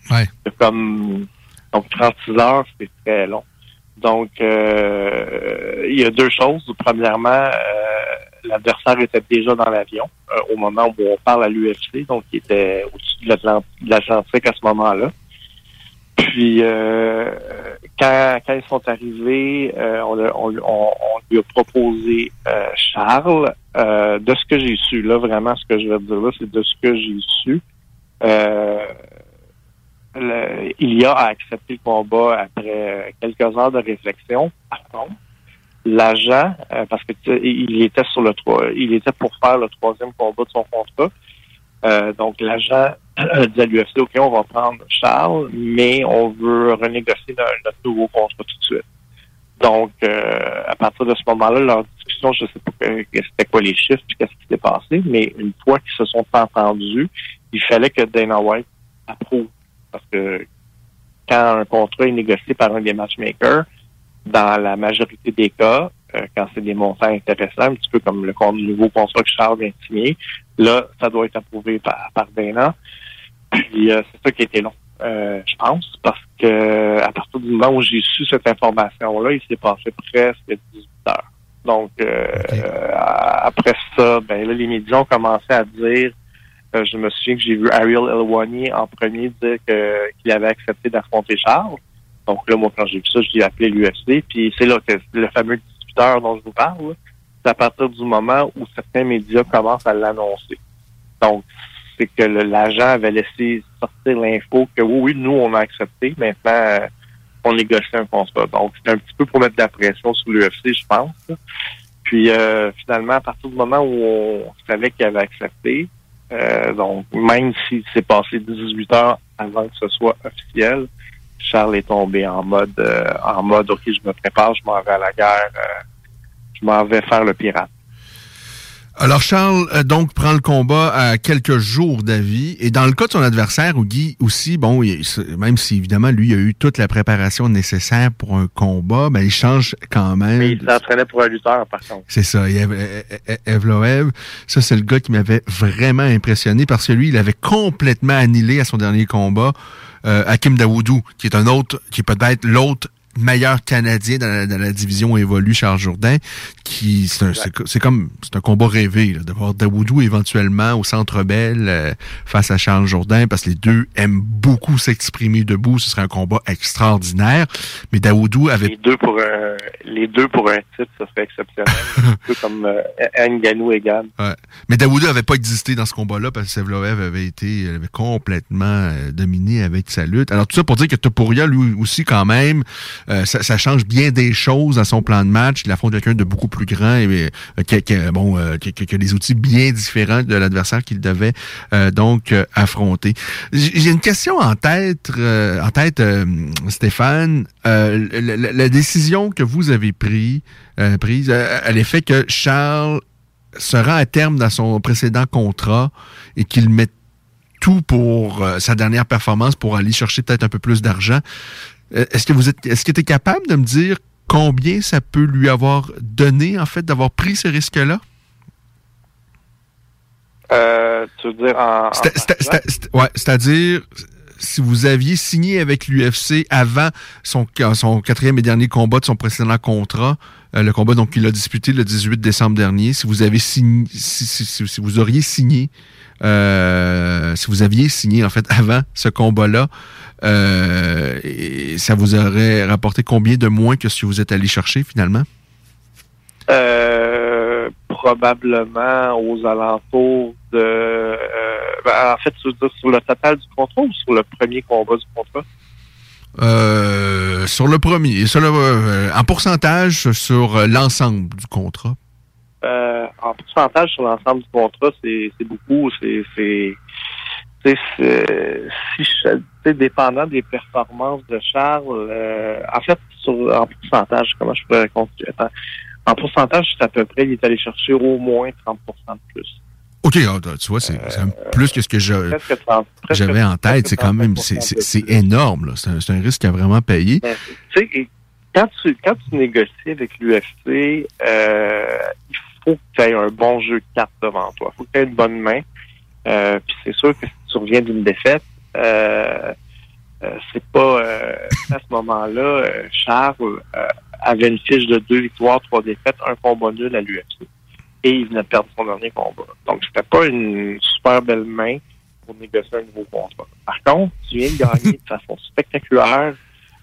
S23: C'est comme donc 36 heures, c'est très long. Donc euh, il y a deux choses. Premièrement, euh, l'adversaire était déjà dans l'avion euh, au moment où on parle à l'UFC, donc il était au-dessus de l'Atlant- de l'Atlantique à ce moment-là. Puis euh, quand, quand ils sont arrivés, euh, on, on- on- lui a proposé euh, Charles. De ce que j'ai su, là, vraiment, ce que je vais dire là, c'est de ce que j'ai su. Euh, le- Ilya a accepté le combat après euh, quelques heures de réflexion. Par contre, l'agent, euh, parce que il était sur le il était pour faire le troisième combat de son contrat. Euh, donc l'agent a dit à l'UFC, OK, on va prendre Charles, mais on veut renégocier no- notre nouveau contrat tout de suite. Donc, euh, à partir de ce moment-là, leur discussion, je sais pas c'était quoi les chiffres, qu'est-ce qui s'est passé, mais une fois qu'ils se sont entendus, il fallait que Dana White approuve. Parce que quand un contrat est négocié par un des matchmakers, dans la majorité des cas, euh, quand c'est des montants intéressants, un petit peu comme le, nouveau contrat que Charles vient de signer, là, ça doit être approuvé par, par Dana. Puis euh, c'est ça qui a été long, euh, je pense, parce que à partir du moment où j'ai su cette information-là, il s'est passé presque 18 heures. Donc euh, euh, après ça, ben là, les médias ont commencé à dire je me souviens que j'ai vu Ariel Elwani en premier dire que- qu'il avait accepté d'affronter Charles. Donc là, moi, quand j'ai vu ça, je l'ai appelé l'UFC. Puis c'est là que le fameux 18 heures dont je vous parle, c'est à partir du moment où certains médias commencent à l'annoncer. Donc, c'est que l'agent avait laissé sortir l'info que oui, oui, nous, on a accepté. Maintenant, euh, on négocie un contrat. Donc, c'est un petit peu pour mettre de la pression sur l'UFC, je pense. Puis, euh, finalement, à partir du moment où on savait qu'il avait accepté, euh, donc, même s'il s'est passé 18 heures avant que ce soit officiel, Charles est tombé en mode, euh, en mode, OK, je me prépare, je m'en vais à la guerre, euh, je m'en vais faire le pirate.
S7: Alors, Charles, euh, donc, prend le combat à quelques jours d'avis. Et dans le cas de son adversaire, Guy aussi, bon, il- même si, évidemment, lui, il a eu toute la préparation nécessaire pour un combat, ben, il change quand même.
S23: Mais il s'entraînait pour un lutteur, par contre.
S7: C'est ça, Ev- Ev- Ev- Evloev. Ça, c'est le gars qui m'avait vraiment impressionné parce que lui, il avait complètement annihilé à son dernier combat euh, Hakim Daoudou, qui est un autre, qui est peut-être l'autre meilleur Canadien dans la, dans la division évolue Charles Jourdain, qui c'est comme c'est un combat rêvé là, de voir Daoudou éventuellement au Centre Bell euh, face à Charles Jourdain parce que les deux aiment beaucoup s'exprimer debout. Ce serait un combat extraordinaire. Mais Daoudou avait
S23: Les deux pour un, les deux pour un titre, ça serait exceptionnel. un peu comme euh, Nganou et Gann.
S7: Ouais. Mais Daoudou n'avait pas existé dans ce combat-là parce que Sevloev avait été avait complètement euh, dominé avec sa lutte. Alors tout ça pour dire que Topuria, lui aussi quand même, euh, ça, ça change bien des choses à son plan de match. Il affronte quelqu'un de beaucoup plus grand et euh, qui, qui bon, euh, qui, a des outils bien différents de l'adversaire qu'il devait euh, donc euh, affronter. J'ai une question en tête, en tête, Stéphane. La, la- la décision que vous avez pris, prise à l'effet que Charles se rend à terme dans son précédent contrat et qu'il met tout pour euh, sa dernière performance pour aller chercher peut-être un peu plus d'argent. Euh, est-ce que vous êtes est-ce que tu es capable de me dire combien ça peut lui avoir donné en fait d'avoir pris ce risque-là?
S23: Euh, tu veux dire en.
S7: ouais, c'est-à-dire si vous aviez signé avec l'UFC avant son, son quatrième et dernier combat de son précédent contrat, euh, le combat donc qu'il a disputé le 18 décembre dernier, si vous avez signé, si, si- si- si vous auriez signé, euh, si vous aviez signé en fait avant ce combat-là, euh, et ça vous aurait rapporté combien de moins que ce que vous êtes allé chercher finalement?
S23: Euh, probablement aux alentours de. euh, ben, en fait, tu veux dire sur le total du contrat ou sur le premier combat du contrat?
S7: Euh, sur le premier, sur le, en pourcentage sur l'ensemble du contrat.
S23: Euh, en pourcentage sur l'ensemble du contrat, c'est beaucoup. C'est si je- dépendant des performances de Charles, euh, en fait, sur, en pourcentage, comment je pourrais continuer? Attends. En pourcentage, c'est à peu près, il est allé chercher au moins 30 de plus.
S7: OK, ah, tu vois, c'est même plus que ce que je-
S23: Presque 30, presque-
S7: j'avais en tête. C'est quand même,
S23: 35%
S7: c'est- énorme. C'est un, un risque à vraiment payer.
S23: Mais, tu sais, et quand tu, quand tu négocies avec l'UFC, euh, il faut que tu aies un bon jeu de cartes devant toi. Faut que tu aies une bonne main. Euh, Puis c'est sûr que si tu reviens d'une défaite, euh, euh, c'est pas à ce moment-là, Charles avait une fiche de deux victoires, trois défaites, un combat nul à l'UFC. Et il venait de perdre son dernier combat. Donc c'était pas une super belle main. pour négocier un nouveau contrat. Par contre, tu viens de gagner de façon spectaculaire.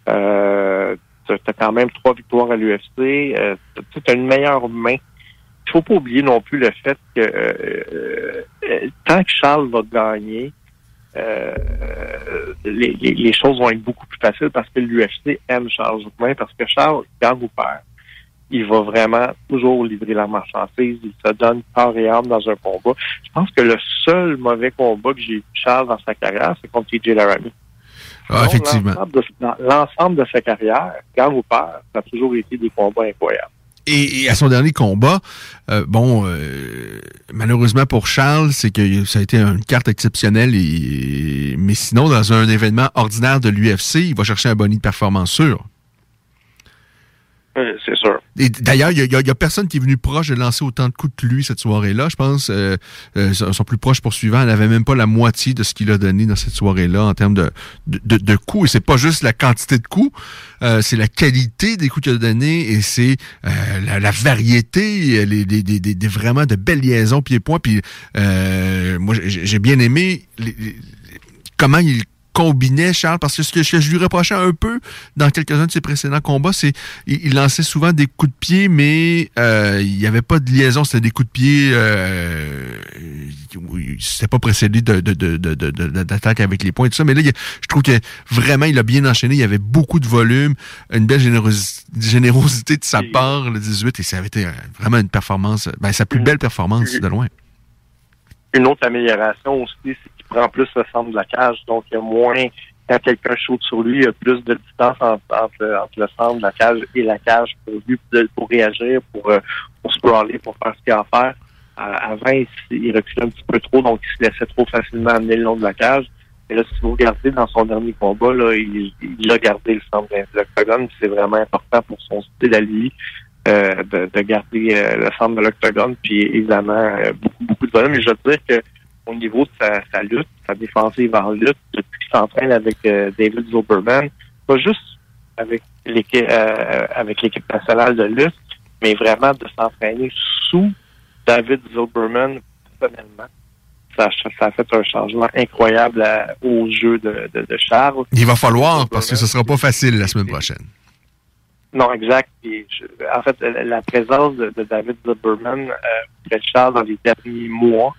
S23: Euh, tu as quand même trois victoires à l'UFC. Tu as une meilleure main. Il faut pas oublier non plus le fait que euh, euh, tant que Charles va gagner, euh, les, les- les choses vont être beaucoup plus faciles parce que l'UFC aime Charles Jourdain, parce que Charles, quand vous perd, il va vraiment toujours livrer la marchandise, il se donne corps et âme dans un combat. Je pense que le seul mauvais combat que j'ai eu Charles dans sa carrière, c'est contre TJ Laramie.
S7: Ah, effectivement.
S23: l'ensemble de- de sa carrière, quand vous perd, ça a toujours été des combats incroyables.
S7: Et, à son dernier combat, euh, bon, euh, malheureusement pour Charles, c'est que ça a été une carte exceptionnelle. Mais sinon, dans un événement ordinaire de l'UFC, il va chercher un bonus de performance sûr.
S23: Euh, C'est sûr.
S7: D'ailleurs, il y, a- a personne qui est venu proche de lancer autant de coups que lui cette soirée-là. Je pense euh, euh, son plus proche poursuivant n'avait même pas la moitié de ce qu'il a donné dans cette soirée-là en termes de, de, de- coups. Et c'est pas juste la quantité de coups, euh, c'est la qualité des coups qu'il a donnés et c'est euh, la, la variété, les, les- des- vraiment de belles liaisons pieds-points. Puis euh, moi, j'ai bien aimé les- les- comment il combinait Charles parce que ce que, ce que je lui reprochais un peu dans quelques-uns de ses précédents combats c'est il, il lançait souvent des coups de pied mais euh, il n'y avait pas de liaison c'était des coups de pied euh, c'était pas précédé de, de, de, de, d'attaque avec les points et tout ça. Mais là il je trouve que vraiment il a bien enchaîné. Il y avait beaucoup de volume une belle générosi- générosité de sa part le 18 et ça avait été vraiment une performance ben, sa plus belle performance de loin.
S23: Une autre amélioration aussi, c'est prend plus le centre de la cage, donc il y a moins, quand quelqu'un saute sur lui, il y a plus de distance entre, entre, le centre de la cage et la cage pour lui, pour réagir, pour, euh, pour sprawler, pour faire ce qu'il a à faire. Avant, il, il reculait un petit peu trop, donc il se laissait trop facilement amener le long de la cage. Et là, si vous regardez dans son dernier combat, là, il, a gardé le centre de l'octogone. C'est vraiment important pour son style à lui euh, de, de garder euh, le centre de l'octogone. Puis évidemment, beaucoup, beaucoup de volume. Mais je veux dire que au niveau de sa, sa lutte, sa défensive en lutte, depuis qu'il s'entraîne avec euh, David Zilberman, pas juste avec l'équipe euh, avec l'équipe nationale de lutte, mais vraiment de s'entraîner sous David Zilberman personnellement. Ça, ça a fait un changement incroyable à- au jeu de, de, de Charles.
S7: il va falloir parce que ce sera pas facile la semaine prochaine
S23: Non, exact. Je- en fait, la présence de, de David Zilberman euh, près de Charles dans les derniers mois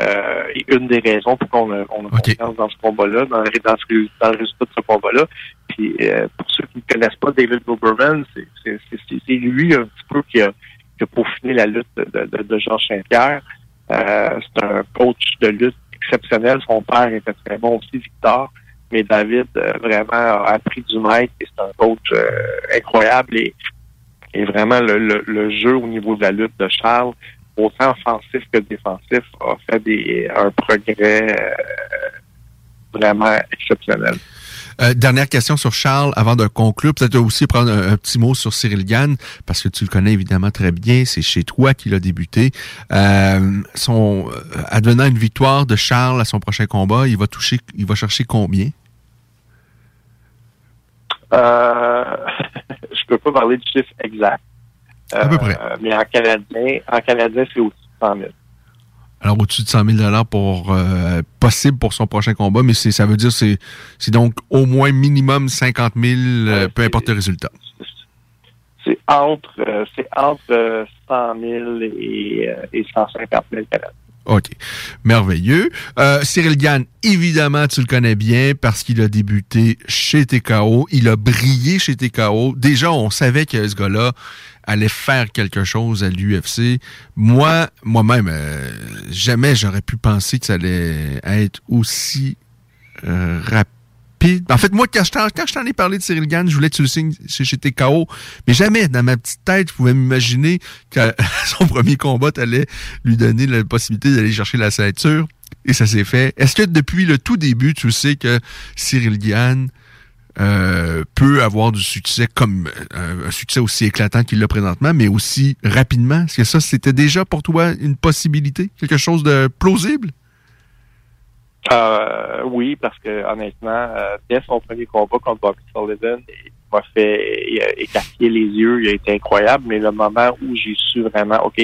S23: euh, est une des raisons pour qu'on a, on a confiance dans ce combat-là, dans, le- dans, ce- dans le résultat de ce combat-là. Puis, euh, pour ceux qui ne connaissent pas David Zilberman, c'est- lui un petit peu qui a, qui a peaufiné la lutte de, de, de- Georges Saint-Pierre. Euh, c'est un coach de lutte exceptionnel. Son père était très bon aussi, Victor. Mais David, euh, vraiment, a appris du maître et c'est un coach euh, incroyable. Et, et vraiment, le, le, le jeu au niveau de la lutte de Charles, autant offensif que défensif, a fait des, un progrès euh, vraiment exceptionnel.
S7: Euh, dernière question sur Charles avant de conclure. Peut-être aussi prendre un, un petit mot sur Cyril Gann, parce que tu le connais évidemment très bien. C'est chez toi qu'il a débuté. Euh, son, euh, advenant une victoire de Charles à son prochain combat, il va toucher, il va chercher combien?
S23: Euh, je peux pas parler du chiffre exact.
S7: À peu près.
S23: Euh, mais en canadien, en canadien, c'est aussi 100 000.
S7: Alors au-dessus de 100 000 pour euh, possible pour son prochain combat, mais ça veut dire c'est c'est donc au moins minimum 50 000, euh, peu importe le résultat.
S23: C'est entre, euh, c'est entre euh, 100 000 et, euh, et 150 000 canadiens.
S7: OK. Merveilleux. Euh, Cyril Gann, évidemment, tu le connais bien parce qu'il a débuté chez TKO. Il a brillé chez TKO. Déjà, on savait que ce gars-là allait faire quelque chose à l'UFC. Moi, moi-même, euh, jamais j'aurais pu penser que ça allait être aussi euh, rapide. En fait, moi, quand je t'en, ai parlé de Cyril Gann, je voulais que tu le signes chez TKO. Mais jamais, dans ma petite tête, je pouvais m'imaginer que son premier combat allait lui donner la possibilité d'aller chercher la ceinture. Et ça s'est fait. Est-ce que depuis le tout début, tu sais que Cyril Gann euh, peut avoir du succès comme euh, un succès aussi éclatant qu'il l'a présentement, mais aussi rapidement? Est-ce que ça, c'était déjà pour toi une possibilité? Quelque chose de plausible?
S23: Euh, oui, parce que honnêtement, dès son premier combat contre Bobby Sullivan, il m'a fait écarquiller les yeux, il a été incroyable, mais le moment où j'ai su vraiment, OK,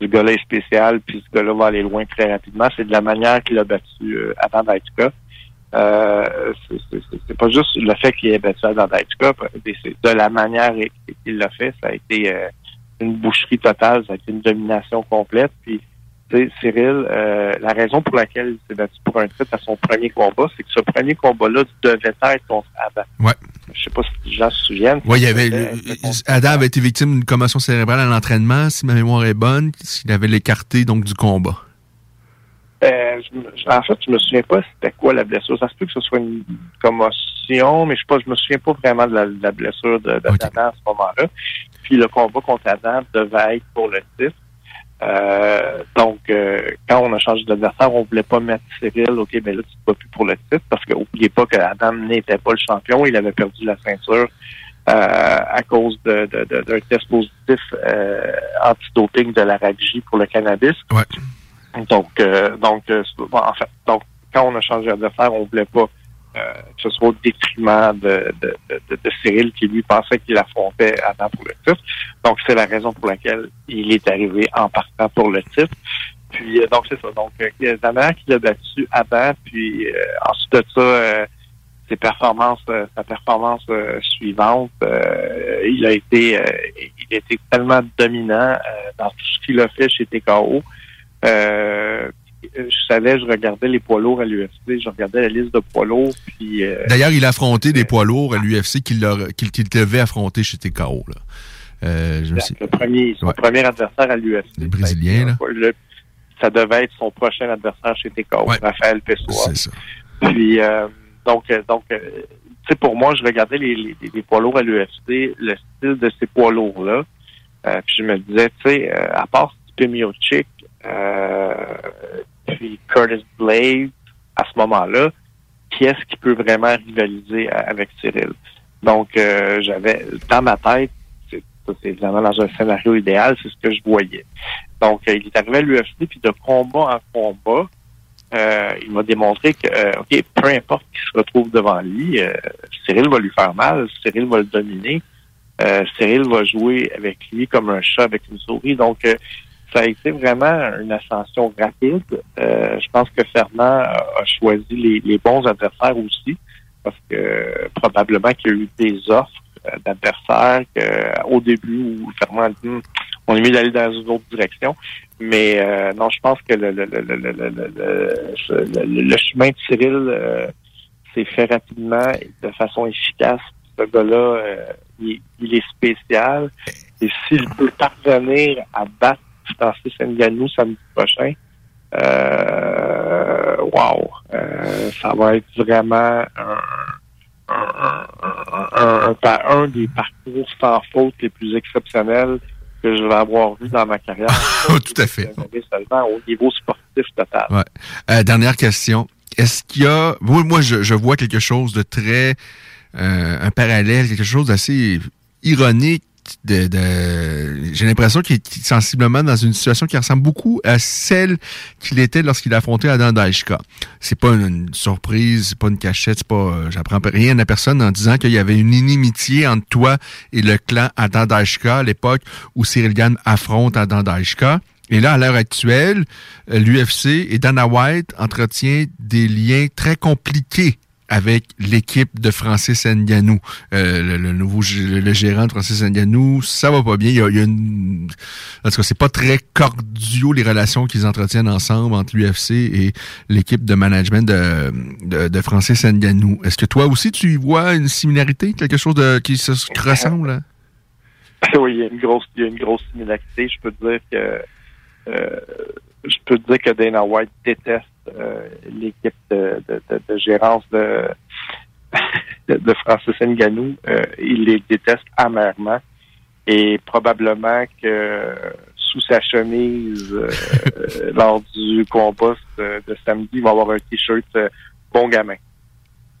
S23: ce gars-là est spécial, puis ce gars-là va aller loin très rapidement. C'est de la manière qu'il a battu Adam Daituka. Euh, c'est- pas juste le fait qu'il ait battu Adam Daituka, mais c'est de la manière qu'il l'a fait. Ça a été euh, une boucherie totale, ça a été une domination complète. Puis, Cyril, euh, la raison pour laquelle il s'est battu pour un titre à son premier combat, c'est que ce premier combat-là devait être contre Adam.
S7: Ouais.
S23: Je sais pas si les gens se souviennent.
S7: Ouais, il y avait, Adam avait été victime d'une commotion cérébrale à l'entraînement, si ma mémoire est bonne, s'il avait l'écarté donc du combat.
S23: Euh, je me- je- en fait, je me souviens pas c'était quoi la blessure. Ça se peut que ce soit une commotion, mais je sais pas, je me souviens pas vraiment de la, de la blessure de, de Adam à ce moment-là. Puis le combat contre Adam devait être pour le titre. Euh, donc, euh, quand on a changé d'adversaire, on voulait pas mettre Cyril, OK, ben là, tu bats plus pour le titre, parce que n'oubliez pas que Adam n'était pas le champion, il avait perdu la ceinture euh, à cause de- de- de- d'un test positif euh, antidoping de la RAGJ pour le cannabis.
S7: Ouais.
S23: Donc, euh, donc, euh, en fait, donc, quand on a changé d'adversaire, on voulait pas euh, que ce soit au détriment de, de, de, de- Cyril qui lui pensait qu'il affrontait Adam pour le titre. Donc, c'est la raison pour laquelle il est arrivé en partant pour le titre. Puis, euh, donc, c'est ça. Donc, euh, la manière qu'il a battu Adam, puis euh, ensuite de ça, ses performances, sa performance suivante, il a été, il a été tellement dominant dans tout ce qu'il a fait chez TKO. Euh, je savais, je regardais les poids lourds à l'UFC, je regardais la liste de poids lourds, puis euh,
S7: D'ailleurs, il a affronté des poids lourds à l'UFC qu'il qu'il qu'il devait affronter chez TKO. Là. Euh, je me suis-
S23: le premier, son
S7: Ouais.
S23: premier adversaire à l'UFC.
S7: Le Brésilien, là.
S23: Le- ça devait être son prochain adversaire chez TKO, Raphaël Pessoa.
S7: C'est ça.
S23: Puis euh, donc, euh, donc, euh, tu sais, pour moi, je regardais les, les, les poids lourds à l'UFC, le style de ces poids lourds-là. Euh, puis je me disais, tu sais, euh, à part Stipe Miocic, puis Curtis Blade, à ce moment-là, qui est-ce qui peut vraiment rivaliser avec Cyril? Donc, euh, j'avais, dans ma tête, c'est évidemment dans un scénario idéal, c'est ce que je voyais. Donc, euh, il est arrivé à l'UFC, puis de combat en combat, euh, il m'a démontré que, euh, OK, peu importe qui se retrouve devant lui, euh, Cyril va lui faire mal, Cyril va le dominer, euh, Cyril va jouer avec lui comme un chat avec une souris. Donc, euh, ça a été vraiment une ascension rapide. Euh, je pense que Fernand a choisi les, les bons adversaires aussi, parce que euh, probablement qu'il y a eu des offres euh, d'adversaires au début où Fernand a dit Hum, on est mieux d'aller dans une autre direction. Mais euh, non, je pense que le, le, le, le, le, chemin de Cyril euh, s'est fait rapidement et de façon efficace. Ce gars-là, euh, il, il est spécial. Et s'il peut parvenir à battre Francis Ngannou samedi prochain, euh, wow, euh, ça va être vraiment un, un, un, un- des parcours sans faute les plus exceptionnels que je vais avoir vu dans ma carrière.
S7: Tout à fait.
S23: Seulement au niveau sportif total.
S7: Ouais. Euh, dernière question. Est-ce qu'il y a. Moi, moi je, je vois quelque chose de très. euh, un parallèle, quelque chose d'assez ironique. J'ai l'impression qu'il est sensiblement dans une situation qui ressemble beaucoup à celle qu'il était lorsqu'il a affronté Adam Daishka. C'est pas une, surprise, c'est pas une cachette, c'est pas. euh, J'apprends rien à personne en disant qu'il y avait une inimitié entre toi et le clan Adam Daishka à l'époque où Cyril Gann affronte Adam Daishka. Et là, à l'heure actuelle, euh, l'UFC et Dana White entretient des liens très compliqués avec l'équipe de Francis Ngannou. Euh, le, le nouveau le gérant de Francis Ngannou, ça va pas bien. Il y a, il y a une... En tout cas, c'est pas très cordiaux les relations qu'ils entretiennent ensemble entre l'UFC et l'équipe de management de, de, de Francis Ngannou. Est-ce que toi aussi, tu y vois une similarité, quelque chose de, qui se ressemble?
S23: oui, il y a une grosse, il y a une grosse similarité. Je peux te dire que euh, je peux te dire que Dana White déteste l'équipe de, gérance de, Francis Ngannou. Euh, il les déteste amèrement. Et probablement que sous sa chemise, euh, lors du combat de, samedi, il va avoir un t-shirt euh, bon gamin.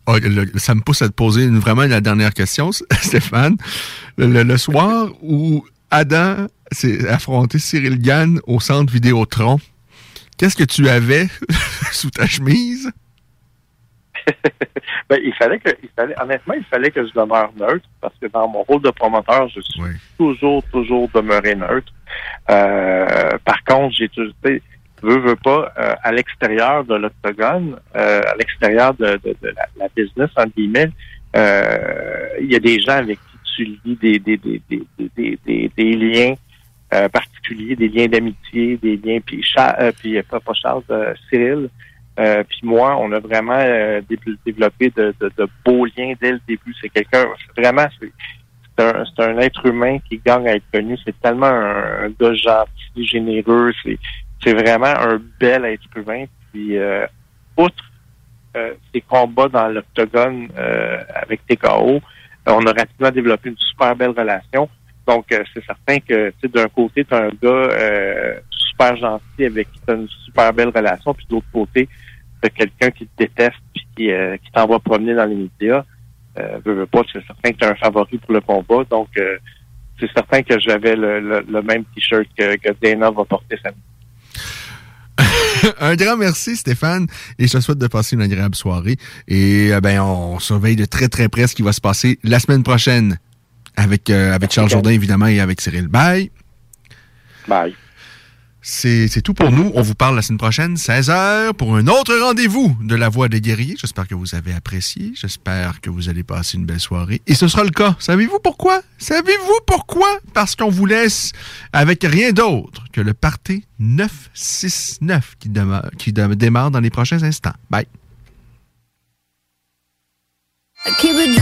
S7: Ah, ça me pousse à te poser vraiment la dernière question, Stéphane. Le, le soir où Adam s'est affronté Cyril Gann au centre Vidéotron, qu'est-ce que tu avais sous ta chemise?
S23: ben, il fallait que, il fallait, honnêtement, il fallait que je demeure neutre parce que dans mon rôle de promoteur, je suis toujours, toujours demeuré neutre. Euh, par contre, j'ai toujours, veux, veux pas, euh, à l'extérieur de l'octogone, euh, à l'extérieur de, de, de la, la business, en guillemets, euh, il y a des gens avec qui tu lis des, des, des, des, des, des, des liens euh, particuliers, des liens d'amitié, des liens, puis, Cha- euh, puis pas, Charles, euh, Cyril, euh, puis moi, on a vraiment euh, dé- développé de, de, de beaux liens dès le début. C'est quelqu'un, vraiment, c'est un, un être humain qui gagne à être connu. C'est tellement un, un gars gentil, généreux. C'est, c'est vraiment un bel être humain. Puis, euh, outre euh, ses combats dans l'octogone euh, avec TKO, euh, on a rapidement développé une super belle relation. Donc, euh, c'est certain que, tu sais, d'un côté, tu as un gars euh, super gentil avec qui tu as une super belle relation, puis de l'autre côté, tu quelqu'un qui te déteste puis qui, euh, qui t'envoie promener dans les médias. Euh, veux, veux pas, c'est certain que tu un favori pour le combat. Donc, euh, c'est certain que j'avais le, le, même T-shirt que, Dana va porter samedi.
S7: un grand merci, Stéphane, et je te souhaite de passer une agréable soirée. Et ben, on surveille de très très près ce qui va se passer la semaine prochaine avec, euh, avec Charles Jourdain, évidemment, et avec Cyril. Bye.
S23: Bye.
S7: C'est c'est tout pour nous. On vous parle la semaine prochaine, 16h, pour un autre rendez-vous de La Voix des guerriers. J'espère que vous avez apprécié. J'espère que vous allez passer une belle soirée. Et ce sera le cas. Savez-vous pourquoi? Savez-vous pourquoi? Parce qu'on vous laisse avec rien d'autre que le party 969 qui, demeure- qui de- démarre dans les prochains instants. Bye.
S24: I keep it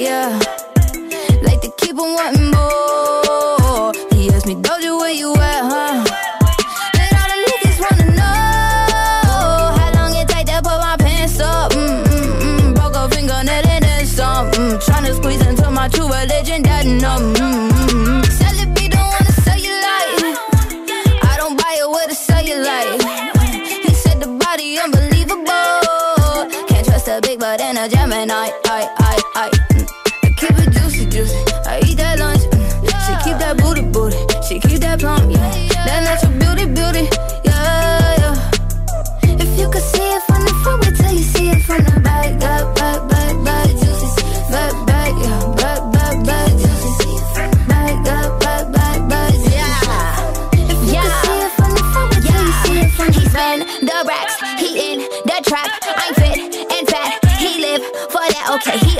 S24: Yeah. Like to keep on wanting more. He asked me, Doja, where you at, huh? And all the niggas wanna know how long it take to put my pants up. Broke a. Mm, tryna squeeze into my true religion, that mm, mm. Celebrity don't wanna sell. I don't buy it. He said the body unbelievable. Can't trust a big butt and a Gemini.
S25: Trap. I'm fit and fat, he live for that. Okay, he